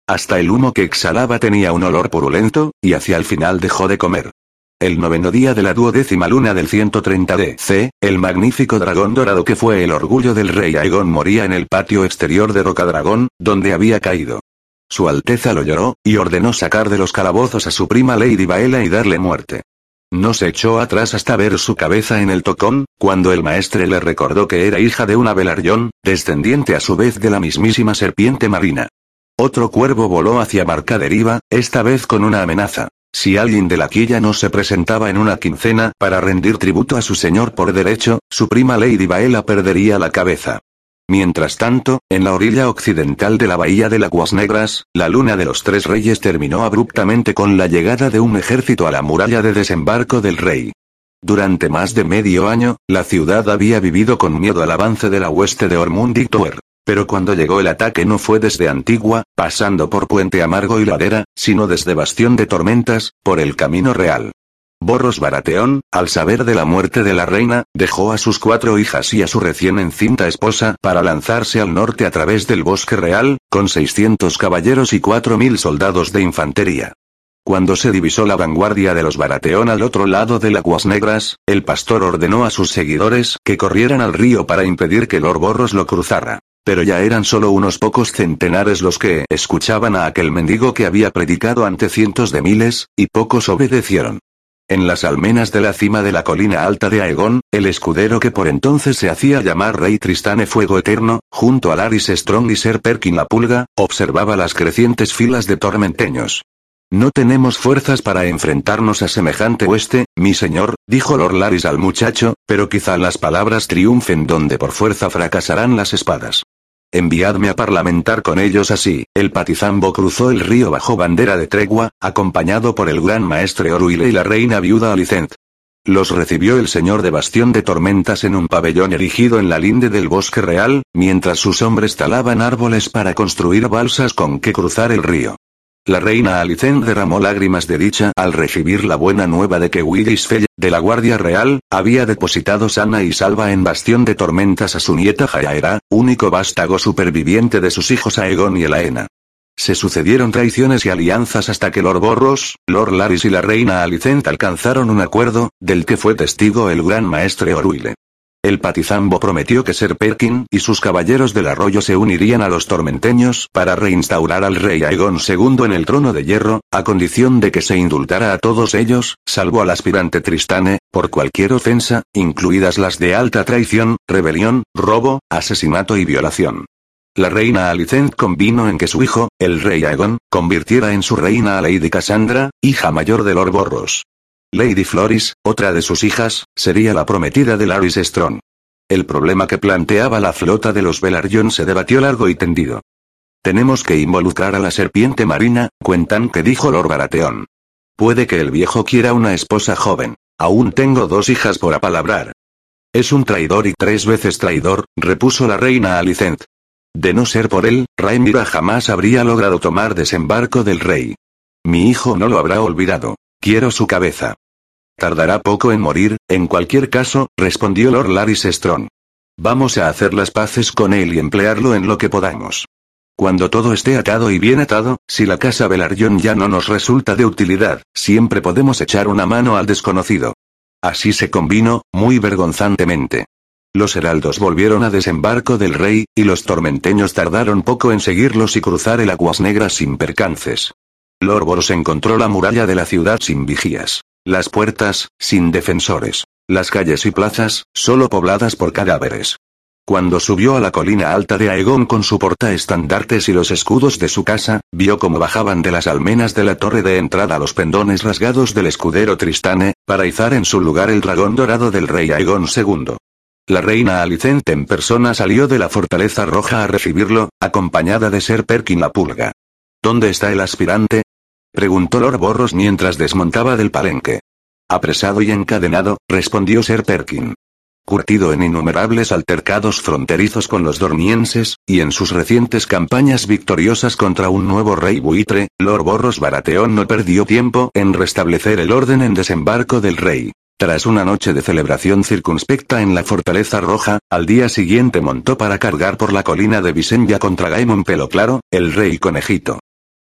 Hasta el humo que exhalaba tenía un olor purulento, y hacia el final dejó de comer. El noveno día de la duodécima luna del 130 DC, el magnífico dragón dorado que fue el orgullo del rey Aegon moría en el patio exterior de Rocadragón, donde había caído. Su Alteza lo lloró, y ordenó sacar de los calabozos a su prima Lady Baela y darle muerte. No se echó atrás hasta ver su cabeza en el tocón, cuando el maestre le recordó que era hija de una Velaryon, descendiente a su vez de la mismísima serpiente marina. Otro cuervo voló hacia Marcaderiva, esta vez con una amenaza. Si alguien de la quilla no se presentaba en una quincena para rendir tributo a su señor por derecho, su prima Lady Baela perdería la cabeza. Mientras tanto, en la orilla occidental de la bahía de Aguas Negras, la luna de los tres reyes terminó abruptamente con la llegada de un ejército a la muralla de desembarco del rey. Durante más de medio año, la ciudad había vivido con miedo al avance de la hueste de Ormund y Pero cuando llegó el ataque no fue desde Antigua, pasando por Puente Amargo y Ladera, sino desde Bastión de Tormentas, por el camino real. Borros Barateón, al saber de la muerte de la reina, dejó a sus cuatro hijas y a su recién encinta esposa para lanzarse al norte a través del bosque real, con 600 caballeros y 4.000 soldados de infantería. Cuando se divisó la vanguardia de los Barateón al otro lado de Aguas Negras, el pastor ordenó a sus seguidores que corrieran al río para impedir que Lord Borros lo cruzara. Pero ya eran solo unos pocos centenares los que escuchaban a aquel mendigo que había predicado ante cientos de miles, y pocos obedecieron. En las almenas de la cima de la colina alta de Aegon, el escudero que por entonces se hacía llamar Rey Tristane Fuego Eterno, junto a Laris Strong y Ser Perkin la Pulga, observaba las crecientes filas de tormenteños. No tenemos fuerzas para enfrentarnos a semejante hueste, mi señor, dijo Lord Laris al muchacho, pero quizá las palabras triunfen donde por fuerza fracasarán las espadas. Enviadme a parlamentar con ellos así. El patizambo cruzó el río bajo bandera de tregua, acompañado por el gran maestre Oruile y la reina viuda Alicent. Los recibió el señor de Bastión de Tormentas en un pabellón erigido en la linde del bosque real, mientras sus hombres talaban árboles para construir balsas con que cruzar el río. La reina Alicent derramó lágrimas de dicha al recibir la buena nueva de que Willis Fell, de la Guardia Real, había depositado sana y salva en Bastión de Tormentas a su nieta Jayaera, único vástago superviviente de sus hijos Aegon y Elaena. Se sucedieron traiciones y alianzas hasta que Lord Borros, Lord Laris y la reina Alicent alcanzaron un acuerdo, del que fue testigo el gran maestre Oruile. El patizambo prometió que Ser Perkin y sus caballeros del arroyo se unirían a los tormenteños para reinstaurar al rey Aegon II en el trono de hierro, a condición de que se indultara a todos ellos, salvo al aspirante Tristane, por cualquier ofensa, incluidas las de alta traición, rebelión, robo, asesinato y violación. La reina Alicent convino en que su hijo, el rey Aegon, convirtiera en su reina a Lady Cassandra, hija mayor de Lord Borros. Lady Floris, otra de sus hijas, sería la prometida de Laris Strong. El problema que planteaba la flota de los Velaryon se debatió largo y tendido. Tenemos que involucrar a la serpiente marina, cuentan que dijo Lord Baratheon. Puede que el viejo quiera una esposa joven. Aún tengo dos hijas por apalabrar. Es un traidor y tres veces traidor, repuso la reina Alicent. De no ser por él, Rhaenyra jamás habría logrado tomar desembarco del rey. Mi hijo no lo habrá olvidado. Quiero su cabeza. Tardará poco en morir, en cualquier caso, respondió Lord Laris Strong. Vamos a hacer las paces con él y emplearlo en lo que podamos. Cuando todo esté atado y bien atado, si la casa Velaryon ya no nos resulta de utilidad, siempre podemos echar una mano al desconocido. Así se convino, muy vergonzantemente. Los heraldos volvieron a desembarco del rey, y los tormenteños tardaron poco en seguirlos y cruzar el Aguas Negras sin percances. Lorboros encontró la muralla de la ciudad sin vigías. Las puertas, sin defensores. Las calles y plazas, solo pobladas por cadáveres. Cuando subió a la colina alta de Aegon con su portaestandartes y los escudos de su casa, vio cómo bajaban de las almenas de la torre de entrada los pendones rasgados del escudero Tristane, para izar en su lugar el dragón dorado del rey Aegon II. La reina Alicente en persona salió de la fortaleza roja a recibirlo, acompañada de Ser Perkin la pulga. ¿Dónde está el aspirante? Preguntó Lord Borros mientras desmontaba del palenque. Apresado y encadenado, respondió Ser Perkin. Curtido en innumerables altercados fronterizos con los dormienses, y en sus recientes campañas victoriosas contra un nuevo rey buitre, Lord Borros Baratheon no perdió tiempo en restablecer el orden en desembarco del rey. Tras una noche de celebración circunspecta en la Fortaleza Roja, al día siguiente montó para cargar por la colina de Visenya contra Gaemon Pelo Claro, el rey conejito.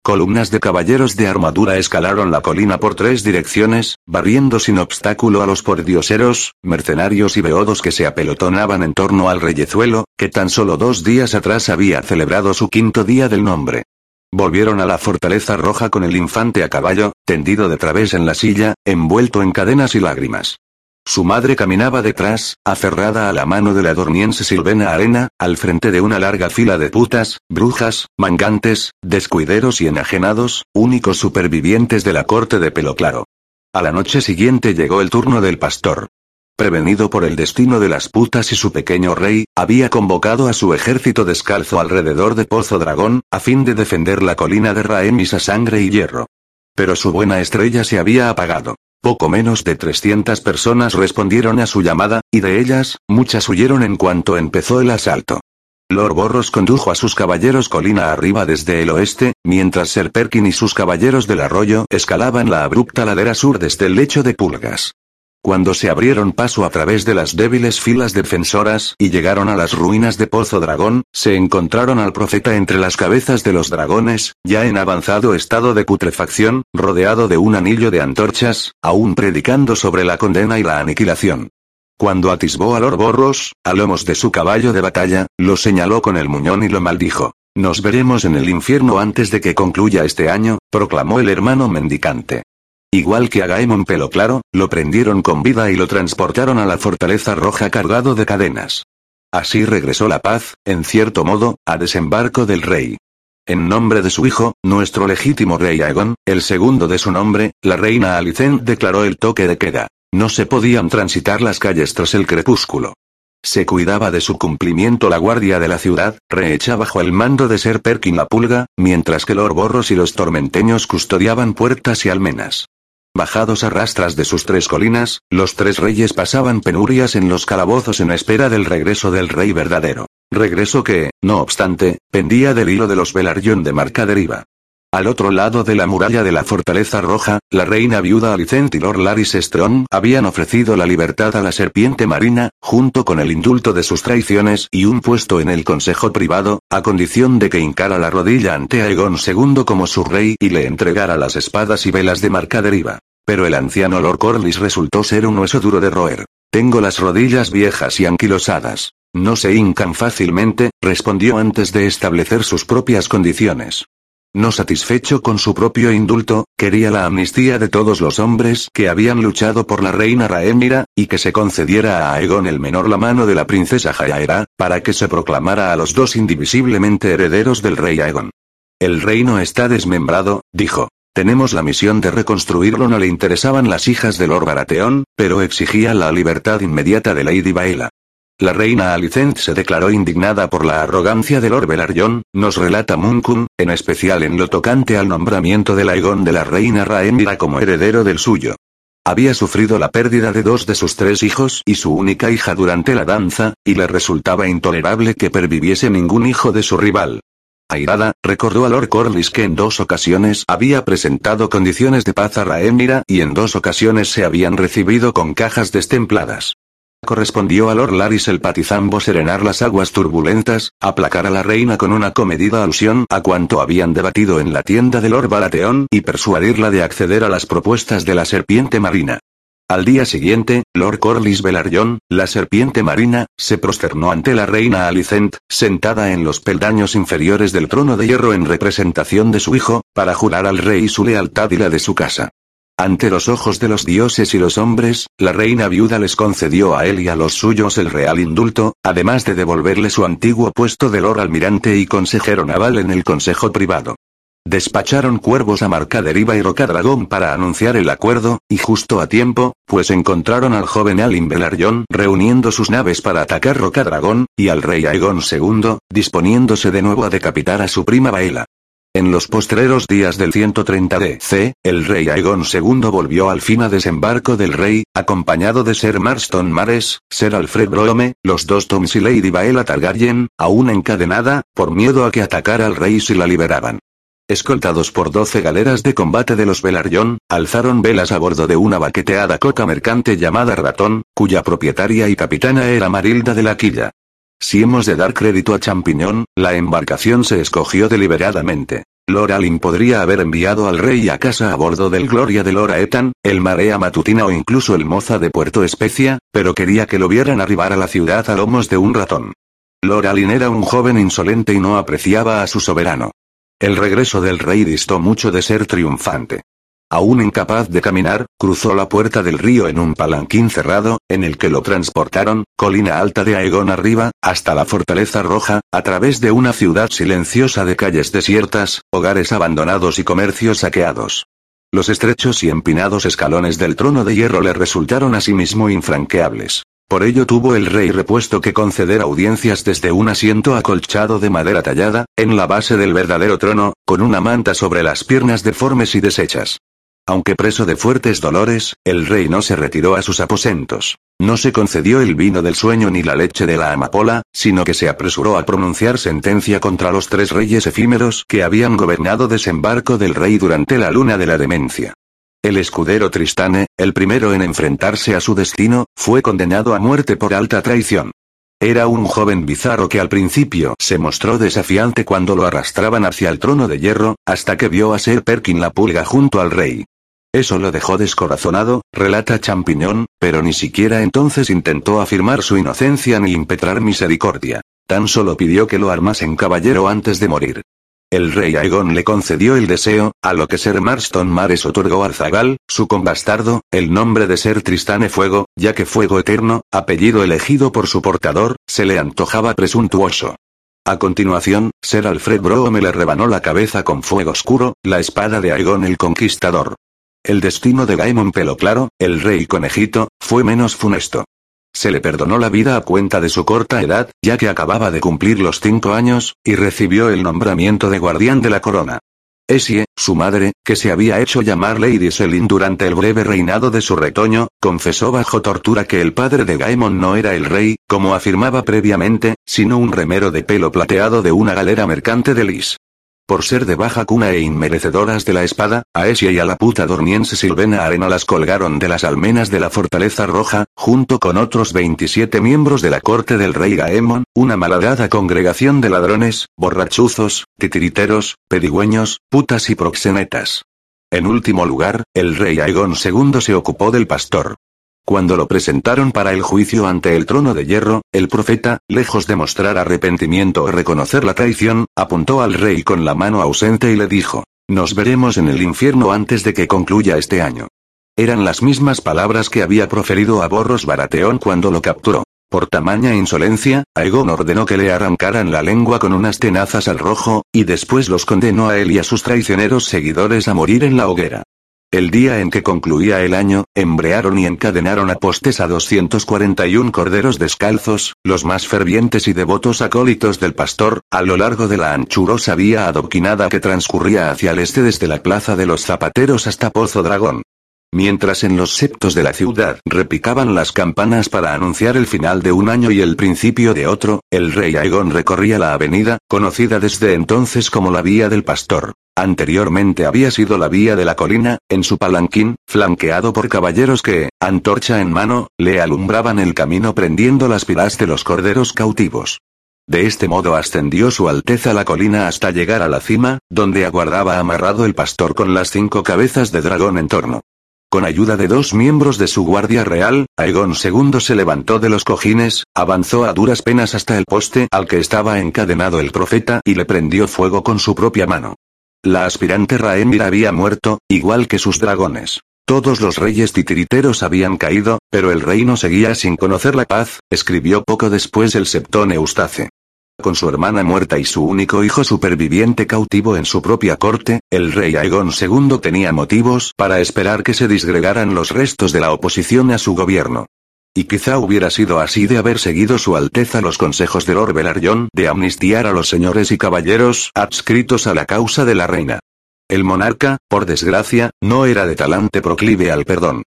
Columnas de caballeros de armadura escalaron la colina por tres direcciones, barriendo sin obstáculo a los pordioseros, mercenarios y beodos que se apelotonaban en torno al reyezuelo, que tan solo dos días atrás había celebrado su quinto día del nombre. Volvieron a la fortaleza roja con el infante a caballo, tendido de través en la silla, envuelto en cadenas y lágrimas. Su madre caminaba detrás, aferrada a la mano de la dormiense Silvena Arena, al frente de una larga fila de putas, brujas, mangantes, descuideros y enajenados, únicos supervivientes de la corte de pelo claro. A la noche siguiente llegó el turno del pastor. Prevenido por el destino de las putas y su pequeño rey, había convocado a su ejército descalzo alrededor de Pozo Dragón, a fin de defender la colina de Raemis a sangre y hierro. Pero su buena estrella se había apagado. Poco menos de 300 personas respondieron a su llamada, y de ellas, muchas huyeron en cuanto empezó el asalto. Lord Borros condujo a sus caballeros colina arriba desde el oeste, mientras Ser Perkin y sus caballeros del arroyo escalaban la abrupta ladera sur desde el lecho de pulgas. Cuando se abrieron paso a través de las débiles filas defensoras y llegaron a las ruinas de Pozo Dragón, se encontraron al profeta entre las cabezas de los dragones, ya en avanzado estado de putrefacción, rodeado de un anillo de antorchas, aún predicando sobre la condena y la aniquilación. Cuando atisbó a Lord Borros, a lomos de su caballo de batalla, lo señaló con el muñón y lo maldijo. Nos veremos en el infierno antes de que concluya este año, proclamó el hermano mendicante. Igual que a Gaemon Pelo Claro, lo prendieron con vida y lo transportaron a la Fortaleza Roja cargado de cadenas. Así regresó la paz, en cierto modo, a desembarco del rey. En nombre de su hijo, nuestro legítimo rey Aegon, el segundo de su nombre, la reina Alicent declaró el toque de queda. No se podían transitar las calles tras el crepúsculo. Se cuidaba de su cumplimiento la guardia de la ciudad, rehecha bajo el mando de Ser Perkin la Pulga, mientras que los borros y los tormenteños custodiaban puertas y almenas. Bajados a rastras de sus tres colinas, los tres reyes pasaban penurias en los calabozos en espera del regreso del rey verdadero. Regreso que, no obstante, pendía del hilo de los Velaryon de marca deriva. Al otro lado de la muralla de la Fortaleza Roja, la reina viuda Alicent y Lord Laris Strong habían ofrecido la libertad a la serpiente marina, junto con el indulto de sus traiciones y un puesto en el consejo privado, a condición de que hincara la rodilla ante Aegon II como su rey y le entregara las espadas y velas de marca deriva. Pero el anciano Lord Corlys resultó ser un hueso duro de roer. Tengo las rodillas viejas y anquilosadas. No se hincan fácilmente, respondió antes de establecer sus propias condiciones. No satisfecho con su propio indulto, quería la amnistía de todos los hombres que habían luchado por la reina Raemira, y que se concediera a Aegon el menor la mano de la princesa Jayaera, para que se proclamara a los dos indivisiblemente herederos del rey Aegon. El reino está desmembrado, dijo. Tenemos la misión de reconstruirlo. No le interesaban las hijas de Lord Baratheon, pero exigía la libertad inmediata de Lady Baela. La reina Alicent se declaró indignada por la arrogancia de Lord Velaryon, nos relata Munkun, en especial en lo tocante al nombramiento de Aegon de la reina Rhaenyra como heredero del suyo. Había sufrido la pérdida de dos de sus tres hijos y su única hija durante la danza, y le resultaba intolerable que perviviese ningún hijo de su rival. Airada, recordó a Lord Corlys que en dos ocasiones había presentado condiciones de paz a Rhaenyra y en dos ocasiones se habían recibido con cajas destempladas. Correspondió a Lord Laris el patizambo serenar las aguas turbulentas, aplacar a la reina con una comedida alusión a cuanto habían debatido en la tienda de Lord Baratheon y persuadirla de acceder a las propuestas de la serpiente marina. Al día siguiente, Lord Corlys Velaryon, la serpiente marina, se prosternó ante la reina Alicent, sentada en los peldaños inferiores del trono de hierro en representación de su hijo, para jurar al rey su lealtad y la de su casa. Ante los ojos de los dioses y los hombres, la reina viuda les concedió a él y a los suyos el real indulto, además de devolverle su antiguo puesto de lord almirante y consejero naval en el consejo privado. Despacharon cuervos a Marcaderiva y Rocadragón para anunciar el acuerdo, y justo a tiempo, pues encontraron al joven Alin Velaryon reuniendo sus naves para atacar Rocadragón, y al rey Aegon II, disponiéndose de nuevo a decapitar a su prima Baela. En los postreros días del 130 DC, el rey Aegon II volvió al fin a desembarco del rey, acompañado de Ser Marston Mares, Ser Alfred Brome, los dos Toms y Lady Baela Targaryen, aún encadenada, por miedo a que atacara al rey si la liberaban. Escoltados por doce galeras de combate de los Velaryon, alzaron velas a bordo de una baqueteada coca mercante llamada Ratón, cuya propietaria y capitana era Marilda de la Quilla. Si hemos de dar crédito a Champiñón, la embarcación se escogió deliberadamente. Lord Alin podría haber enviado al rey a casa a bordo del Gloria de Lora Etan, el Marea Matutina o incluso el Moza de Puerto Especia, pero quería que lo vieran arribar a la ciudad a lomos de un ratón. Lord Alin era un joven insolente y no apreciaba a su soberano. El regreso del rey distó mucho de ser triunfante. Aún incapaz de caminar, cruzó la puerta del río en un palanquín cerrado, en el que lo transportaron, colina alta de Aegon arriba, hasta la fortaleza roja, a través de una ciudad silenciosa de calles desiertas, hogares abandonados y comercios saqueados. Los estrechos y empinados escalones del trono de hierro le resultaron asimismo infranqueables. Por ello tuvo el rey repuesto que conceder audiencias desde un asiento acolchado de madera tallada, en la base del verdadero trono, con una manta sobre las piernas deformes y deshechas. Aunque preso de fuertes dolores, el rey no se retiró a sus aposentos. No se concedió el vino del sueño ni la leche de la amapola, sino que se apresuró a pronunciar sentencia contra los tres reyes efímeros que habían gobernado desembarco del rey durante la luna de la demencia. El escudero Tristane, el primero en enfrentarse a su destino, fue condenado a muerte por alta traición. Era un joven bizarro que al principio se mostró desafiante cuando lo arrastraban hacia el trono de hierro, hasta que vio a Ser Perkin la pulga junto al rey. Eso lo dejó descorazonado, relata Champiñón, pero ni siquiera entonces intentó afirmar su inocencia ni impetrar misericordia. Tan solo pidió que lo armasen caballero antes de morir. El rey Aegon le concedió el deseo, a lo que Ser Marston Mares otorgó al Zagal, su conbastardo, el nombre de Ser Tristane Fuego, ya que Fuego Eterno, apellido elegido por su portador, se le antojaba presuntuoso. A continuación, Ser Alfred Brome le rebanó la cabeza con fuego oscuro, la espada de Aegon el Conquistador. El destino de Gaemon Pelo Claro, el rey conejito, fue menos funesto. Se le perdonó la vida a cuenta de su corta edad, ya que acababa de cumplir los cinco años, y recibió el nombramiento de guardián de la corona. Essie, su madre, que se había hecho llamar Lady Selin durante el breve reinado de su retoño, confesó bajo tortura que el padre de Gaemon no era el rey, como afirmaba previamente, sino un remero de pelo plateado de una galera mercante de Lis. Por ser de baja cuna e inmerecedoras de la espada, a Esia y a la puta dormiense Silvena Arena las colgaron de las almenas de la Fortaleza Roja, junto con otros 27 miembros de la corte del rey Gaemon, una malhadada congregación de ladrones, borrachuzos, titiriteros, pedigüeños, putas y proxenetas. En último lugar, el rey Aegon II se ocupó del pastor. Cuando lo presentaron para el juicio ante el trono de hierro, el profeta, lejos de mostrar arrepentimiento o reconocer la traición, apuntó al rey con la mano ausente y le dijo, Nos veremos en el infierno antes de que concluya este año. Eran las mismas palabras que había proferido a Borros Barateón cuando lo capturó. Por tamaña insolencia, Aegon ordenó que le arrancaran la lengua con unas tenazas al rojo, y después los condenó a él y a sus traicioneros seguidores a morir en la hoguera. El día en que concluía el año, embrearon y encadenaron a postes a 241 corderos descalzos, los más fervientes y devotos acólitos del pastor, a lo largo de la anchurosa vía adoquinada que transcurría hacia el este desde la plaza de los zapateros hasta Pozo Dragón. Mientras en los septos de la ciudad repicaban las campanas para anunciar el final de un año y el principio de otro, el rey Aegon recorría la avenida, conocida desde entonces como la Vía del Pastor. Anteriormente había sido la Vía de la Colina, en su palanquín, flanqueado por caballeros que, antorcha en mano, le alumbraban el camino prendiendo las pilas de los corderos cautivos. De este modo ascendió su Alteza la colina hasta llegar a la cima, donde aguardaba amarrado el pastor con las cinco cabezas de dragón en torno. Con ayuda de dos miembros de su guardia real, Aegon II se levantó de los cojines, avanzó a duras penas hasta el poste al que estaba encadenado el profeta y le prendió fuego con su propia mano. La aspirante Raemir había muerto, igual que sus dragones. Todos los reyes titiriteros habían caído, pero el reino seguía sin conocer la paz, escribió poco después el septón Eustace. Con su hermana muerta y su único hijo superviviente cautivo en su propia corte, el rey Aegon II tenía motivos para esperar que se disgregaran los restos de la oposición a su gobierno. Y quizá hubiera sido así de haber seguido su Alteza los consejos de Lord Velaryon de amnistiar a los señores y caballeros adscritos a la causa de la reina. El monarca, por desgracia, no era de talante proclive al perdón.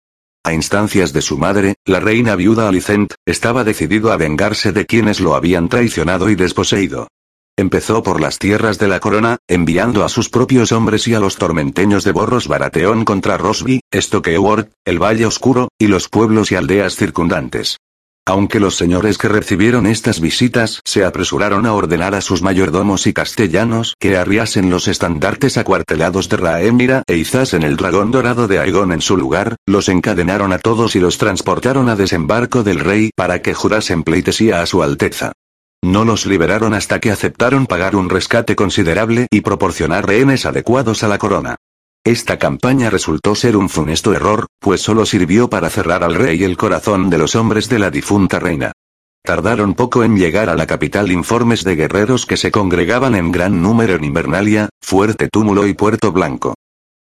A instancias de su madre, la reina viuda Alicent, estaba decidido a vengarse de quienes lo habían traicionado y desposeído. Empezó por las tierras de la corona, enviando a sus propios hombres y a los tormenteños de Borros Barateón contra Rosby, Stokeworth, el Valle Oscuro, y los pueblos y aldeas circundantes. Aunque los señores que recibieron estas visitas se apresuraron a ordenar a sus mayordomos y castellanos que arriasen los estandartes acuartelados de Raemira e izasen el dragón dorado de Aegon en su lugar, los encadenaron a todos y los transportaron a desembarco del rey para que jurasen pleitesía a su alteza. No los liberaron hasta que aceptaron pagar un rescate considerable y proporcionar rehenes adecuados a la corona. Esta campaña resultó ser un funesto error, pues solo sirvió para cerrar al rey el corazón de los hombres de la difunta reina. Tardaron poco en llegar a la capital informes de guerreros que se congregaban en gran número en Invernalia, Fuerte Túmulo y Puerto Blanco.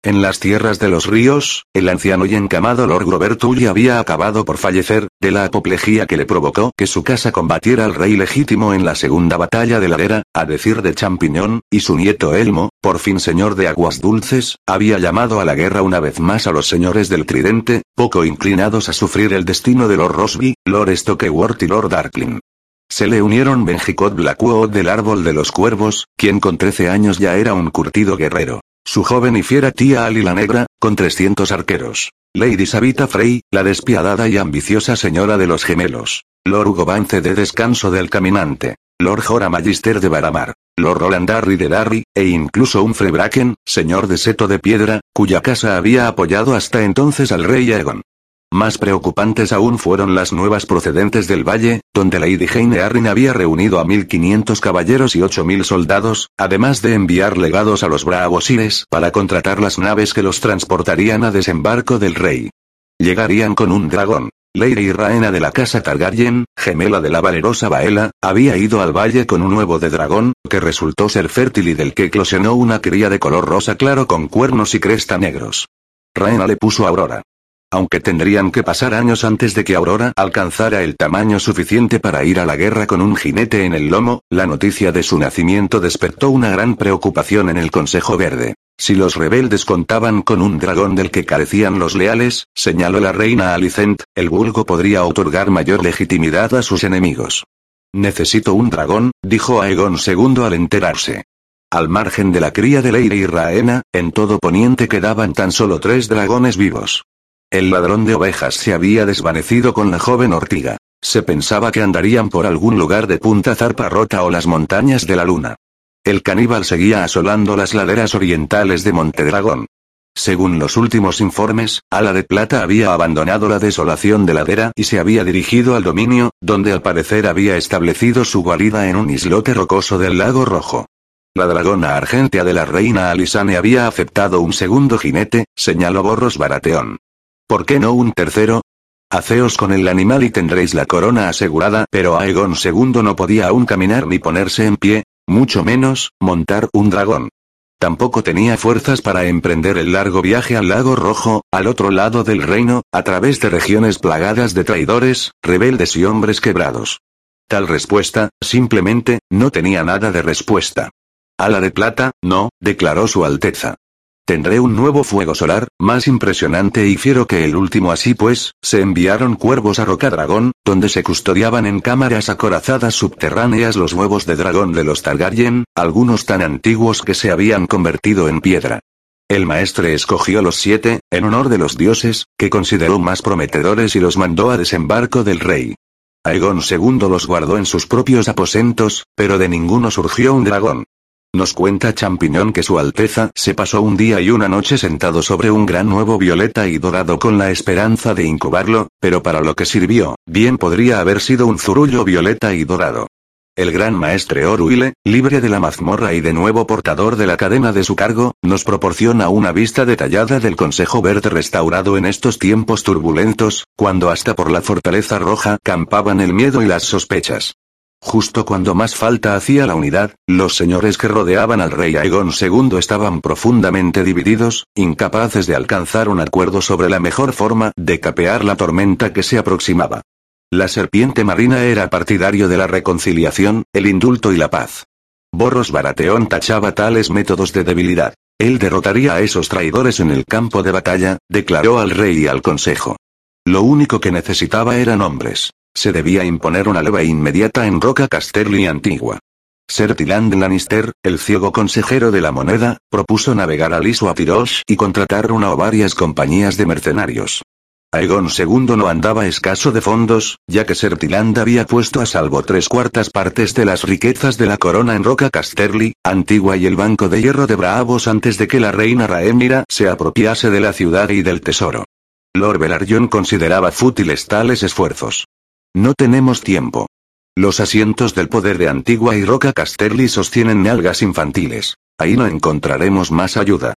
En las tierras de los ríos, el anciano y encamado Lord Robert Tully había acabado por fallecer, de la apoplejía que le provocó que su casa combatiera al rey legítimo en la segunda batalla de la era, a decir de Champiñón, y su nieto Elmo, por fin señor de Aguas Dulces, había llamado a la guerra una vez más a los señores del Tridente, poco inclinados a sufrir el destino de Lord Rosby, Lord Stokeworth y Lord Darkling. Se le unieron Benjicot Blackwood del Árbol de los Cuervos, quien con trece años ya era un curtido guerrero. Su joven y fiera tía Ali la Negra, con 300 arqueros. Lady Sabita Frey, la despiadada y ambiciosa señora de los gemelos. Lord Hugo de Descanso del Caminante. Lord Jora Magister de Baramar. Lord Roland Darry de Darry, e incluso un Bracken, señor de Seto de Piedra, cuya casa había apoyado hasta entonces al rey Aegon. Más preocupantes aún fueron las nuevas procedentes del valle, donde Lady Jane Arryn había reunido a 1500 caballeros y 8000 soldados, además de enviar legados a los Braavosires para contratar las naves que los transportarían a desembarco del rey. Llegarían con un dragón. Lady Raena de la casa Targaryen, gemela de la valerosa Baela, había ido al valle con un huevo de dragón, que resultó ser fértil y del que eclosionó una cría de color rosa claro con cuernos y cresta negros. Raena le puso a Aurora aunque tendrían que pasar años antes de que Aurora alcanzara el tamaño suficiente para ir a la guerra con un jinete en el lomo, la noticia de su nacimiento despertó una gran preocupación en el Consejo Verde. Si los rebeldes contaban con un dragón del que carecían los leales, señaló la reina Alicent, el vulgo podría otorgar mayor legitimidad a sus enemigos. Necesito un dragón, dijo Aegon II al enterarse. Al margen de la cría de Leire y Raena, en todo Poniente quedaban tan solo tres dragones vivos. El ladrón de ovejas se había desvanecido con la joven ortiga. Se pensaba que andarían por algún lugar de Punta Zarpa Rota o las montañas de la luna. El caníbal seguía asolando las laderas orientales de Montedragón. Según los últimos informes, Ala de Plata había abandonado la desolación de ladera y se había dirigido al dominio, donde al parecer había establecido su guarida en un islote rocoso del lago Rojo. La dragona argentea de la reina Alisane había aceptado un segundo jinete, señaló Borros Barateón. ¿Por qué no un tercero? Haceos con el animal y tendréis la corona asegurada, pero Aegon II no podía aún caminar ni ponerse en pie, mucho menos, montar un dragón. Tampoco tenía fuerzas para emprender el largo viaje al lago rojo, al otro lado del reino, a través de regiones plagadas de traidores, rebeldes y hombres quebrados. Tal respuesta, simplemente, no tenía nada de respuesta. Ala de plata, no, declaró su Alteza. Tendré un nuevo fuego solar, más impresionante y fiero que el último así pues, se enviaron cuervos a Rocadragón, donde se custodiaban en cámaras acorazadas subterráneas los huevos de dragón de los Targaryen, algunos tan antiguos que se habían convertido en piedra. El maestre escogió los siete, en honor de los dioses, que consideró más prometedores y los mandó a desembarco del rey. Aegon II los guardó en sus propios aposentos, pero de ninguno surgió un dragón. Nos cuenta Champiñón que Su Alteza se pasó un día y una noche sentado sobre un gran nuevo violeta y dorado con la esperanza de incubarlo, pero para lo que sirvió, bien podría haber sido un zurullo violeta y dorado. El gran maestre Oruile, libre de la mazmorra y de nuevo portador de la cadena de su cargo, nos proporciona una vista detallada del Consejo Verde restaurado en estos tiempos turbulentos, cuando hasta por la Fortaleza Roja campaban el miedo y las sospechas. Justo cuando más falta hacía la unidad, los señores que rodeaban al rey Aegon II estaban profundamente divididos, incapaces de alcanzar un acuerdo sobre la mejor forma de capear la tormenta que se aproximaba. La serpiente marina era partidario de la reconciliación, el indulto y la paz. Borros Barateón tachaba tales métodos de debilidad. Él derrotaría a esos traidores en el campo de batalla, declaró al rey y al consejo. Lo único que necesitaba eran hombres. Se debía imponer una leva inmediata en Roca Casterly antigua. Ser Tiland Lannister, el ciego consejero de la moneda, propuso navegar a Liso a Tirosh y contratar una o varias compañías de mercenarios. Aegon II no andaba escaso de fondos, ya que Sertiland había puesto a salvo tres cuartas partes de las riquezas de la corona en Roca Casterly, Antigua y el Banco de Hierro de Bravos antes de que la reina Raemira se apropiase de la ciudad y del tesoro. Lord Velaryon consideraba fútiles tales esfuerzos. No tenemos tiempo. Los asientos del poder de Antigua y Roca Casterly sostienen algas infantiles. Ahí no encontraremos más ayuda.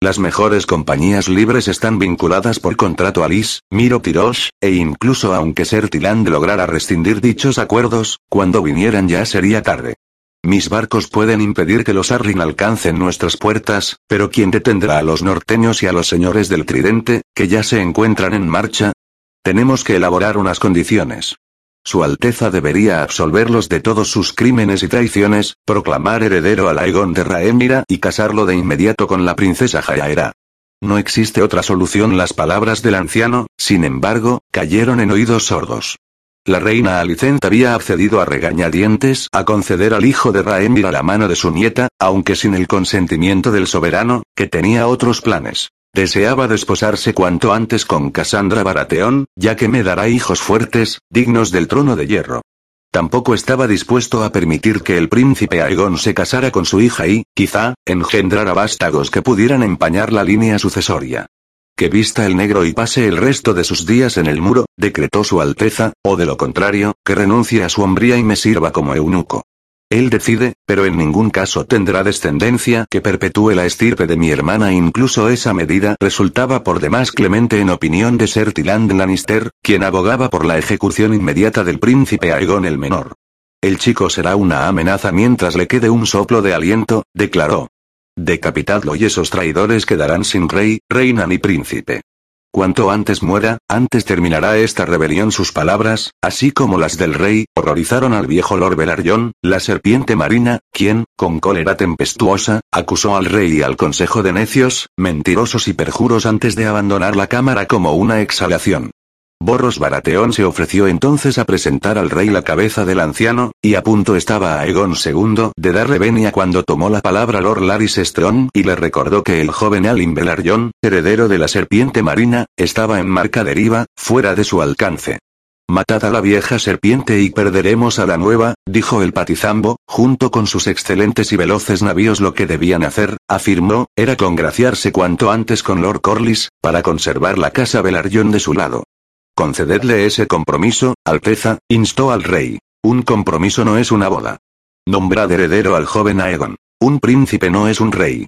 Las mejores compañías libres están vinculadas por contrato a Lis, Miro Tirosh, e incluso aunque Sertiland lograra rescindir dichos acuerdos, cuando vinieran ya sería tarde. Mis barcos pueden impedir que los Arryn alcancen nuestras puertas, pero ¿quién detendrá a los norteños y a los señores del Tridente, que ya se encuentran en marcha? Tenemos que elaborar unas condiciones. Su Alteza debería absolverlos de todos sus crímenes y traiciones, proclamar heredero al Aegon de Raemira y casarlo de inmediato con la princesa Jayaera. No existe otra solución. Las palabras del anciano, sin embargo, cayeron en oídos sordos. La reina Alicent había accedido a regañadientes a conceder al hijo de Raemira la mano de su nieta, aunque sin el consentimiento del soberano, que tenía otros planes. Deseaba desposarse cuanto antes con Cassandra Baratheon, ya que me dará hijos fuertes, dignos del trono de hierro. Tampoco estaba dispuesto a permitir que el príncipe Aegon se casara con su hija y, quizá, engendrara vástagos que pudieran empañar la línea sucesoria. Que vista el negro y pase el resto de sus días en el muro, decretó su Alteza, o de lo contrario, que renuncie a su hombría y me sirva como eunuco. Él decide, pero en ningún caso tendrá descendencia que perpetúe la estirpe de mi hermana. Incluso esa medida resultaba por demás clemente en opinión de Ser Tiland Lannister, quien abogaba por la ejecución inmediata del príncipe Aegon el Menor. El chico será una amenaza mientras le quede un soplo de aliento, declaró. Decapitadlo y esos traidores quedarán sin rey, reina ni príncipe. Cuanto antes muera, antes terminará esta rebelión. Sus palabras, así como las del rey, horrorizaron al viejo Lord Velaryon, la serpiente marina, quien, con cólera tempestuosa, acusó al rey y al consejo de necios, mentirosos y perjuros antes de abandonar la cámara como una exhalación. Borros Barateón se ofreció entonces a presentar al rey la cabeza del anciano, y a punto estaba Aegon II de darle venia cuando tomó la palabra Lord Laris Strong y le recordó que el joven Alin Velaryon, heredero de la serpiente marina, estaba en marca deriva, fuera de su alcance. Matad a la vieja serpiente y perderemos a la nueva, dijo el patizambo, junto con sus excelentes y veloces navíos lo que debían hacer, afirmó, era congraciarse cuanto antes con Lord Corlys, para conservar la casa Velaryon de su lado. Concededle ese compromiso, Alteza, instó al rey. Un compromiso no es una boda. Nombrad heredero al joven Aegon. Un príncipe no es un rey.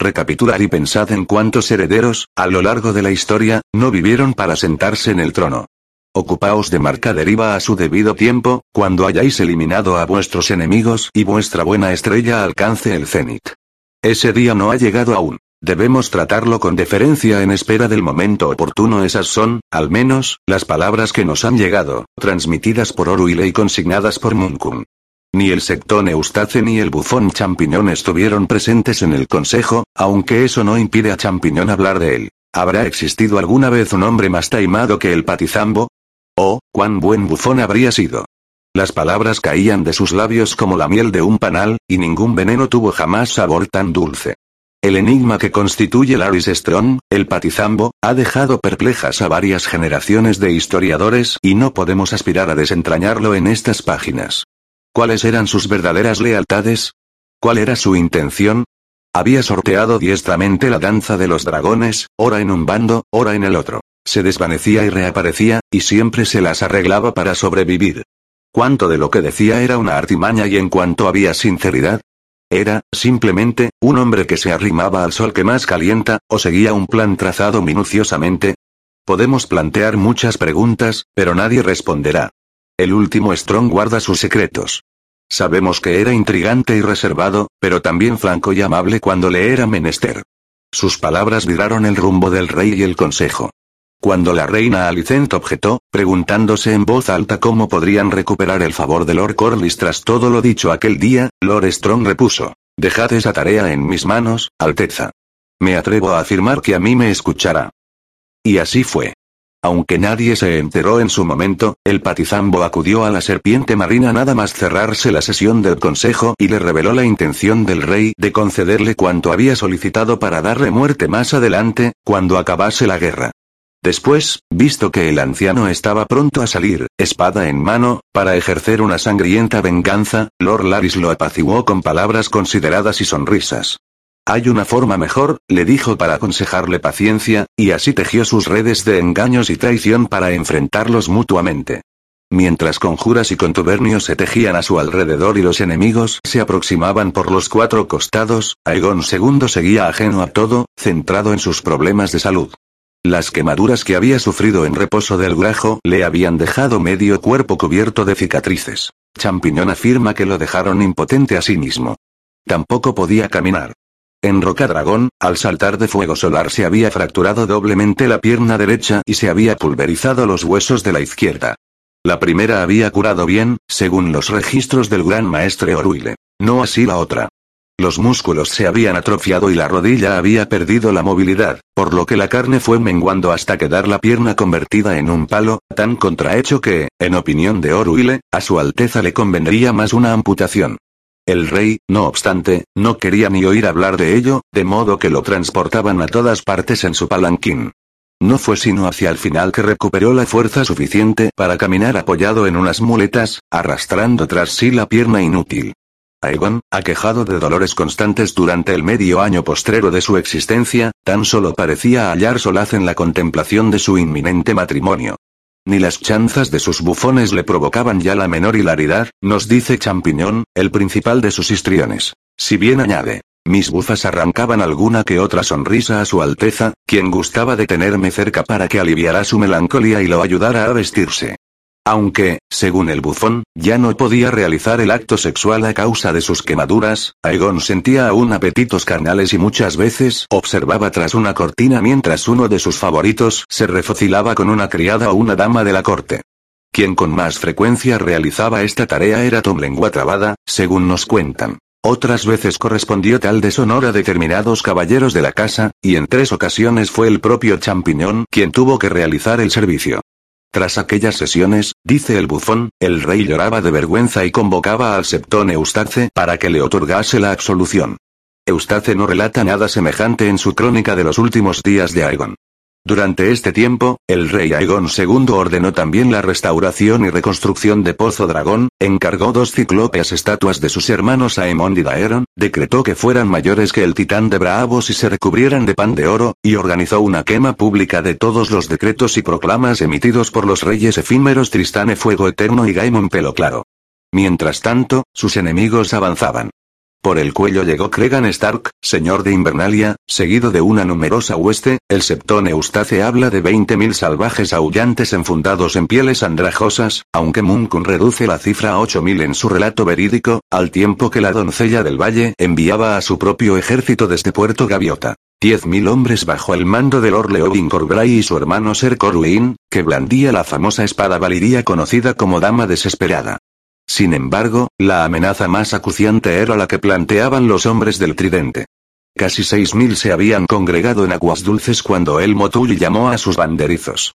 Recapitulad y pensad en cuántos herederos, a lo largo de la historia, no vivieron para sentarse en el trono. Ocupaos de marca deriva a su debido tiempo, cuando hayáis eliminado a vuestros enemigos y vuestra buena estrella alcance el cenit. Ese día no ha llegado aún. Debemos tratarlo con deferencia en espera del momento oportuno. Esas son, al menos, las palabras que nos han llegado, transmitidas por Oruile y consignadas por Munkun. Ni el sectón Eustace ni el bufón Champiñón estuvieron presentes en el consejo, aunque eso no impide a Champiñón hablar de él. ¿Habrá existido alguna vez un hombre más taimado que el patizambo? Oh, cuán buen bufón habría sido. Las palabras caían de sus labios como la miel de un panal, y ningún veneno tuvo jamás sabor tan dulce. El enigma que constituye Laris Strong, el patizambo, ha dejado perplejas a varias generaciones de historiadores y no podemos aspirar a desentrañarlo en estas páginas. ¿Cuáles eran sus verdaderas lealtades? ¿Cuál era su intención? Había sorteado diestramente la danza de los dragones, ora en un bando, ora en el otro. Se desvanecía y reaparecía, y siempre se las arreglaba para sobrevivir. Cuánto de lo que decía era una artimaña y en cuanto había sinceridad, era, simplemente, un hombre que se arrimaba al sol que más calienta, o seguía un plan trazado minuciosamente. Podemos plantear muchas preguntas, pero nadie responderá. El último Strong guarda sus secretos. Sabemos que era intrigante y reservado, pero también franco y amable cuando le era menester. Sus palabras viraron el rumbo del rey y el consejo. Cuando la reina Alicent objetó, preguntándose en voz alta cómo podrían recuperar el favor de Lord Corlys tras todo lo dicho aquel día, Lord Strong repuso. Dejad esa tarea en mis manos, Alteza. Me atrevo a afirmar que a mí me escuchará. Y así fue. Aunque nadie se enteró en su momento, el patizambo acudió a la serpiente marina nada más cerrarse la sesión del consejo y le reveló la intención del rey de concederle cuanto había solicitado para darle muerte más adelante, cuando acabase la guerra. Después, visto que el anciano estaba pronto a salir, espada en mano, para ejercer una sangrienta venganza, Lord Laris lo apaciguó con palabras consideradas y sonrisas. Hay una forma mejor, le dijo para aconsejarle paciencia, y así tejió sus redes de engaños y traición para enfrentarlos mutuamente. Mientras conjuras y contubernios se tejían a su alrededor y los enemigos se aproximaban por los cuatro costados, Aegon II seguía ajeno a todo, centrado en sus problemas de salud. Las quemaduras que había sufrido en reposo del grajo le habían dejado medio cuerpo cubierto de cicatrices. Champiñón afirma que lo dejaron impotente a sí mismo. Tampoco podía caminar. En Rocadragón, al saltar de fuego solar se había fracturado doblemente la pierna derecha y se había pulverizado los huesos de la izquierda. La primera había curado bien, según los registros del gran maestre Oruile. No así la otra. Los músculos se habían atrofiado y la rodilla había perdido la movilidad, por lo que la carne fue menguando hasta quedar la pierna convertida en un palo, tan contrahecho que, en opinión de Oruile, a su Alteza le convendría más una amputación. El rey, no obstante, no quería ni oír hablar de ello, de modo que lo transportaban a todas partes en su palanquín. No fue sino hacia el final que recuperó la fuerza suficiente para caminar apoyado en unas muletas, arrastrando tras sí la pierna inútil. Aegon, aquejado de dolores constantes durante el medio año postrero de su existencia, tan solo parecía hallar solaz en la contemplación de su inminente matrimonio. Ni las chanzas de sus bufones le provocaban ya la menor hilaridad, nos dice Champiñón, el principal de sus histriones. Si bien añade, mis bufas arrancaban alguna que otra sonrisa a su Alteza, quien gustaba de tenerme cerca para que aliviara su melancolía y lo ayudara a vestirse. Aunque, según el bufón, ya no podía realizar el acto sexual a causa de sus quemaduras, Aegon sentía aún apetitos carnales y muchas veces observaba tras una cortina mientras uno de sus favoritos se refocilaba con una criada o una dama de la corte. Quien con más frecuencia realizaba esta tarea era Tom Lengua Trabada, según nos cuentan. Otras veces correspondió tal deshonor a determinados caballeros de la casa, y en tres ocasiones fue el propio Champiñón quien tuvo que realizar el servicio. Tras aquellas sesiones, dice el bufón, el rey lloraba de vergüenza y convocaba al septón Eustace para que le otorgase la absolución. Eustace no relata nada semejante en su crónica de los últimos días de Aegon. Durante este tiempo, el rey Aegon II ordenó también la restauración y reconstrucción de Pozo Dragón, encargó dos ciclópeas estatuas de sus hermanos Aemond y Daeron, decretó que fueran mayores que el titán de Bravos y se recubrieran de pan de oro, y organizó una quema pública de todos los decretos y proclamas emitidos por los reyes efímeros Tristane Fuego Eterno y Gaimon Pelo Claro. Mientras tanto, sus enemigos avanzaban. Por el cuello llegó Cregan Stark, señor de Invernalia, seguido de una numerosa hueste, el septón Eustace habla de 20.000 salvajes aullantes enfundados en pieles andrajosas, aunque Munkun reduce la cifra a 8.000 en su relato verídico, al tiempo que la doncella del valle enviaba a su propio ejército desde Puerto Gaviota. 10.000 hombres bajo el mando de Lord Leovin Corbray y su hermano Ser Corwin, que blandía la famosa espada valiría conocida como Dama Desesperada. Sin embargo, la amenaza más acuciante era la que planteaban los hombres del tridente. Casi seis mil se habían congregado en Aguas Dulces cuando el Motulli llamó a sus banderizos.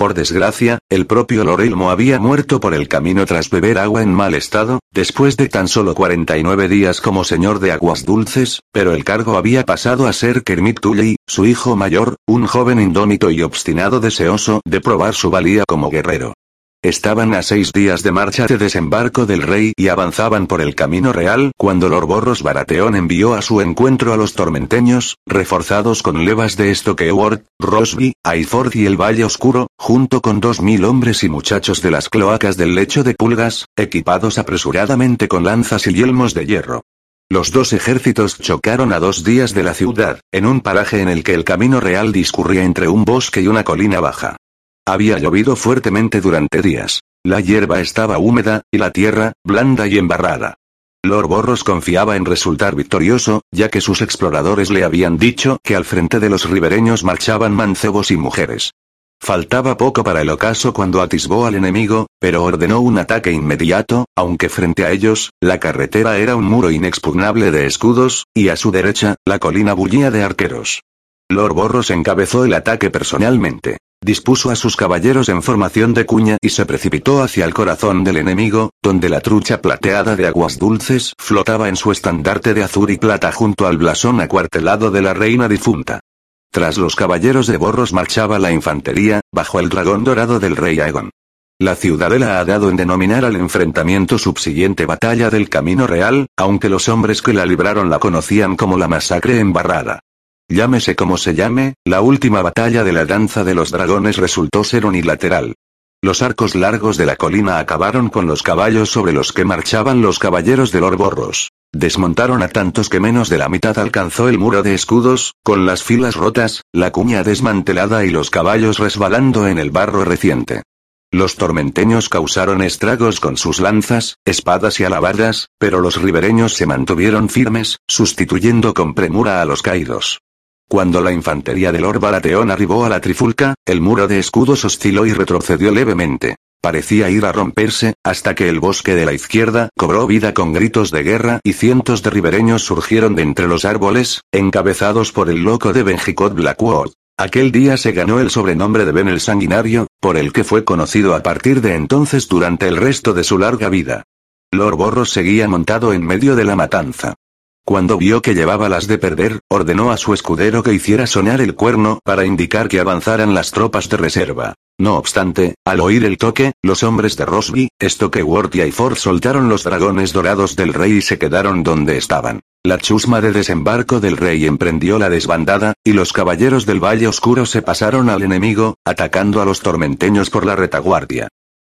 Por desgracia, el propio Lorelmo había muerto por el camino tras beber agua en mal estado, después de tan solo 49 días como señor de Aguas Dulces, pero el cargo había pasado a ser Kermit Tully, su hijo mayor, un joven indómito y obstinado deseoso de probar su valía como guerrero. Estaban a seis días de marcha de desembarco del rey y avanzaban por el camino real cuando Lord Borros Baratheon envió a su encuentro a los tormenteños, reforzados con levas de Stokeworth, Rosby, Ayford y el Valle Oscuro, junto con dos mil hombres y muchachos de las cloacas del lecho de pulgas, equipados apresuradamente con lanzas y yelmos de hierro. Los dos ejércitos chocaron a dos días de la ciudad, en un paraje en el que el camino real discurría entre un bosque y una colina baja. Había llovido fuertemente durante días. La hierba estaba húmeda, y la tierra, blanda y embarrada. Lord Borros confiaba en resultar victorioso, ya que sus exploradores le habían dicho que al frente de los ribereños marchaban mancebos y mujeres. Faltaba poco para el ocaso cuando atisbó al enemigo, pero ordenó un ataque inmediato, aunque frente a ellos, la carretera era un muro inexpugnable de escudos, y a su derecha, la colina bullía de arqueros. Lord Borros encabezó el ataque personalmente. Dispuso a sus caballeros en formación de cuña y se precipitó hacia el corazón del enemigo, donde la trucha plateada de aguas dulces flotaba en su estandarte de azul y plata junto al blasón acuartelado de la reina difunta. Tras los caballeros de Borros marchaba la infantería, bajo el dragón dorado del rey Aegon. La ciudadela ha dado en denominar al enfrentamiento subsiguiente Batalla del Camino Real, aunque los hombres que la libraron la conocían como la masacre embarrada. Llámese como se llame, la última batalla de la danza de los dragones resultó ser unilateral. Los arcos largos de la colina acabaron con los caballos sobre los que marchaban los caballeros de Lorborros. Desmontaron a tantos que menos de la mitad alcanzó el muro de escudos, con las filas rotas, la cuña desmantelada y los caballos resbalando en el barro reciente. Los tormenteños causaron estragos con sus lanzas, espadas y alabardas, pero los ribereños se mantuvieron firmes, sustituyendo con premura a los caídos. Cuando la infantería de Lord Baratheon arribó a la trifulca, el muro de escudos osciló y retrocedió levemente. Parecía ir a romperse, hasta que el bosque de la izquierda cobró vida con gritos de guerra y cientos de ribereños surgieron de entre los árboles, encabezados por el loco de Benjicot Blackwood. Aquel día se ganó el sobrenombre de Ben el Sanguinario, por el que fue conocido a partir de entonces durante el resto de su larga vida. Lord Borros seguía montado en medio de la matanza. Cuando vio que llevaba las de perder, ordenó a su escudero que hiciera sonar el cuerno para indicar que avanzaran las tropas de reserva. No obstante, al oír el toque, los hombres de Rosby, Stokeworth y Ayford soltaron los dragones dorados del rey y se quedaron donde estaban. La chusma de desembarco del rey emprendió la desbandada, y los caballeros del Valle Oscuro se pasaron al enemigo, atacando a los tormenteños por la retaguardia.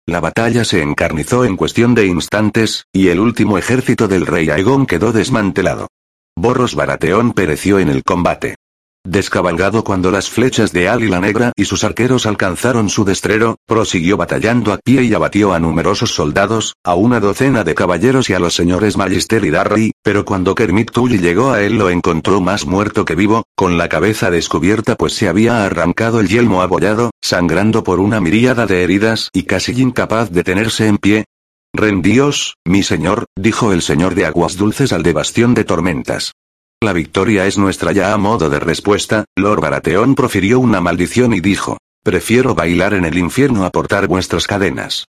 La batalla se encarnizó en cuestión de instantes, y el último ejército del rey Aegon quedó desmantelado. Borros Baratheon pereció en el combate. Descabalgado cuando las flechas de Águila Negra y sus arqueros alcanzaron su destrero, prosiguió batallando a pie y abatió a numerosos soldados, a una docena de caballeros y a los señores Magister y Darry, pero cuando Kermit Tully llegó a él lo encontró más muerto que vivo, con la cabeza descubierta pues se había arrancado el yelmo abollado, sangrando por una miríada de heridas y casi incapaz de tenerse en pie. Rendíos, mi señor, dijo el señor de aguas dulces al de bastión de tormentas. La victoria es nuestra ya a modo de respuesta, Lord Baratheon profirió una maldición y dijo, prefiero bailar en el infierno a portar vuestras cadenas.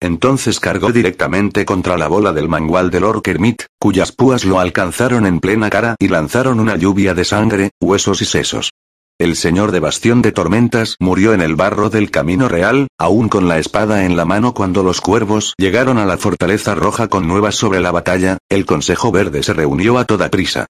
Entonces cargó directamente contra la bola del mangual de Lord Kermit, cuyas púas lo alcanzaron en plena cara y lanzaron una lluvia de sangre, huesos y sesos. El señor de Bastión de Tormentas murió en el barro del Camino Real, aún con la espada en la mano cuando los cuervos llegaron a la Fortaleza Roja con nuevas sobre la batalla, el Consejo Verde se reunió a toda prisa.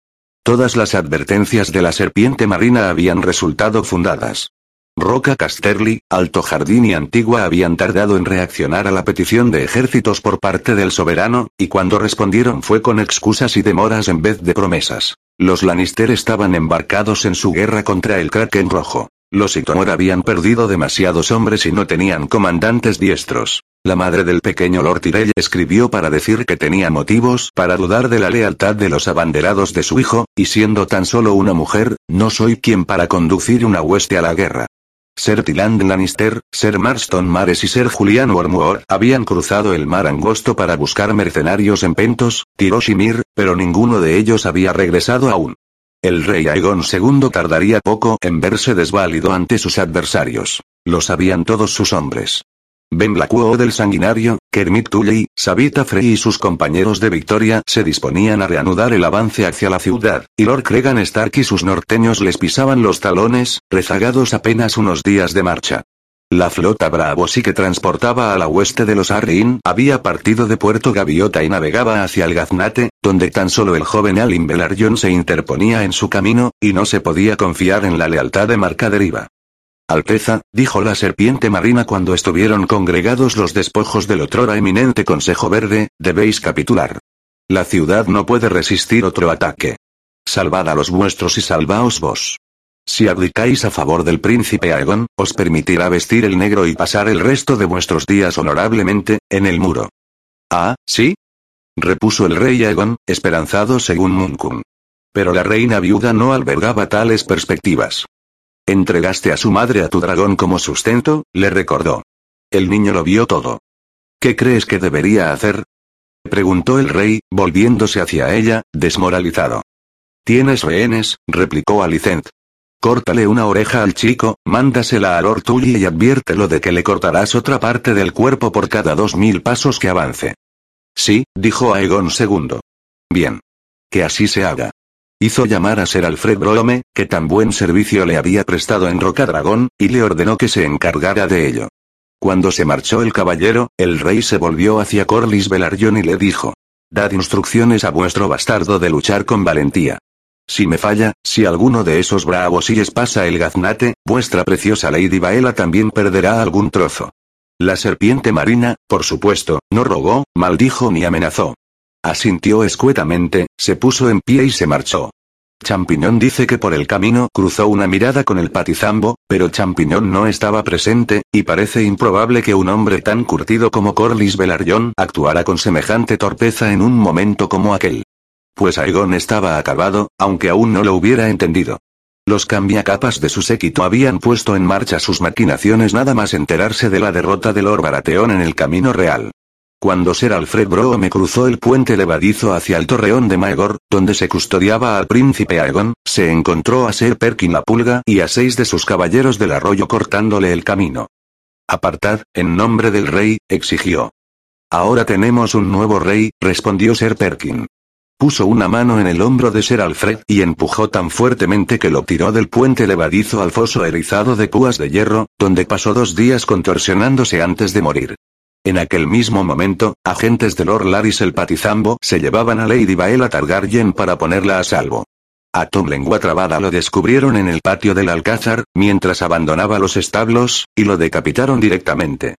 Todas las advertencias de la serpiente marina habían resultado fundadas. Roca Casterly, Alto Jardín y Antigua habían tardado en reaccionar a la petición de ejércitos por parte del soberano, y cuando respondieron fue con excusas y demoras en vez de promesas. Los Lannister estaban embarcados en su guerra contra el Kraken Rojo. Los Itomor habían perdido demasiados hombres y no tenían comandantes diestros. La madre del pequeño Lord Tyrell escribió para decir que tenía motivos para dudar de la lealtad de los abanderados de su hijo, y siendo tan solo una mujer, no soy quien para conducir una hueste a la guerra. Ser Tyland Lannister, Ser Marston Mares y Ser Julian Wormwood habían cruzado el mar angosto para buscar mercenarios en Pentos, Tiroshimir, pero ninguno de ellos había regresado aún. El rey Aegon II tardaría poco en verse desválido ante sus adversarios. Lo sabían todos sus hombres. Ben Blackwell del Sanguinario, Kermit Tully, Sabita Frey y sus compañeros de Victoria se disponían a reanudar el avance hacia la ciudad, y Lord Cregan Stark y sus norteños les pisaban los talones, rezagados apenas unos días de marcha. La flota Bravo sí que transportaba a la hueste de los Arryn había partido de Puerto Gaviota y navegaba hacia el Gaznate, donde tan solo el joven Alin Velaryon se interponía en su camino, y no se podía confiar en la lealtad de Marca Deriva. Alteza, dijo la serpiente marina cuando estuvieron congregados los despojos del otrora eminente Consejo Verde, debéis capitular. La ciudad no puede resistir otro ataque. Salvad a los vuestros y salvaos vos. Si abdicáis a favor del príncipe Aegon, os permitirá vestir el negro y pasar el resto de vuestros días honorablemente, en el muro. Ah, ¿sí? repuso el rey Aegon, esperanzado según Munkun. Pero la reina viuda no albergaba tales perspectivas. Entregaste a su madre a tu dragón como sustento, le recordó. El niño lo vio todo. ¿Qué crees que debería hacer? preguntó el rey, volviéndose hacia ella, desmoralizado. Tienes rehenes, replicó Alicent. Córtale una oreja al chico, mándasela a Lord Tully y adviértelo de que le cortarás otra parte del cuerpo por cada dos mil pasos que avance. Sí, dijo Aegon II. Bien. Que así se haga. Hizo llamar a Ser Alfred Brome, que tan buen servicio le había prestado en Rocadragón, y le ordenó que se encargara de ello. Cuando se marchó el caballero, el rey se volvió hacia Corlys Velaryon y le dijo. Dad instrucciones a vuestro bastardo de luchar con valentía. Si me falla, si alguno de esos bravos les pasa el gaznate, vuestra preciosa Lady Baela también perderá algún trozo. La serpiente marina, por supuesto, no rogó, maldijo ni amenazó. Asintió escuetamente, se puso en pie y se marchó. Champiñón dice que por el camino cruzó una mirada con el patizambo, pero Champiñón no estaba presente, y parece improbable que un hombre tan curtido como Corlys Velaryon actuara con semejante torpeza en un momento como aquel. Pues Aegon estaba acabado, aunque aún no lo hubiera entendido. Los cambiacapas de su séquito habían puesto en marcha sus maquinaciones nada más enterarse de la derrota de Lord en el camino real. Cuando Ser Alfred me cruzó el puente levadizo hacia el torreón de Maegor, donde se custodiaba al príncipe Aegon, se encontró a Ser Perkin la Pulga y a seis de sus caballeros del arroyo cortándole el camino. Apartad, en nombre del rey, exigió. Ahora tenemos un nuevo rey, respondió Ser Perkin. Puso una mano en el hombro de Ser Alfred y empujó tan fuertemente que lo tiró del puente levadizo al foso erizado de púas de hierro, donde pasó dos días contorsionándose antes de morir. En aquel mismo momento, agentes de Lord Laris el Patizambo se llevaban a Lady Baela Targaryen para ponerla a salvo. A Tom Lengua Trabada lo descubrieron en el patio del Alcázar, mientras abandonaba los establos, y lo decapitaron directamente.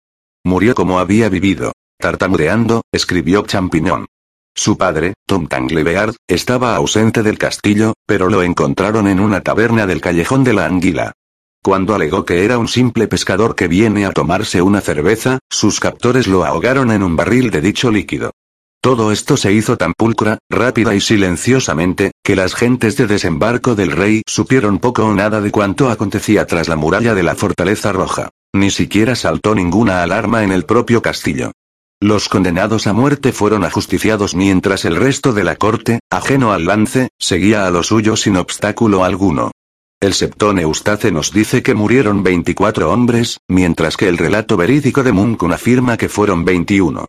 Murió como había vivido. Tartamudeando, escribió Champiñón. Su padre, Tom Tanglebeard, estaba ausente del castillo, pero lo encontraron en una taberna del callejón de la Anguila. Cuando alegó que era un simple pescador que viene a tomarse una cerveza, sus captores lo ahogaron en un barril de dicho líquido. Todo esto se hizo tan pulcra, rápida y silenciosamente, que las gentes de desembarco del rey supieron poco o nada de cuanto acontecía tras la muralla de la Fortaleza Roja. Ni siquiera saltó ninguna alarma en el propio castillo. Los condenados a muerte fueron ajusticiados mientras el resto de la corte, ajeno al lance, seguía a lo suyo sin obstáculo alguno. El Septón Eustace nos dice que murieron 24 hombres, mientras que el relato verídico de Munkun afirma que fueron 21.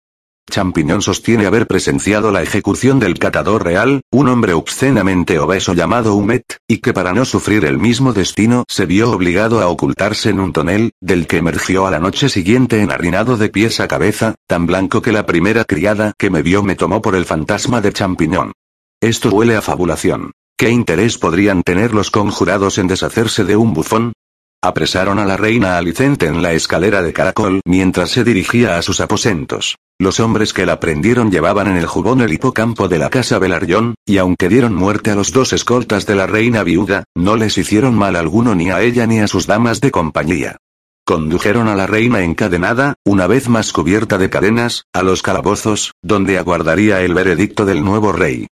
Champiñón sostiene haber presenciado la ejecución del catador real, un hombre obscenamente obeso llamado Humet, y que para no sufrir el mismo destino se vio obligado a ocultarse en un tonel, del que emergió a la noche siguiente enharinado de pies a cabeza, tan blanco que la primera criada que me vio me tomó por el fantasma de Champiñón. Esto huele a fabulación. ¿Qué interés podrían tener los conjurados en deshacerse de un bufón? Apresaron a la reina Alicente en la escalera de caracol mientras se dirigía a sus aposentos. Los hombres que la prendieron llevaban en el jubón el hipocampo de la casa Belarión, y aunque dieron muerte a los dos escoltas de la reina viuda, no les hicieron mal alguno ni a ella ni a sus damas de compañía. Condujeron a la reina encadenada, una vez más cubierta de cadenas, a los calabozos, donde aguardaría el veredicto del nuevo rey.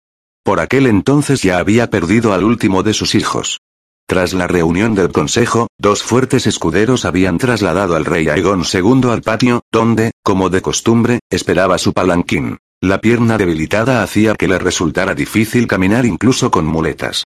Por aquel entonces ya había perdido al último de sus hijos. Tras la reunión del consejo, dos fuertes escuderos habían trasladado al rey Aegon II al patio, donde, como de costumbre, esperaba su palanquín. La pierna debilitada hacía que le resultara difícil caminar incluso con muletas.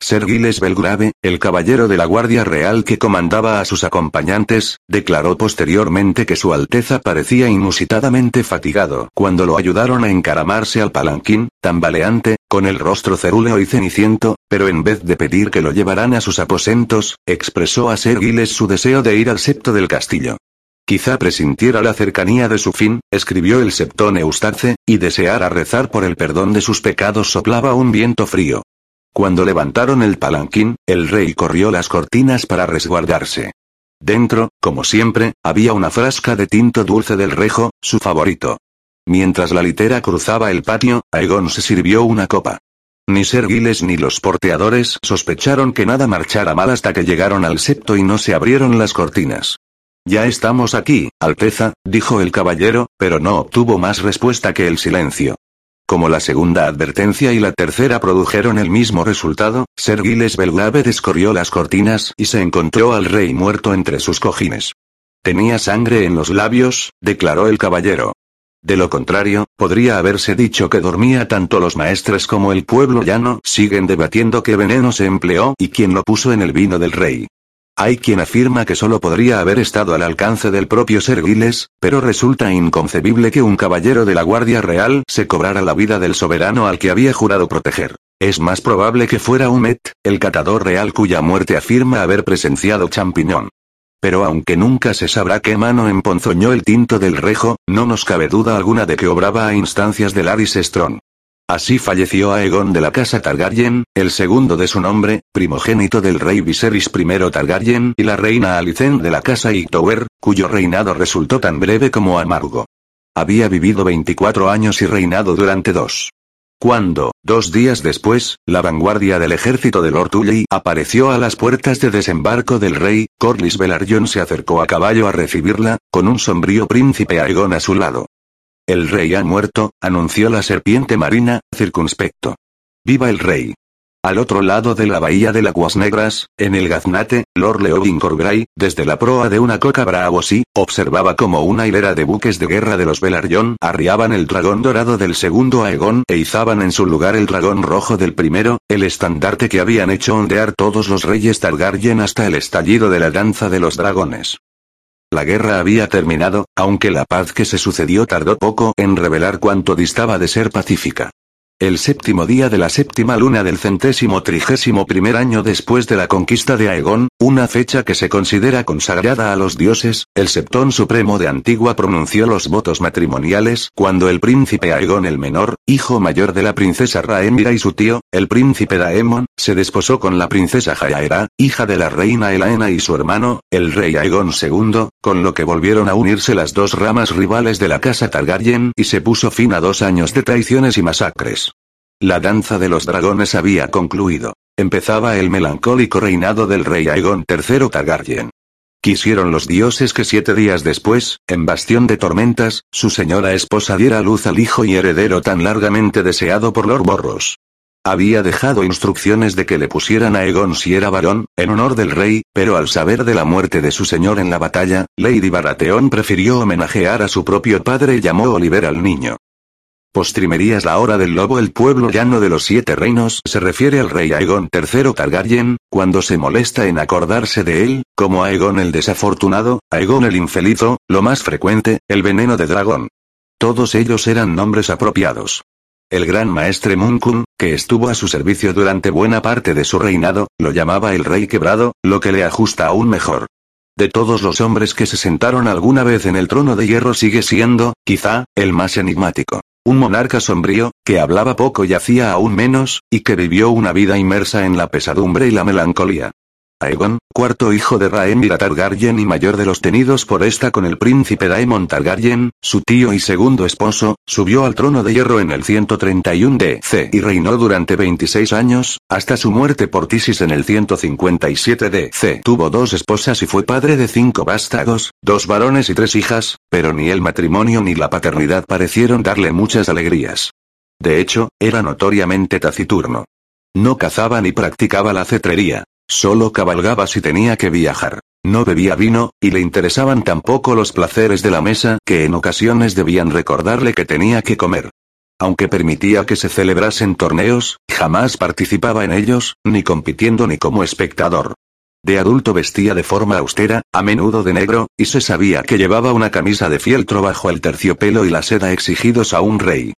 Ser Giles Belgrave, el caballero de la Guardia Real que comandaba a sus acompañantes, declaró posteriormente que su Alteza parecía inusitadamente fatigado cuando lo ayudaron a encaramarse al palanquín, tambaleante, con el rostro cerúleo y ceniciento, pero en vez de pedir que lo llevaran a sus aposentos, expresó a Ser Giles su deseo de ir al septo del castillo. Quizá presintiera la cercanía de su fin, escribió el septón Eustace, y deseara rezar por el perdón de sus pecados soplaba un viento frío. Cuando levantaron el palanquín, el rey corrió las cortinas para resguardarse. Dentro, como siempre, había una frasca de tinto dulce del rejo, su favorito. Mientras la litera cruzaba el patio, Aegon se sirvió una copa. Ni Ser Giles ni los porteadores sospecharon que nada marchara mal hasta que llegaron al septo y no se abrieron las cortinas. Ya estamos aquí, Alteza, dijo el caballero, pero no obtuvo más respuesta que el silencio. Como la segunda advertencia y la tercera produjeron el mismo resultado, Ser Giles Belgrave descorrió las cortinas y se encontró al rey muerto entre sus cojines. Tenía sangre en los labios, declaró el caballero. De lo contrario, podría haberse dicho que dormía tanto los maestres como el pueblo llano siguen debatiendo qué veneno se empleó y quién lo puso en el vino del rey. Hay quien afirma que solo podría haber estado al alcance del propio Ser Giles, pero resulta inconcebible que un caballero de la Guardia Real se cobrara la vida del soberano al que había jurado proteger. Es más probable que fuera Humet, el catador real cuya muerte afirma haber presenciado Champiñón. Pero aunque nunca se sabrá qué mano emponzoñó el tinto del rejo, no nos cabe duda alguna de que obraba a instancias de Laris Strong. Así falleció Aegon de la casa Targaryen, el segundo de su nombre, primogénito del rey Viserys I Targaryen y la reina Alicent de la casa Hightower, cuyo reinado resultó tan breve como amargo. Había vivido 24 años y reinado durante dos. Cuando, dos días después, la vanguardia del ejército de Lord Tully apareció a las puertas de desembarco del rey, Corlys Velaryon se acercó a caballo a recibirla, con un sombrío príncipe Aegon a su lado. El rey ha muerto, anunció la serpiente marina, circunspecto. ¡Viva el rey! Al otro lado de la bahía de Aguas Negras, en el gaznate, Lord Leovin Corbray, desde la proa de una coca bravo sí, observaba como una hilera de buques de guerra de los Velaryon arriaban el dragón dorado del segundo Aegon e izaban en su lugar el dragón rojo del primero, el estandarte que habían hecho ondear todos los reyes Targaryen hasta el estallido de la danza de los dragones. La guerra había terminado, aunque la paz que se sucedió tardó poco en revelar cuánto distaba de ser pacífica. El séptimo día de la séptima luna del centésimo trigésimo primer año después de la conquista de Aegon, una fecha que se considera consagrada a los dioses, el Septón Supremo de Antigua pronunció los votos matrimoniales cuando el príncipe Aegon el Menor, hijo mayor de la princesa Rhaenyra y su tío, el príncipe Daemon, se desposó con la princesa Jaehaera, hija de la reina Elaena y su hermano, el rey Aegon II, con lo que volvieron a unirse las dos ramas rivales de la casa Targaryen y se puso fin a dos años de traiciones y masacres. La danza de los dragones había concluido. Empezaba el melancólico reinado del rey Aegon III Targaryen. Quisieron los dioses que siete días después, en Bastión de Tormentas, su señora esposa diera luz al hijo y heredero tan largamente deseado por Lord Borros. Había dejado instrucciones de que le pusieran a Aegon si era varón, en honor del rey, pero al saber de la muerte de su señor en la batalla, Lady Baratheon prefirió homenajear a su propio padre y llamó Oliver al niño. Postrimerías la hora del lobo El pueblo llano de los siete reinos se refiere al rey Aegon III Targaryen, cuando se molesta en acordarse de él, como Aegon el desafortunado, Aegon el infelizo, lo más frecuente, el veneno de dragón. Todos ellos eran nombres apropiados. El gran maestre Munkun, que estuvo a su servicio durante buena parte de su reinado, lo llamaba el rey quebrado, lo que le ajusta aún mejor. De todos los hombres que se sentaron alguna vez en el trono de hierro sigue siendo, quizá, el más enigmático. Un monarca sombrío, que hablaba poco y hacía aún menos, y que vivió una vida inmersa en la pesadumbre y la melancolía. Aegon, cuarto hijo de Rhaenyra Targaryen y mayor de los tenidos por esta con el príncipe Daemon Targaryen, su tío y segundo esposo, subió al trono de hierro en el 131 DC y reinó durante 26 años, hasta su muerte por Tisis en el 157 DC. Tuvo dos esposas y fue padre de cinco vástagos, dos varones y tres hijas, pero ni el matrimonio ni la paternidad parecieron darle muchas alegrías. De hecho, era notoriamente taciturno. No cazaba ni practicaba la cetrería. Solo cabalgaba si tenía que viajar. No bebía vino, y le interesaban tampoco los placeres de la mesa, que en ocasiones debían recordarle que tenía que comer. Aunque permitía que se celebrasen torneos, jamás participaba en ellos, ni compitiendo ni como espectador. De adulto vestía de forma austera, a menudo de negro, y se sabía que llevaba una camisa de fieltro bajo el terciopelo y la seda exigidos a un rey.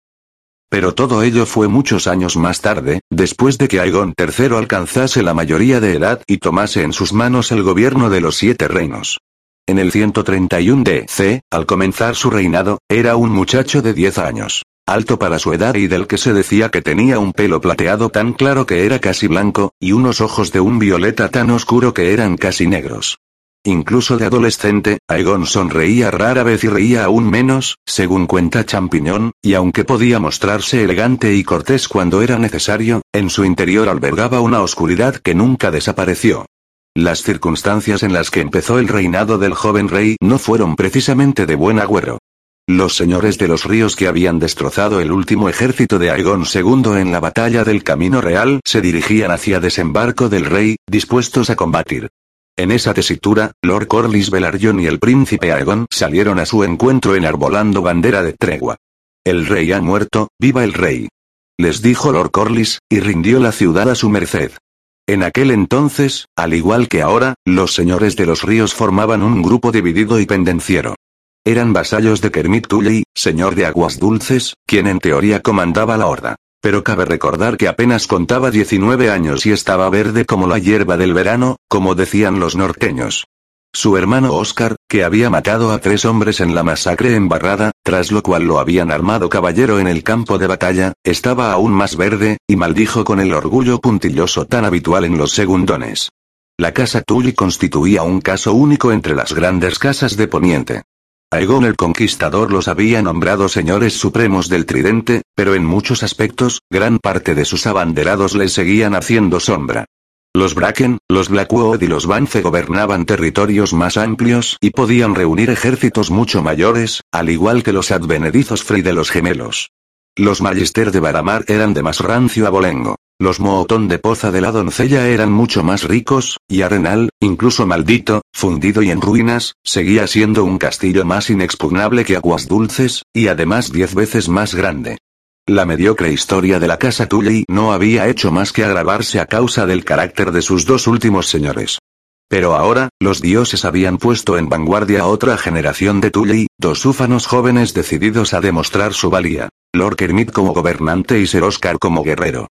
Pero todo ello fue muchos años más tarde, después de que Aegon III alcanzase la mayoría de edad y tomase en sus manos el gobierno de los siete reinos. En el 131 DC, al comenzar su reinado, era un muchacho de 10 años, alto para su edad y del que se decía que tenía un pelo plateado tan claro que era casi blanco, y unos ojos de un violeta tan oscuro que eran casi negros. Incluso de adolescente, Aegon sonreía rara vez y reía aún menos, según cuenta Champiñón, y aunque podía mostrarse elegante y cortés cuando era necesario, en su interior albergaba una oscuridad que nunca desapareció. Las circunstancias en las que empezó el reinado del joven rey no fueron precisamente de buen agüero. Los señores de los ríos que habían destrozado el último ejército de Aegon II en la batalla del Camino Real se dirigían hacia desembarco del rey, dispuestos a combatir. En esa tesitura, Lord Corlys Velaryon y el príncipe Aegon salieron a su encuentro enarbolando bandera de tregua. El rey ha muerto, viva el rey. Les dijo Lord Corlys, y rindió la ciudad a su merced. En aquel entonces, al igual que ahora, los señores de los ríos formaban un grupo dividido y pendenciero. Eran vasallos de Kermit Tully, señor de aguas dulces, quien en teoría comandaba la horda. Pero cabe recordar que apenas contaba 19 años y estaba verde como la hierba del verano, como decían los norteños. Su hermano Oscar, que había matado a tres hombres en la masacre en Barrada, tras lo cual lo habían armado caballero en el campo de batalla, estaba aún más verde, y maldijo con el orgullo puntilloso tan habitual en los segundones. La casa Tully constituía un caso único entre las grandes casas de Poniente. Aegon el Conquistador los había nombrado señores supremos del Tridente, pero en muchos aspectos, gran parte de sus abanderados les seguían haciendo sombra. Los Bracken, los Blackwood y los Vance gobernaban territorios más amplios y podían reunir ejércitos mucho mayores, al igual que los advenedizos Frey de los gemelos. Los Magister de Baramar eran de más rancio abolengo. Los Mootón de Poza de la Doncella eran mucho más ricos, y Arenal, incluso maldito, fundido y en ruinas, seguía siendo un castillo más inexpugnable que Aguas Dulces, y además diez veces más grande. La mediocre historia de la casa Tully no había hecho más que agravarse a causa del carácter de sus dos últimos señores. Pero ahora, los dioses habían puesto en vanguardia a otra generación de Tully, dos úfanos jóvenes decididos a demostrar su valía. Lord Kermit como gobernante y Ser Oscar como guerrero.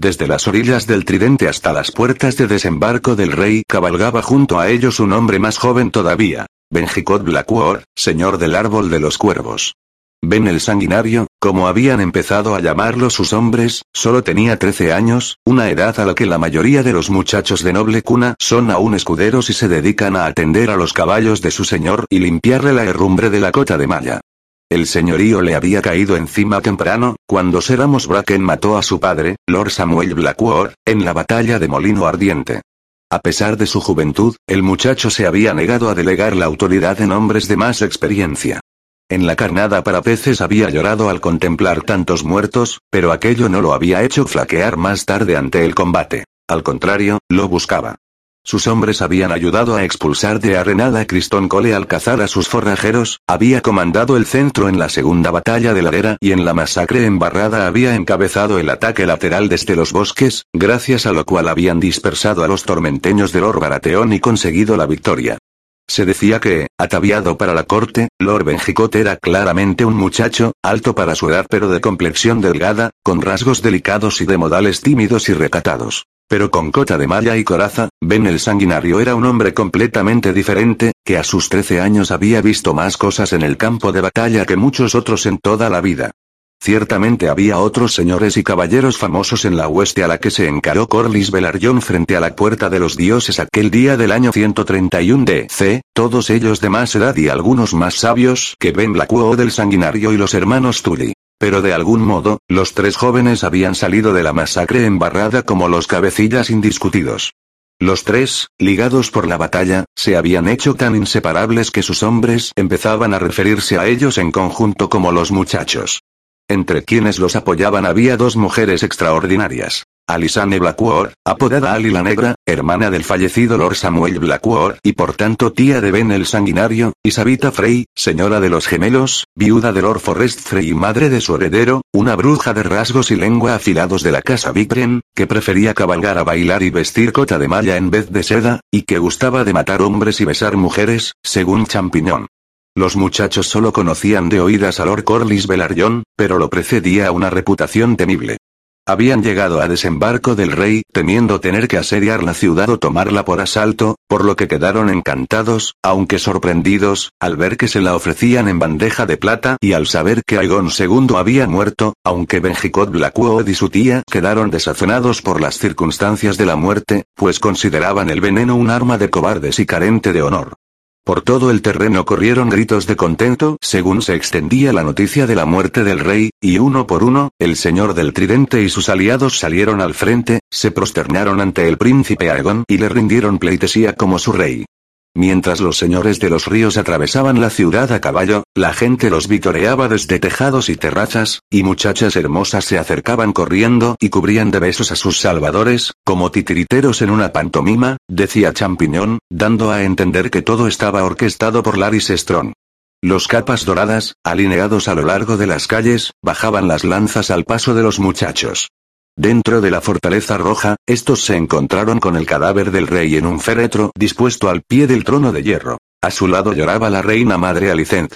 Desde las orillas del tridente hasta las puertas de desembarco del rey cabalgaba junto a ellos un hombre más joven todavía, Benjicot Blackwood, señor del árbol de los cuervos. Ben el sanguinario, como habían empezado a llamarlo sus hombres, solo tenía 13 años, una edad a la que la mayoría de los muchachos de noble cuna son aún escuderos y se dedican a atender a los caballos de su señor y limpiarle la herrumbre de la cota de malla. El señorío le había caído encima temprano, cuando Seramos Bracken mató a su padre, Lord Samuel Blackwood, en la batalla de Molino Ardiente. A pesar de su juventud, el muchacho se había negado a delegar la autoridad en hombres de más experiencia. En la carnada para peces había llorado al contemplar tantos muertos, pero aquello no lo había hecho flaquear más tarde ante el combate. Al contrario, lo buscaba. Sus hombres habían ayudado a expulsar de Arenal a Cristón Cole al cazar a sus forrajeros, había comandado el centro en la segunda batalla de la era y en la masacre en Barrada había encabezado el ataque lateral desde los bosques, gracias a lo cual habían dispersado a los tormenteños de Lord Baratheon y conseguido la victoria. Se decía que, ataviado para la corte, Lord Benjicot era claramente un muchacho, alto para su edad pero de complexión delgada, con rasgos delicados y de modales tímidos y recatados. Pero con cota de malla y coraza, Ben el sanguinario era un hombre completamente diferente, que a sus 13 años había visto más cosas en el campo de batalla que muchos otros en toda la vida. Ciertamente había otros señores y caballeros famosos en la hueste a la que se encaró Corlys Velaryon frente a la puerta de los dioses aquel día del año 131 C, todos ellos de más edad y algunos más sabios que Ben Blackwell del Sanguinario y los hermanos Tully. Pero de algún modo, los tres jóvenes habían salido de la masacre embarrada como los cabecillas indiscutidos. Los tres, ligados por la batalla, se habían hecho tan inseparables que sus hombres empezaban a referirse a ellos en conjunto como los muchachos. Entre quienes los apoyaban había dos mujeres extraordinarias. Alisane Blackwood, apodada Ali la Negra, hermana del fallecido Lord Samuel Blackwood y por tanto tía de Ben el Sanguinario, y Sabita Frey, señora de los gemelos, viuda de Lord Forrest Frey y madre de su heredero, una bruja de rasgos y lengua afilados de la casa Bigren, que prefería cabalgar a bailar y vestir cota de malla en vez de seda, y que gustaba de matar hombres y besar mujeres, según Champiñón. Los muchachos solo conocían de oídas a Lord Corlys Velaryon, pero lo precedía una reputación temible. Habían llegado a desembarco del rey, temiendo tener que asediar la ciudad o tomarla por asalto, por lo que quedaron encantados, aunque sorprendidos, al ver que se la ofrecían en bandeja de plata y al saber que Aegon II había muerto, aunque Benjicot Blackwood y su tía quedaron desazonados por las circunstancias de la muerte, pues consideraban el veneno un arma de cobardes y carente de honor. Por todo el terreno corrieron gritos de contento según se extendía la noticia de la muerte del rey, y uno por uno, el señor del tridente y sus aliados salieron al frente, se prosternaron ante el príncipe Aegon y le rindieron pleitesía como su rey. Mientras los señores de los ríos atravesaban la ciudad a caballo, la gente los vitoreaba desde tejados y terrazas, y muchachas hermosas se acercaban corriendo y cubrían de besos a sus salvadores, como titiriteros en una pantomima, decía Champiñón, dando a entender que todo estaba orquestado por Laris Strong. Los capas doradas, alineados a lo largo de las calles, bajaban las lanzas al paso de los muchachos. Dentro de la fortaleza roja, estos se encontraron con el cadáver del rey en un féretro dispuesto al pie del trono de hierro. A su lado lloraba la reina madre Alicent.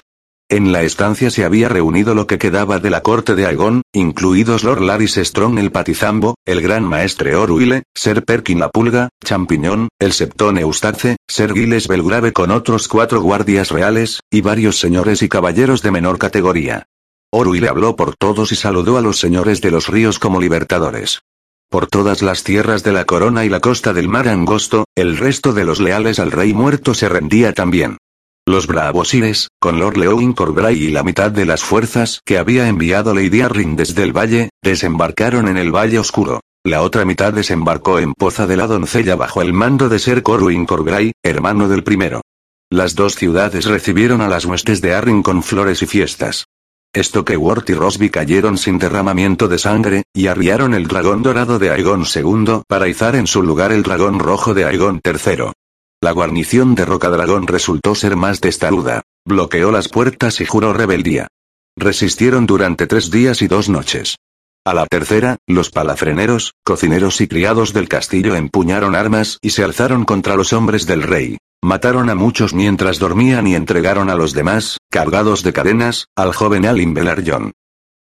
En la estancia se había reunido lo que quedaba de la corte de Aegon, incluidos Lord Laris Strong el Patizambo, el gran maestre Oruile, Ser Perkin la Pulga, Champiñón, el Septón Eustace, Ser Giles Belgrave con otros cuatro guardias reales, y varios señores y caballeros de menor categoría. Orui le habló por todos y saludó a los señores de los ríos como libertadores. Por todas las tierras de la corona y la costa del mar angosto, el resto de los leales al rey muerto se rendía también. Los bravosires, con Lord Leoin Corbray y la mitad de las fuerzas que había enviado Lady Arryn desde el valle, desembarcaron en el Valle Oscuro. La otra mitad desembarcó en Poza de la Doncella bajo el mando de Ser Corwin Corbray, hermano del primero. Las dos ciudades recibieron a las huestes de Arryn con flores y fiestas. Wort y Rosby cayeron sin derramamiento de sangre, y arriaron el dragón dorado de Aegon II para izar en su lugar el dragón rojo de Aegon III. La guarnición de Rocadragón resultó ser más testaruda, bloqueó las puertas y juró rebeldía. Resistieron durante tres días y dos noches. A la tercera, los palafreneros, cocineros y criados del castillo empuñaron armas y se alzaron contra los hombres del rey. Mataron a muchos mientras dormían y entregaron a los demás, cargados de cadenas, al joven Alin Velaryon.